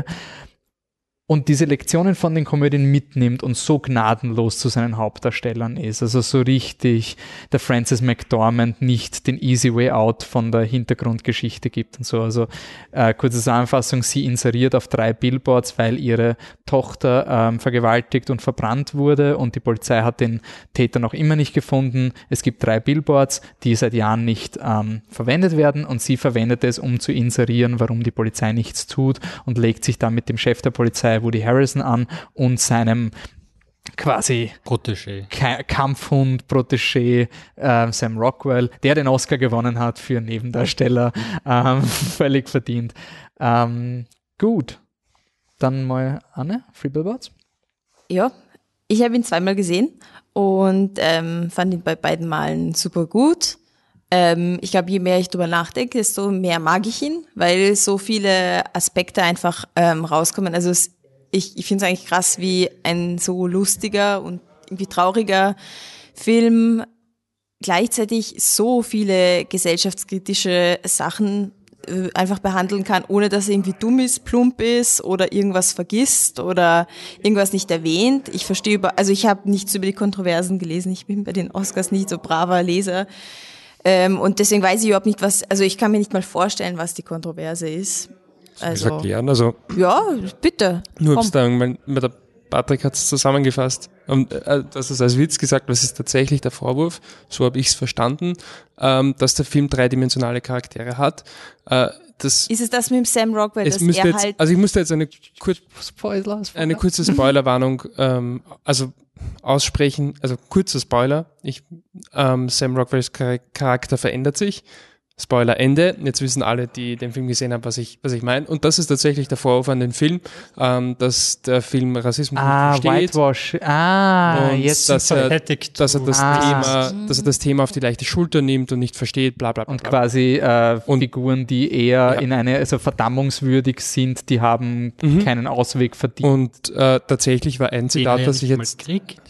Und diese Lektionen von den Komödien mitnimmt und so gnadenlos zu seinen Hauptdarstellern ist. Also so richtig der Francis McDormand nicht den Easy Way Out von der Hintergrundgeschichte gibt und so. Also äh, kurze Zusammenfassung, sie inseriert auf drei Billboards, weil ihre Tochter ähm, vergewaltigt und verbrannt wurde und die Polizei hat den Täter noch immer nicht gefunden. Es gibt drei Billboards, die seit Jahren nicht ähm, verwendet werden und sie verwendet es, um zu inserieren, warum die Polizei nichts tut und legt sich dann mit dem Chef der Polizei, Woody Harrison, an und seinem quasi Protégé. Ka Kampfhund, Protégé, äh, Sam Rockwell, der den Oscar gewonnen hat für Nebendarsteller, ähm, völlig verdient. Ähm, gut, dann mal Anne, Free Billboards. Ja, ich habe ihn zweimal gesehen und ähm, fand ihn bei beiden Malen super gut. Ähm, ich glaube, je mehr ich drüber nachdenke, desto mehr mag ich ihn, weil so viele Aspekte einfach ähm, rauskommen. Also es, ich, ich finde es eigentlich krass, wie ein so lustiger und irgendwie trauriger Film gleichzeitig so viele gesellschaftskritische Sachen äh, einfach behandeln kann, ohne dass er irgendwie dumm ist, plump ist oder irgendwas vergisst oder irgendwas nicht erwähnt. Ich verstehe über, also ich habe nichts über die Kontroversen gelesen. Ich bin bei den Oscars nicht so braver Leser. Ähm, und deswegen weiß ich überhaupt nicht, was, also ich kann mir nicht mal vorstellen, was die Kontroverse ist. Also, erklären? Also ja, bitte. Nur weil weil der Patrick hat es zusammengefasst. Und äh, das ist als Witz gesagt, was ist tatsächlich der Vorwurf? So habe ich es verstanden, ähm, dass der Film dreidimensionale Charaktere hat. Äh, das, Ist es das mit dem Sam Rockwell, es dass müsste er jetzt, halt also ich musste jetzt eine, kurz, Spoiler. eine kurze Spoilerwarnung, ähm, also aussprechen, also kurzer Spoiler. Ich, ähm, Sam Rockwells Char- Charakter verändert sich Spoiler Ende. Jetzt wissen alle, die den Film gesehen haben, was ich, was ich meine. Und das ist tatsächlich der Vorwurf an den Film, ähm, dass der Film Rassismus Ah, nicht versteht. Whitewash. Ah, und jetzt dass er, dass er das Ah. Thema, dass er das Thema auf die leichte Schulter nimmt und nicht versteht, bla bla bla. Und quasi äh, Und- Figuren, die eher Ja. in eine, also verdammungswürdig sind, die haben Mhm. keinen Ausweg verdient. Und äh, tatsächlich war ein Zitat, das ich jetzt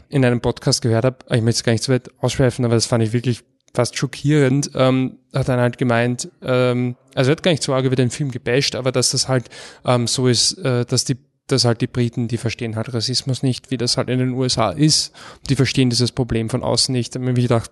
in einem Podcast gehört habe, ich möchte es gar nicht so weit ausschweifen, aber das fand ich wirklich fast schockierend, ähm, hat dann halt gemeint, ähm, also er hat gar nicht so arg über den Film gebasht, aber dass das halt ähm, so ist, äh, dass die dass halt die Briten, die verstehen halt Rassismus nicht, wie das halt in den USA ist. Die verstehen dieses Problem von außen nicht. Da habe ich gedacht,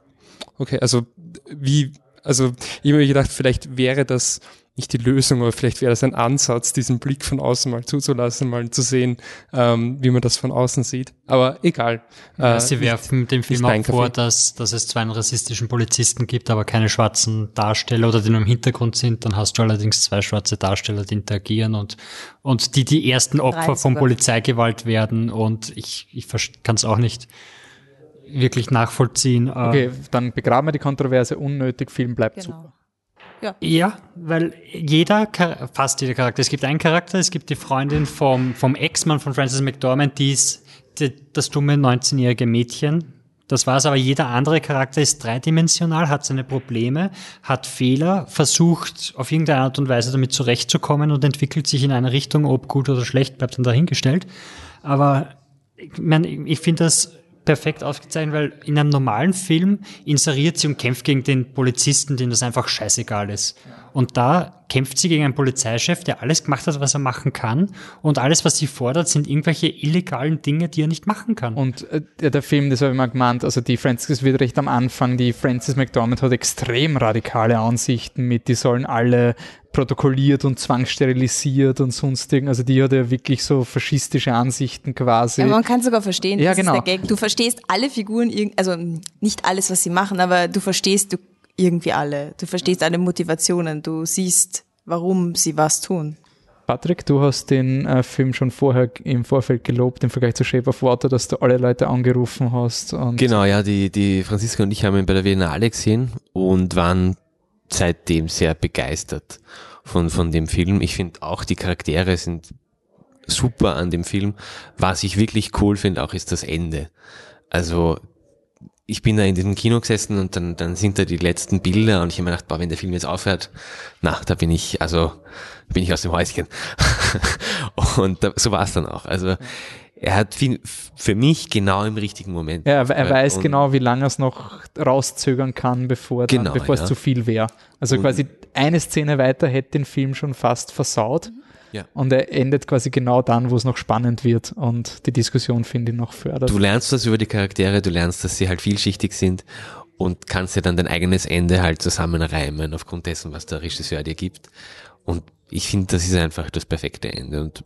okay, also wie, also ich habe mir gedacht, vielleicht wäre das nicht die Lösung, aber vielleicht wäre das ein Ansatz, diesen Blick von außen mal zuzulassen, mal zu sehen, ähm, wie man das von außen sieht. Aber egal. Ja, Äh, sie werfen dem Film nicht auch vor, dass, dass es zwar einen rassistischen Polizisten gibt, aber keine schwarzen Darsteller oder die nur im Hintergrund sind. Dann hast du allerdings zwei schwarze Darsteller, die interagieren und, und die die ersten Opfer von. Polizeigewalt werden. Und ich, ich kann es auch nicht wirklich nachvollziehen. Äh, Okay, dann begraben wir die Kontroverse unnötig, Film bleibt Genau. super. Ja, weil jeder, fast jeder Charakter, es gibt einen Charakter, es gibt die Freundin vom, vom Ex-Mann von Francis McDormand, die ist die, das dumme 19-jährige Mädchen. Das war's, aber jeder andere Charakter ist dreidimensional, hat seine Probleme, hat Fehler, versucht auf irgendeine Art und Weise damit zurechtzukommen und entwickelt sich in eine Richtung, ob gut oder schlecht, bleibt dann dahingestellt. Aber ich, mein, ich finde das perfekt aufgezeichnet, weil in einem normalen Film inseriert sie und kämpft gegen den Polizisten, dem das einfach scheißegal ist. Und da kämpft sie gegen einen Polizeichef, der alles gemacht hat, was er machen kann. Und alles, was sie fordert, sind irgendwelche illegalen Dinge, die er nicht machen kann. Und äh, der, Film, das habe ich mal gemeint, also die Frances wird recht am Anfang, die Frances McDormand hat extrem radikale Ansichten mit, die sollen alle protokolliert und zwangssterilisiert und sonstigen. Also die hat ja wirklich so faschistische Ansichten quasi. Ja, man kann sogar verstehen, Ja, das genau. ist der Gag. Du verstehst alle Figuren, also nicht alles, was sie machen, aber du verstehst du irgendwie alle. Du verstehst alle Motivationen. Du siehst, warum sie was tun. Patrick, du hast den äh, Film schon vorher im Vorfeld gelobt im Vergleich zu Shape of Water, dass du alle Leute angerufen hast. Und Genau, ja, die, die Franziska und ich haben ihn bei der Biennale gesehen und waren seitdem sehr begeistert von, von dem Film. Ich finde auch die Charaktere sind super an dem Film. Was ich wirklich cool finde auch ist das Ende. Also ich bin da in diesem Kino gesessen und dann, dann sind da die letzten Bilder und ich habe mir gedacht, boah, wenn der Film jetzt aufhört, na, da bin ich, also bin ich aus dem Häuschen. und so war es dann auch. Also er hat viel, für mich genau im richtigen Moment. ja, er, weiß genau, wie lange er es noch rauszögern kann, bevor, dann, Genau, bevor es ja. zu viel wäre. Also Und- quasi eine Szene weiter hätte den Film schon fast versaut. Ja. Und er endet quasi genau dann, wo es noch spannend wird und die Diskussion, finde ich, noch fördert. Du lernst was über die Charaktere, du lernst, dass sie halt vielschichtig sind und kannst dir dann dein eigenes Ende halt zusammenreimen aufgrund dessen, was der Regisseur dir gibt. Und ich finde, das ist einfach das perfekte Ende. Und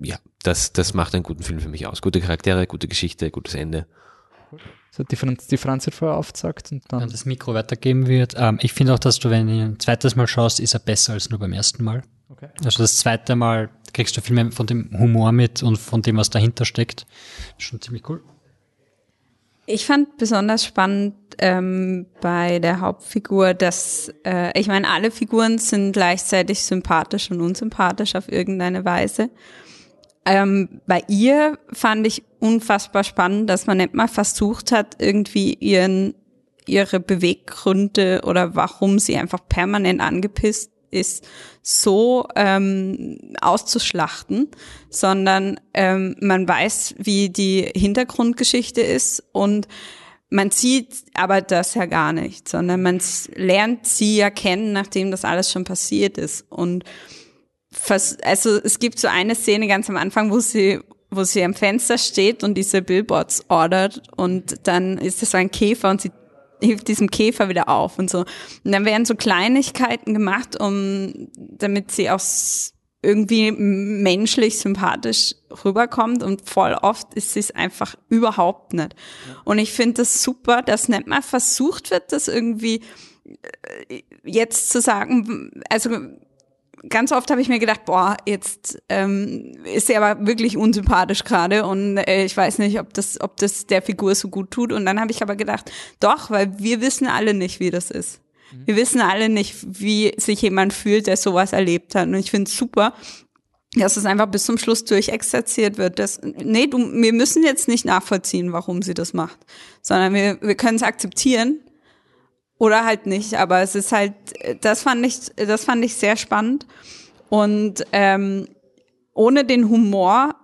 ja, das, das macht einen guten Film für mich aus. Gute Charaktere, gute Geschichte, gutes Ende. So, die, Franz, die Franz hat vorher aufgesagt und dann. Wenn das Mikro weitergeben wird. Ähm, ich finde auch, dass du, wenn du ihn ein zweites Mal schaust, ist er besser als nur beim ersten Mal. Okay. Also das zweite Mal kriegst du viel mehr von dem Humor mit und von dem, was dahinter steckt. Schon ziemlich cool. Ich fand besonders spannend ähm, bei der Hauptfigur, dass äh, ich meine, alle Figuren sind gleichzeitig sympathisch und unsympathisch auf irgendeine Weise. Ähm, bei ihr fand ich unfassbar spannend, dass man nicht mal versucht hat, irgendwie ihren ihre Beweggründe oder warum sie einfach permanent angepisst ist, so ähm, auszuschlachten, sondern ähm, man weiß, wie die Hintergrundgeschichte ist und man sieht aber das ja gar nicht, sondern man lernt sie ja kennen, nachdem das alles schon passiert ist. Und also es gibt so eine Szene ganz am Anfang, wo sie wo sie am Fenster steht und diese Billboards ordert und dann ist das ein Käfer und sie hilft diesem Käfer wieder auf und so. Und dann werden so Kleinigkeiten gemacht, um damit sie auch irgendwie menschlich sympathisch rüberkommt und voll oft ist sie es einfach überhaupt nicht. Und ich finde das super, dass nicht mal versucht wird, das irgendwie äh, jetzt zu sagen, also ganz oft habe ich mir gedacht, boah, jetzt ähm, ist sie aber wirklich unsympathisch gerade und äh, ich weiß nicht, ob das, ob das der Figur so gut tut. Und dann habe ich aber gedacht, doch, weil wir wissen alle nicht, wie das ist. Wir wissen alle nicht, wie sich jemand fühlt, der sowas erlebt hat. Und ich finde es super, dass es einfach bis zum Schluss durchexerziert wird. Das, nee, du, wir müssen jetzt nicht nachvollziehen, warum sie das macht, sondern wir, wir können es akzeptieren oder halt nicht. Aber es ist halt, das fand ich, das fand ich sehr spannend. Und ähm, ohne den Humor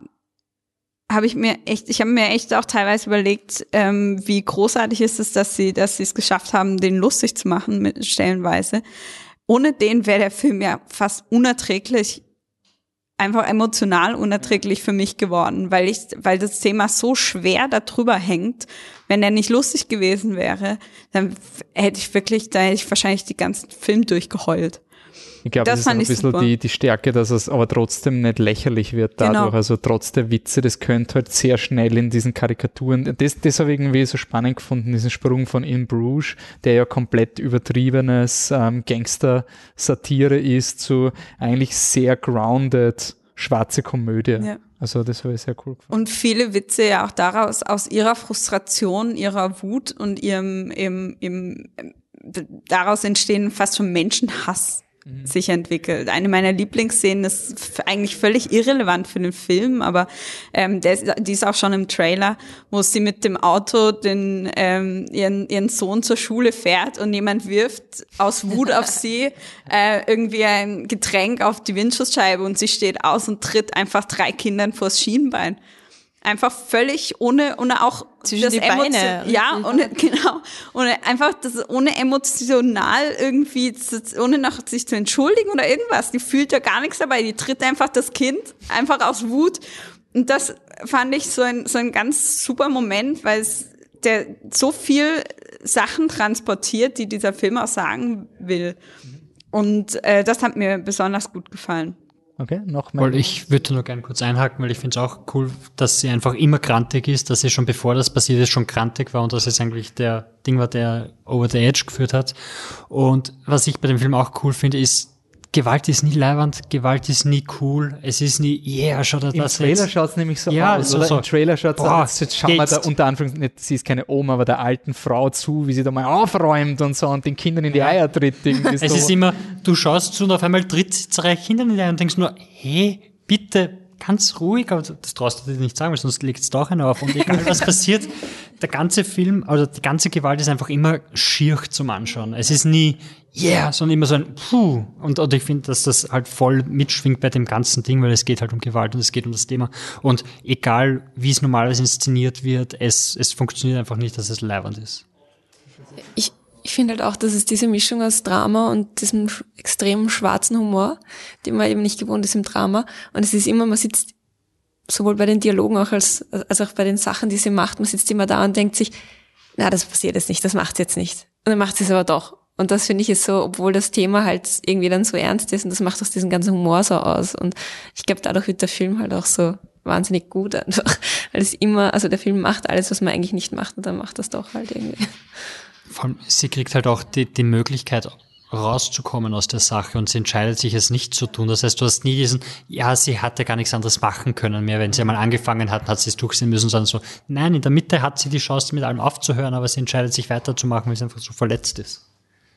habe ich mir echt, ich habe mir echt auch teilweise überlegt, ähm, wie großartig ist es, dass sie, dass sie es geschafft haben, den lustig zu machen mit stellenweise. Ohne den wäre der Film ja fast unerträglich, einfach emotional unerträglich für mich geworden, weil ich, weil das Thema so schwer darüber hängt. Wenn er nicht lustig gewesen wäre, dann hätte ich wirklich, da hätte ich wahrscheinlich die ganzen Film durchgeheult. Ich glaube, das, das ist ein bisschen die, die Stärke, dass es aber trotzdem nicht lächerlich wird dadurch. Genau. Also trotz der Witze, das könnte halt sehr schnell in diesen Karikaturen. Das, das habe ich irgendwie so spannend gefunden, diesen Sprung von In Bruges, der ja komplett übertriebenes ähm, Gangster-Satire ist, zu eigentlich sehr grounded schwarze Komödie. Ja. Also das habe ich sehr cool gefunden. Und viele Witze ja auch daraus, aus ihrer Frustration, ihrer Wut und ihrem, ihrem, ihrem daraus entstehen fast schon Menschenhass Mhm. sich entwickelt. Eine meiner Lieblingsszenen ist eigentlich völlig irrelevant für den Film, aber ähm, ist, die ist auch schon im Trailer, wo sie mit dem Auto den ähm, ihren, ihren Sohn zur Schule fährt und jemand wirft aus Wut auf sie äh, irgendwie ein Getränk auf die Windschutzscheibe und sie steht aus und tritt einfach drei Kindern vors Schienbein. Einfach völlig ohne, ohne auch zwischen das die Beine. Ja, ohne, genau. Ohne einfach das, ohne emotional irgendwie, ohne noch sich zu entschuldigen oder irgendwas. Die fühlt ja gar nichts dabei. Die tritt einfach das Kind einfach aus Wut. Und das fand ich so ein, so ein ganz super Moment, weil es der so viel Sachen transportiert, die dieser Film auch sagen will. Und äh, das hat mir besonders gut gefallen. Okay, noch. Weil ich würde nur gerne kurz einhaken, weil ich finde es auch cool, dass sie einfach immer grantig ist, dass sie schon bevor das passiert ist, schon grantig war und dass es eigentlich der Ding war, der over the edge geführt hat. Und was ich bei dem Film auch cool finde, ist, Gewalt ist nie leiwand, Gewalt ist nie cool, es ist nie, yeah, schau da das Im Trailer schaut es nämlich so ja, aus, so, oder? So. Im Trailer schaut es aus, jetzt schauen wir da unter Anführungszeichen, sie ist keine Oma, aber der alten Frau zu, wie sie da mal aufräumt und so und den Kindern in die Eier tritt. es so. ist immer, du schaust zu und auf einmal tritt sie drei Kindern in die Eier und denkst nur, hey, bitte, ganz ruhig, aber das traust du dir nicht sagen, weil sonst legt es doch einer auf. Und egal was passiert, der ganze Film, also die ganze Gewalt ist einfach immer schier zum Anschauen. Es ist nie, yeah, sondern immer so ein Puh. Und, und ich finde, dass das halt voll mitschwingt bei dem ganzen Ding, weil es geht halt um Gewalt und es geht um das Thema. Und egal, wie es normalerweise inszeniert wird, es, es funktioniert einfach nicht, dass es leibend ist. Ich, ich finde halt auch, dass es diese Mischung aus Drama und diesem extremen schwarzen Humor, den man eben nicht gewohnt ist im Drama. Und es ist immer, man sitzt sowohl bei den Dialogen auch als, als auch bei den Sachen, die sie macht, man sitzt immer da und denkt sich, na, das passiert jetzt nicht, das macht sie jetzt nicht. Und dann macht sie es aber doch. Und das finde ich ist so, obwohl das Thema halt irgendwie dann so ernst ist und das macht aus diesem ganzen Humor so aus. Und ich glaube, dadurch wird der Film halt auch so wahnsinnig gut einfach. Weil es immer, also der Film macht alles, was man eigentlich nicht macht und dann macht das doch halt irgendwie. Vor allem, sie kriegt halt auch die, die Möglichkeit, rauszukommen aus der Sache und sie entscheidet sich es nicht zu tun. Das heißt, du hast nie diesen, ja, sie hatte gar nichts anderes machen können mehr. Wenn sie einmal angefangen hat, hat sie es durchsehen müssen, sondern so, nein, in der Mitte hat sie die Chance, mit allem aufzuhören, aber sie entscheidet sich weiterzumachen, weil sie einfach so verletzt ist.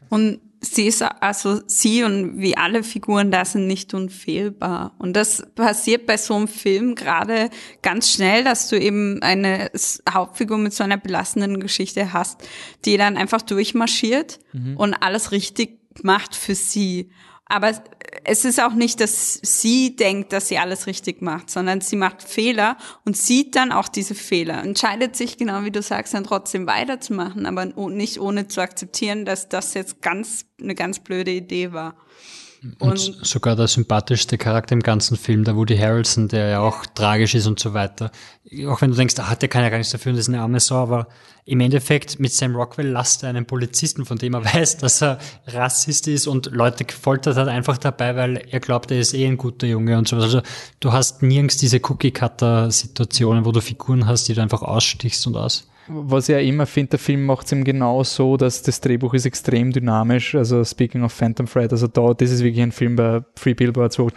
Und sie ist, also sie und wie alle Figuren da sind nicht unfehlbar. Und das passiert bei so einem Film gerade ganz schnell, dass du eben eine Hauptfigur mit so einer belastenden Geschichte hast, die dann einfach durchmarschiert mhm. und alles richtig macht für sie. Aber es ist auch nicht, dass sie denkt, dass sie alles richtig macht, sondern sie macht Fehler und sieht dann auch diese Fehler, entscheidet sich, genau wie du sagst, dann trotzdem weiterzumachen, aber nicht ohne zu akzeptieren, dass das jetzt ganz, eine ganz blöde Idee war. Und, und, sogar der sympathischste Charakter im ganzen Film, der Woody Harrelson, der ja auch tragisch ist und so weiter. Auch wenn du denkst, ah, der kann ja gar nichts dafür und ist eine arme Sau, aber im Endeffekt mit Sam Rockwell lasst er einen Polizisten, von dem er weiß, dass er Rassist ist und Leute gefoltert hat, einfach dabei, weil er glaubt, er ist eh ein guter Junge und so. Also du hast nirgends diese Cookie-Cutter-Situationen, wo du Figuren hast, die du einfach ausstichst und aus was ich ja immer finde, der Film macht es ihm genau so, dass das Drehbuch ist extrem dynamisch. Also speaking of Phantom Thread, also da, das ist wirklich ein Film bei Free Billboards, wo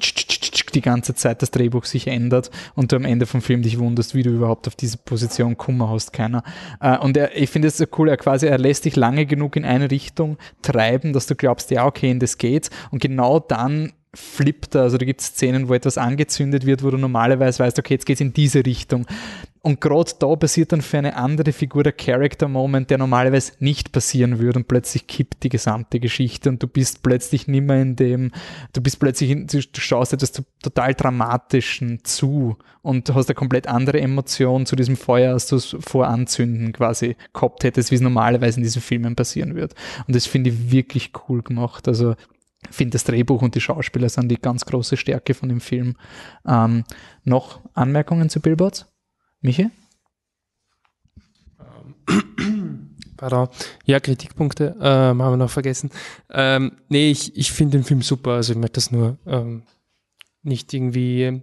die ganze Zeit das Drehbuch sich ändert und du am Ende vom Film dich wunderst, wie du überhaupt auf diese Position kommen hast, keiner. Äh, und er, ich finde es so cool, er quasi, er lässt dich lange genug in eine Richtung treiben, dass du glaubst, ja, okay, in das geht. Und genau dann flippt er. Also da gibt es Szenen, wo etwas angezündet wird, wo du normalerweise weißt, okay, jetzt geht es in diese Richtung. Und gerade da passiert dann für eine andere Figur der Character-Moment, der normalerweise nicht passieren würde und plötzlich kippt die gesamte Geschichte und du bist plötzlich nicht mehr in dem, du bist plötzlich, in, du schaust etwas total Dramatischen zu und hast eine komplett andere Emotion zu diesem Feuer, als du es vor Anzünden quasi gehabt hättest, wie es normalerweise in diesen Filmen passieren wird. Und das finde ich wirklich cool gemacht. Also finde das Drehbuch und die Schauspieler sind die ganz große Stärke von dem Film. Ähm, noch Anmerkungen zu Billboards? Michi? Pardon. Ja, Kritikpunkte ähm, haben wir noch vergessen. Ähm, nee, ich, ich finde den Film super. Also ich möchte das nur ähm, nicht irgendwie.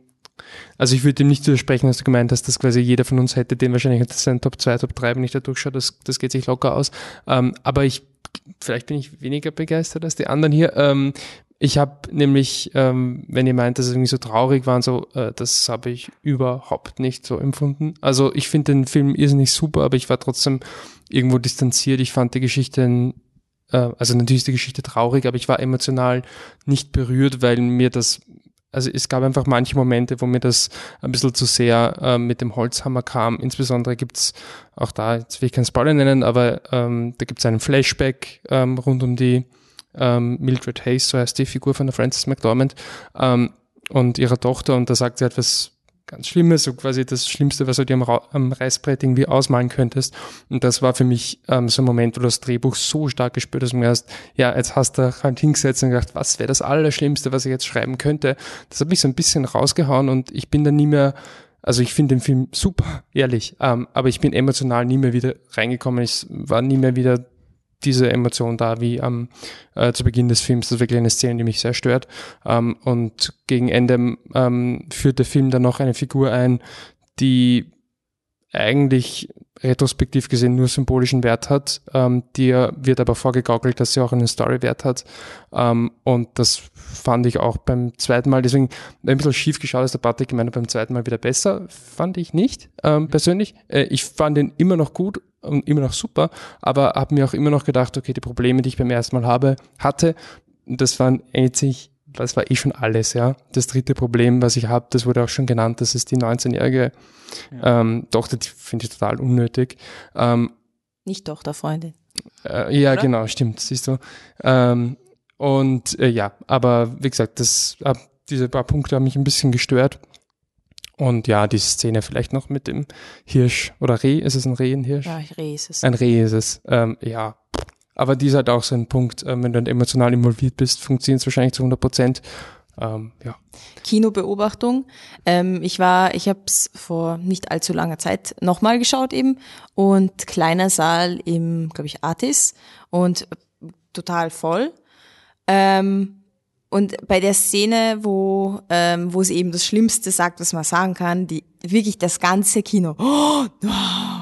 Also ich würde dem nicht widersprechen, dass du gemeint hast, dass quasi jeder von uns hätte den wahrscheinlich seinen Top 2, Top 3, wenn ich da durchschaue. Das, das geht sich locker aus. Ähm, aber ich, vielleicht bin ich weniger begeistert als die anderen hier. Ähm, ich habe nämlich, ähm, wenn ihr meint, dass es irgendwie so traurig war und so, äh, das habe ich überhaupt nicht so empfunden. Also ich finde den Film irrsinnig super, aber ich war trotzdem irgendwo distanziert. Ich fand die Geschichte, äh, also natürlich ist die Geschichte traurig, aber ich war emotional nicht berührt, weil mir das, also es gab einfach manche Momente, wo mir das ein bisschen zu sehr äh, mit dem Holzhammer kam. Insbesondere gibt's auch da, jetzt will ich keinen Spoiler nennen, aber ähm, da gibt's einen Flashback ähm, rund um die ähm, Mildred Hayes, so heißt die Figur von der Frances McDormand, ähm, und ihrer Tochter und da sagt sie etwas ganz Schlimmes, so quasi das Schlimmste, was du dir am, Ra am Reißbrett irgendwie ausmalen könntest. Und das war für mich ähm, so ein Moment, wo das Drehbuch so stark gespürt und mir hast, ja, jetzt hast du halt hingesetzt und gedacht, was wäre das Allerschlimmste, was ich jetzt schreiben könnte. Das hat mich so ein bisschen rausgehauen und ich bin dann nie mehr also ich finde den Film super, ehrlich, ähm, aber ich bin emotional nie mehr wieder reingekommen. Ich war nie mehr wieder diese Emotion da, wie am äh, zu Beginn des Films. Das ist wirklich eine Szene, die mich sehr stört. Ähm, und gegen Ende ähm, führt der Film dann noch eine Figur ein, die eigentlich retrospektiv gesehen nur symbolischen Wert hat. Ähm, dir wird aber vorgegaukelt, dass sie auch einen Storywert hat. Ähm, und das fand ich auch beim zweiten Mal, deswegen ein bisschen schief geschaut, dass der Patrick gemeint beim zweiten Mal wieder besser. Fand ich nicht, ähm, persönlich. Äh, ich fand ihn immer noch gut und immer noch super, aber habe mir auch immer noch gedacht, okay, die Probleme, die ich beim ersten Mal habe, hatte, das waren eigentlich das war eh schon alles, ja. Das dritte Problem, was ich habe, das wurde auch schon genannt, das ist die 19-jährige ja. ähm, Tochter, die finde ich total unnötig. Ähm, Nicht Tochterfreundin. Äh, ja, Oder? genau, stimmt, siehst du. Ähm, und äh, ja, aber wie gesagt, das, äh, diese paar Punkte haben mich ein bisschen gestört. Und ja, die Szene vielleicht noch mit dem Hirsch oder Reh, ist es ein Reh, ein Hirsch? Ja, Reh ist es. Ein Reh ist es, ähm, ja, aber die ist halt auch so ein Punkt, äh, wenn du dann emotional involviert bist, funktioniert es wahrscheinlich zu 100 Prozent. Ähm, ja. Kinobeobachtung. Ähm, ich war, ich habe es vor nicht allzu langer Zeit nochmal geschaut eben und kleiner Saal im, glaube ich, Artis und total voll. Ähm, und bei der Szene, wo, ähm, wo sie eben das Schlimmste sagt, was man sagen kann, die wirklich das ganze Kino. Oh, oh,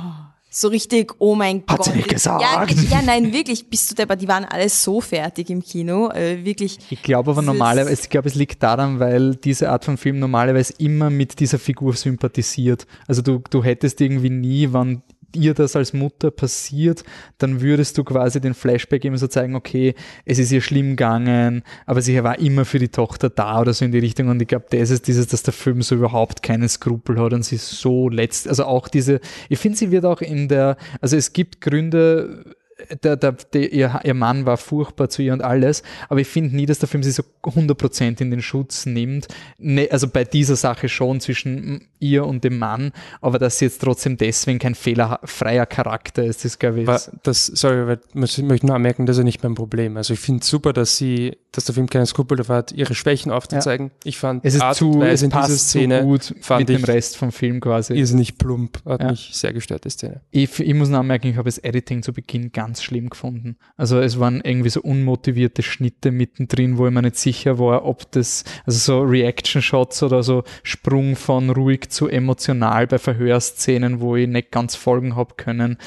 so richtig, oh mein Hat Gott. Hat sie nicht gesagt. Ja, ja, nein, wirklich, bist du der, die waren alle so fertig im Kino, äh, wirklich. Ich glaube aber normalerweise, ich glaube, es liegt daran, weil diese Art von Film normalerweise immer mit dieser Figur sympathisiert. Also du, du hättest irgendwie nie, wann ihr das als Mutter passiert, dann würdest du quasi den Flashback immer so zeigen, okay, es ist ihr schlimm gegangen, aber sie war immer für die Tochter da oder so in die Richtung. Und ich glaube, das ist dieses, dass der Film so überhaupt keine Skrupel hat und sie so letzt, also auch diese, ich finde, sie wird auch in der, also es gibt Gründe, der, der, der, ihr, ihr Mann war furchtbar zu ihr und alles, aber ich finde nie, dass der Film sie so 100% in den Schutz nimmt. Ne, also bei dieser Sache schon zwischen ihr und dem Mann, aber dass sie jetzt trotzdem deswegen kein fehlerfreier Charakter ist, das glaube ich. Das, sorry, ich möchte nur anmerken, das ist ja nicht mein Problem. Also ich finde super, dass sie dass der Film keine Skrupel davor hat, ihre Schwächen aufzuzeigen. Ich fand Es ist Art zu, es in passt Szene zu gut fand mit dem Rest vom Film quasi. irrsinnig plump. Hat Ja. mich sehr gestört, die Szene. Ich, ich muss noch anmerken, ich habe das Editing zu Beginn ganz schlimm gefunden. Also es waren irgendwie so unmotivierte Schnitte mittendrin, wo ich mir nicht sicher war, ob das, also so Reaction-Shots oder so Sprung von ruhig zu emotional bei Verhörszenen, wo ich nicht ganz folgen habe können.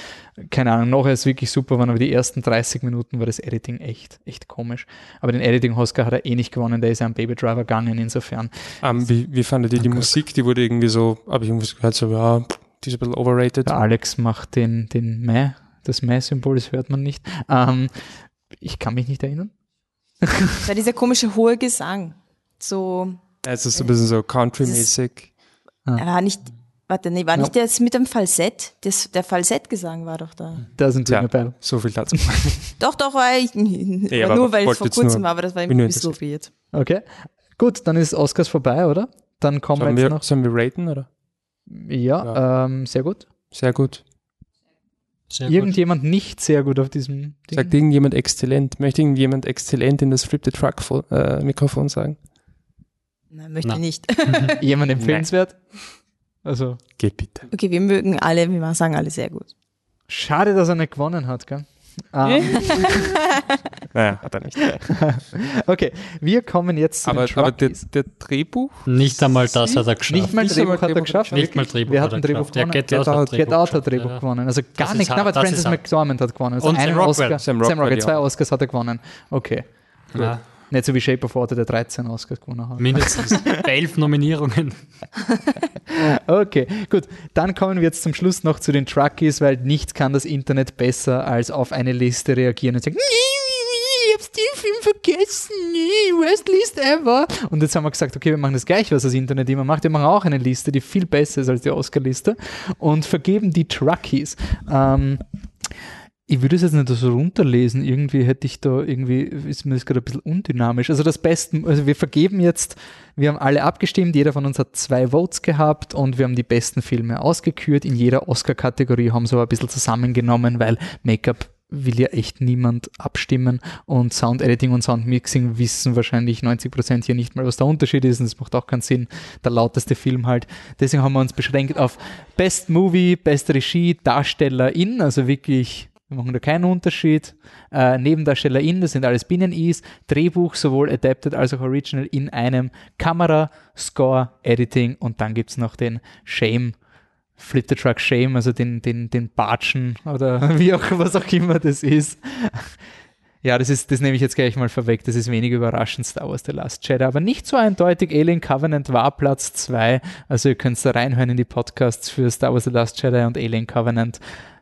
Keine Ahnung, nachher ist wirklich super waren, aber die ersten 30 Minuten war das Editing echt, echt komisch. Aber den Editing-Oscar hat er eh nicht gewonnen, der ist ja am Baby Driver gegangen, insofern. Ähm, wie, wie fandet ihr die Okay. Musik? Die wurde irgendwie so, habe ich irgendwas gehört, so, ja, die ist ein bisschen overrated. Der Alex macht den, den Mäh, das Mäh-Symbol, das hört man nicht. Ähm, ich kann mich nicht erinnern. Das war dieser komische hohe Gesang. So, Ja, Es ist so ein bisschen so country-mäßig. Ah. er war nicht, warte, nee, war Ja. nicht der mit dem Falsett? Das, der Falsettgesang war doch da. Da sind wir Ja. bei. So viel dazu. Doch, doch, war ich, aber nur weil es vor kurzem war, aber das war ein bisschen weird. Okay. Gut, dann ist Oscars vorbei, oder? Dann kommen Sollen wir wir, jetzt noch. sollen wir raten, oder? Ja, Ähm, sehr gut. Sehr gut. Sehr gut. Irgendjemand nicht sehr gut auf diesem Ding. Sagt irgendjemand exzellent? Möchte irgendjemand exzellent in das Flip the Truck äh, Mikrofon sagen? Nein, möchte ich nicht. Jemand empfehlenswert? Also, Geh bitte. Okay, wir mögen alle, wir sagen alle sehr gut. schade, dass er nicht gewonnen hat, gell? Ähm, Naja, hat er nicht. okay, wir kommen jetzt zu Aber, den aber der, der Drehbuch? Nicht einmal das hat er geschafft. Nicht mal Nicht Drehbuch einmal hat er Drehbuch geschafft. Nicht mal? Drehbuch Wer hat hat ein er Drehbuch gewonnen? Get Get Out. Get Drehbuch Out hat Drehbuch ja. gewonnen. Also gar nichts. aber Francis. McDormand hat gewonnen. Also Und einen Sam Rockwell. Oscar. Sam Sam Rockwell, zwei. Oscars hat er gewonnen. Okay. Ja, Nicht so wie Shape of Water, der 13 Oscars gewonnen hat. mindestens bei elf Nominierungen. Okay, gut. Dann kommen wir jetzt zum Schluss noch zu den Truckies, weil nichts kann das Internet besser als auf eine Liste reagieren und sagen, ich hab's den Film vergessen, nee, worst list ever. Und jetzt haben wir gesagt, okay, wir machen das gleiche, was das Internet immer macht. Wir machen auch eine Liste, die viel besser ist als die Oscar-Liste und vergeben die Truckies. Ähm, ich würde es jetzt nicht so runterlesen. Irgendwie hätte ich da, irgendwie ist mir das gerade ein bisschen undynamisch. Also das Besten, also wir vergeben jetzt, wir haben alle abgestimmt, jeder von uns hat zwei Votes gehabt und wir haben die besten Filme ausgekürt. In jeder Oscar-Kategorie haben sie aber ein bisschen zusammengenommen, weil Make-up will ja echt niemand abstimmen und Sound Editing und Sound Mixing wissen wahrscheinlich 90 Prozent hier nicht mal, was der Unterschied ist und das macht auch keinen Sinn. Der lauteste Film halt. Deswegen haben wir uns beschränkt auf Best Movie, Best Regie, Darstellerin, also wirklich wir machen da keinen Unterschied. Äh, Nebendarstellerin, das sind alles Binnen-Is. Drehbuch, sowohl Adapted als auch Original in einem. Kamera, Score, Editing und dann gibt es noch den Shame, Flip the Truck Shame, also den, den, den Batschen oder wie auch, was auch immer das ist. Ja, das ist, das nehme ich jetzt gleich mal vorweg. Das ist wenig überraschend, Star Wars The Last Jedi, aber nicht so eindeutig. Alien Covenant war Platz 2. Also ihr könnt da reinhören in die Podcasts für Star Wars The Last Jedi und Alien Covenant.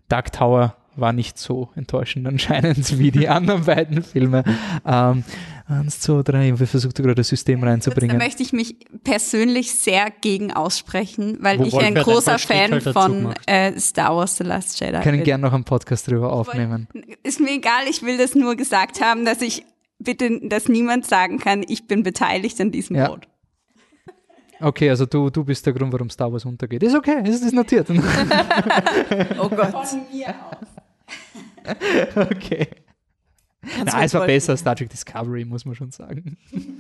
Dark Tower war nicht so enttäuschend anscheinend wie die anderen beiden Filme. Ähm, eins, zwei, drei, wir versuchen gerade das System Da reinzubringen. möchte ich mich persönlich sehr gegen aussprechen, weil Wo ich ein großer Fan von äh, Star Wars The Last Jedi können bin. gerne noch einen Podcast drüber aufnehmen. Ist mir egal, ich will das nur gesagt haben, dass ich bitte, dass niemand sagen kann, ich bin beteiligt an diesem Ja. Vote. Okay, also du, du bist der Grund, warum Star Wars untergeht. Ist okay, ist, ist notiert. Oh Gott. okay. Kannst Na, es war besser als Star Trek Discovery, muss man schon sagen.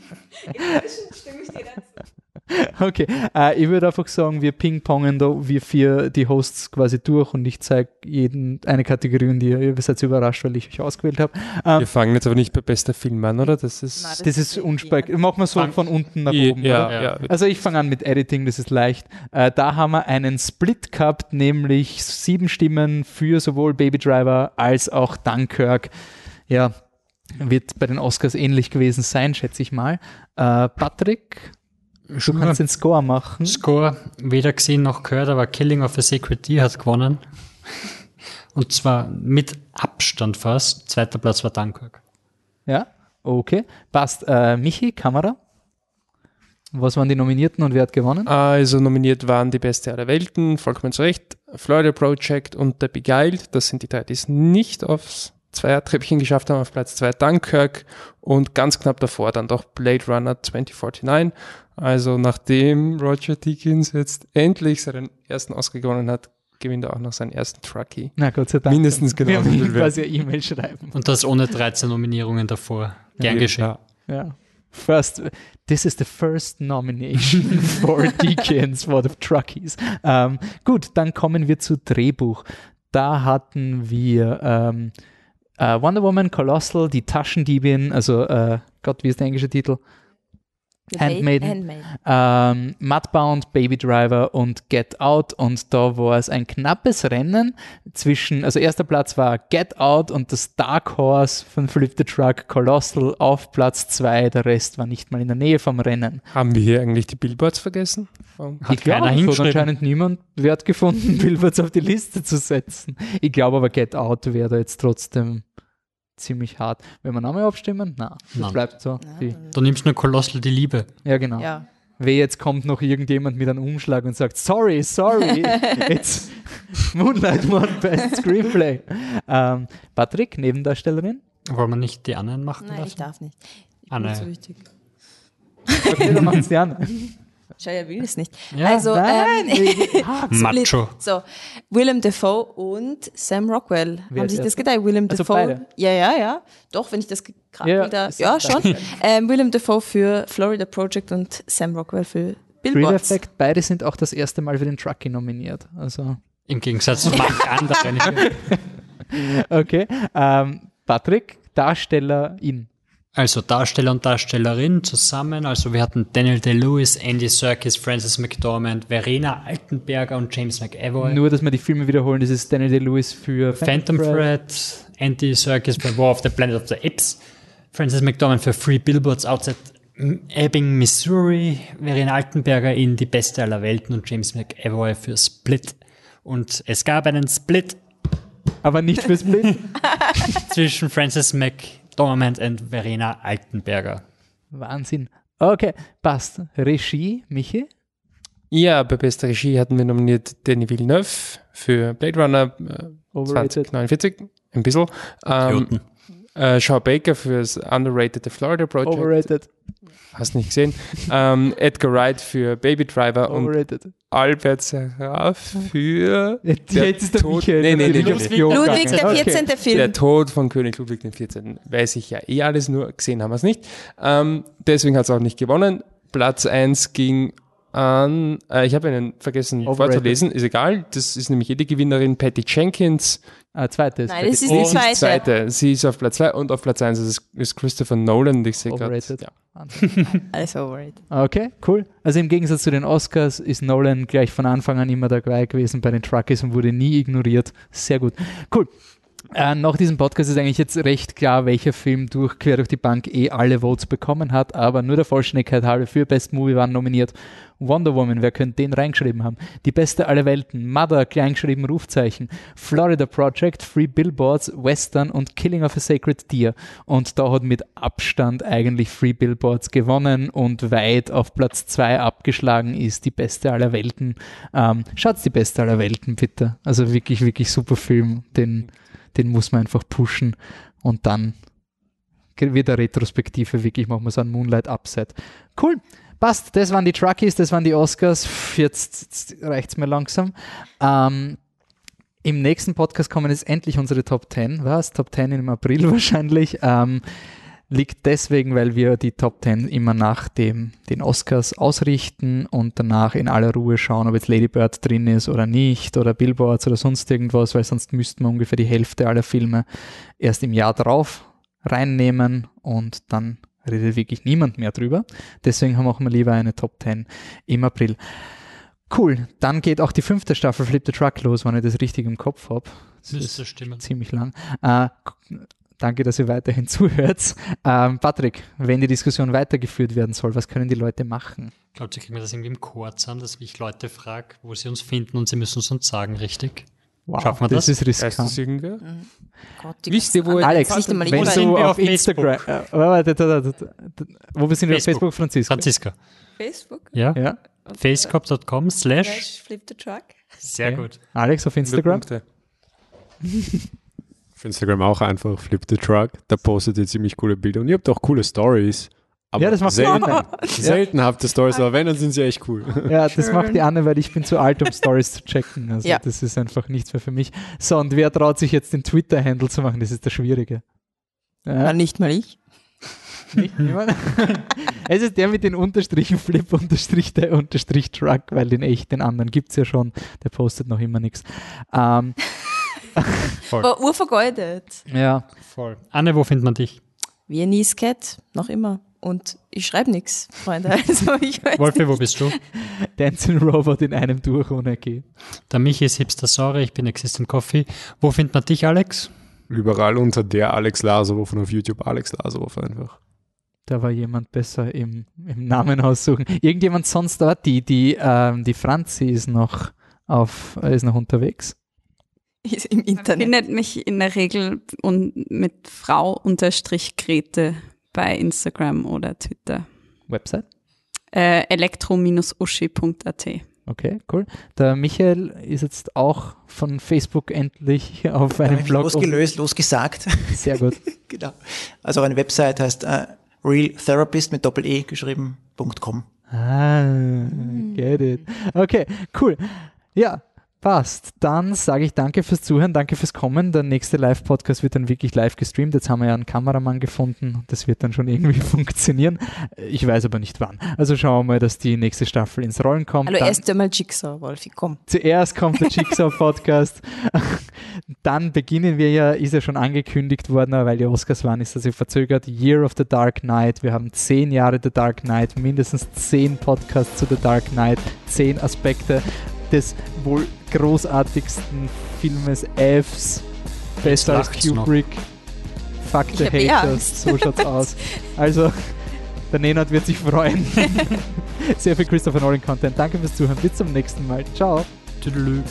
Okay, äh, ich würde einfach sagen, wir ping-pongen da, wir vier, die Hosts quasi durch und ich zeige jeden eine Kategorie und ihr, ihr seid überrascht, weil ich euch ausgewählt habe. Ähm, Wir fangen jetzt aber nicht bei bester Film an, oder? Das ist. Na, das- das ist unspannend. Machen wir so Fang- von unten nach ja, oben. ja, oder? ja. Also ich fange an mit Editing, das ist leicht. Äh, da haben wir einen Split gehabt, nämlich sieben Stimmen für sowohl Baby Driver als auch Dunkirk. Ja, wird bei den Oscars ähnlich gewesen sein, schätze ich mal. Äh, Patrick, du kannst den Score machen. Score weder gesehen noch gehört, aber Killing of a Sacred Deer hat gewonnen. Und zwar mit Abstand fast. Zweiter Platz war Dunkirk. Ja, okay. Passt. Äh, Michi, Kamera. Was waren die Nominierten und wer hat gewonnen? Also nominiert waren die beste aller Welten, vollkommen zu Recht, Florida Project und The Beguiled. Das sind die drei, die es nicht aufs Zweiertreppchen geschafft haben. Auf Platz zwei Dunkirk und ganz knapp davor dann doch Blade Runner 2049. Also nachdem Roger Deakins jetzt endlich seinen ersten Oscar gewonnen hat, gewinnt er auch noch seinen ersten Truckee. Na Gott sei Dank. Mindestens Wir genauso viel wert. quasi eine E-Mail schreiben. Und das ohne 13 Nominierungen davor. Gern Ja. geschehen. Ja. Ja. First, this is the first nomination for Deacons for the Truckies. Ähm, gut, dann kommen wir zu Drehbuch. Da hatten wir ähm, äh, Wonder Woman, Colossal, die Taschendiebin, also äh, Gott, wie ist der englische Titel? Handmaiden. Handmaiden. ähm, Mudbound, Baby Driver und Get Out und da war es ein knappes Rennen zwischen, also erster Platz war Get Out und das Dark Horse von Flip the Truck Colossal auf Platz zwei, der Rest war nicht mal in der Nähe vom Rennen. Haben wir hier eigentlich die Billboards vergessen? Um, ich glaube, es hat anscheinend niemand Wert gefunden, Billboards auf die Liste zu setzen. Ich glaube aber Get Out wäre da jetzt trotzdem ziemlich hart. Wenn wir nochmal abstimmen? Na, das Nein. bleibt so. Die, Du nimmst nur Colossal die Liebe. ja, genau. Ja. Weh, jetzt kommt noch irgendjemand mit einem Umschlag und sagt, sorry, sorry, it's Moonlight won Best Screenplay. Ähm, Patrick, Nebendarstellerin? Wollen wir nicht die anderen machen Nein, ich lassen? darf nicht. Ich bin Anne. nicht so wichtig. Okay, dann machen's die an. Shia will es nicht. Ja, also, nein, ähm, Macho. So, Willem Dafoe und Sam Rockwell. Wer Haben sich das gedacht? Willem Also Dafoe. beide? Ja, ja, ja. Doch, wenn ich das gerade Ja, wieder. Ja, schon. ähm, Willem Dafoe für Florida Project und Sam Rockwell für Real Billboards. Effect, beide sind auch das erste Mal für den Truckee nominiert. Also, Im Gegensatz zu manchen anderen. okay. Ähm, Patrick, Darstellerin. Also Darsteller und Darstellerin zusammen. Also wir hatten Daniel Day-Lewis, Andy Serkis, Frances McDormand, Verena Altenberger und James McAvoy. Nur, dass wir die Filme wiederholen, das ist Daniel Day-Lewis für Phantom Thread, Andy Serkis für War of the Planet of the Apes, Frances McDormand für Free Billboards Outside Ebbing, Missouri, Verena Altenberger in Die Beste aller Welten und James McAvoy für Split. Und es gab einen Split Aber nicht für Split. zwischen Frances McDormand und Verena Altenberger. Wahnsinn. Okay, passt. Regie, Michi? Ja, bei bester Regie hatten wir nominiert Denis Villeneuve für Blade Runner äh, Overrated. 2049, ein bisschen. Ähm, Idioten. äh, Shaw Baker fürs Underrated The Florida Project. Overrated. Hast nicht gesehen. ähm, Edgar Wright für Baby Driver und Overrated. Albert Seraf für Jetzt, Der jetzt ist der Tod- Michael Nee, nee, nee, Ludwig der gegangen. 14. Der Film. Tod von König Ludwig XIV. Weiß ich ja eh alles, nur gesehen haben wir es nicht. Ähm, deswegen hat es auch nicht gewonnen. Platz 1 ging an, äh, ich habe einen vergessen Overrated. vorzulesen, ist egal. Das ist nämlich jede Gewinnerin, Patty Jenkins. Ah, zweites. Nein, das ist Sie die ist zweite. zweite. Sie ist auf Platz 2 und auf Platz 1 ist, ist Christopher Nolan. Und Ich sehe gerade. Overrated. Ja. Alles overrated. Okay, cool. Also im Gegensatz zu den Oscars ist Nolan gleich von Anfang an immer dabei gewesen bei den Truckies und wurde nie ignoriert. Sehr gut. Cool. Äh, nach diesem Podcast ist eigentlich jetzt recht klar, welcher Film durch quer durch die Bank eh alle Votes bekommen hat, aber nur der Vollständigkeit halber für Best Movie waren nominiert Wonder Woman, wer könnte den reingeschrieben haben? Die beste aller Welten, Mother, kleingeschrieben Rufzeichen, Florida Project, Free Billboards, Western und Killing of a Sacred Deer. Und da hat mit Abstand eigentlich Free Billboards gewonnen und weit auf Platz zwei abgeschlagen ist die beste aller Welten. Ähm, schaut's die beste aller Welten, bitte. Also wirklich, wirklich super Film. Den, den muss man einfach pushen und dann wird der Retrospektive wirklich, machen wir so ein Moonlight Upset. Cool. Passt, das waren die Truckies, das waren die Oscars. Jetzt, jetzt reicht es mir langsam. Ähm, Im nächsten Podcast kommen jetzt endlich unsere Top 10. Was? Top 10 im April wahrscheinlich. Ähm, liegt deswegen, weil wir die Top 10 immer nach dem, den Oscars ausrichten und danach in aller Ruhe schauen, ob jetzt Lady Bird drin ist oder nicht oder Billboards oder sonst irgendwas, weil sonst müssten wir ungefähr die Hälfte aller Filme erst im Jahr drauf reinnehmen und dann redet wirklich niemand mehr drüber. Deswegen machen wir lieber eine Top 10 im April. Cool, dann geht auch die fünfte Staffel Flip the Truck los, wenn ich das richtig im Kopf habe. Das Müsste ist stimmen. ziemlich lang. Äh, danke, dass ihr weiterhin zuhört. Ähm, Patrick, wenn die Diskussion weitergeführt werden soll, was können die Leute machen? Glaubt ihr, kriegen wir das irgendwie im Chor zusammen, dass ich Leute frage, wo sie uns finden und sie müssen es uns sagen, richtig? Wow, Schaffen wir das, das? ist Weißt du riskant. das irgendwer? Gott, die Wisst ihr, wo Alex, nicht einmal wenn du wir auf auf Instagram, Facebook? äh, wo wir sind wir auf Facebook. Franziska? Franziska. Facebook. Ja? Ja, Facecop.com slash. Slash Flip the Truck. Sehr Okay. gut. Alex auf Instagram. Auf Instagram auch einfach Flip the Truck. Da postet ihr ziemlich coole Bilder und ihr habt auch coole Stories. Aber Ja, das macht die selten, selten habt ihr Stories, aber wenn, dann sind sie echt cool. Ja, das macht die Anne, weil ich bin zu alt, um Stories zu checken. Also Ja. das ist einfach nichts mehr für mich. So, und wer traut sich jetzt den Twitter-Handle zu machen? Das ist das Schwierige. Ja, Ja, nicht mal ich. Nicht niemand? es ist der mit den Unterstrichen Flip unterstrich der unterstrich Truck, weil den echt, den anderen gibt es ja schon. Der postet noch immer nichts. Ähm, War urvergeudet. ja, Voll. Anne, wo findet man dich? Viennese Cat, noch immer. Und ich schreibe nichts, Freunde. Also Wolfi, wo bist du? Dancing Robot in einem durch ohne G. Der Michi ist Hipster Sorry, ich bin Existent Coffee. Wo findet man dich, Alex? Überall unter der Alex Lazarov und auf YouTube Alex Lazarov einfach. Da war jemand besser im, im Namen aussuchen. Irgendjemand sonst dort? Die, die, ähm, die Franzi ist noch auf, ist noch unterwegs. im Man Internet. findet mich in der Regel und mit Frau unterstrich Grete bei Instagram oder Twitter. Website? Äh, elektro-uschi.at. Okay, cool. Der Michael ist jetzt auch von Facebook endlich auf einem Blog. losgelöst, losgesagt. Sehr gut. genau. Also eine Website heißt äh, realtherapist mit Doppel-E geschrieben.com. Ah, get it. Okay, cool. Ja, passt. Dann sage ich danke fürs Zuhören, danke fürs Kommen. Der nächste Live-Podcast wird dann wirklich live gestreamt. Jetzt haben wir ja einen Kameramann gefunden. Das wird dann schon irgendwie funktionieren. Ich weiß aber nicht wann. Also schauen wir mal, dass die nächste Staffel ins Rollen kommt. Hallo, Dann- erst einmal Jigsaw, Wolfi, komm. Zuerst kommt der Jigsaw-Podcast. Dann beginnen wir ja, ist ja schon angekündigt worden, weil die Oscars waren, ist das ja verzögert. Year of the Dark Knight. Wir haben zehn Jahre The Dark Knight, mindestens zehn Podcasts zu The Dark Knight, zehn Aspekte des wohl großartigsten Filmes Fs. Besser als lacht's noch. Kubrick. Fuck the eh Haters. Angst. So schaut's aus. Also, der Nenad wird sich freuen. Sehr viel Christopher Nolan Content. Danke fürs Zuhören. Bis zum nächsten Mal. Ciao. Tüdelü.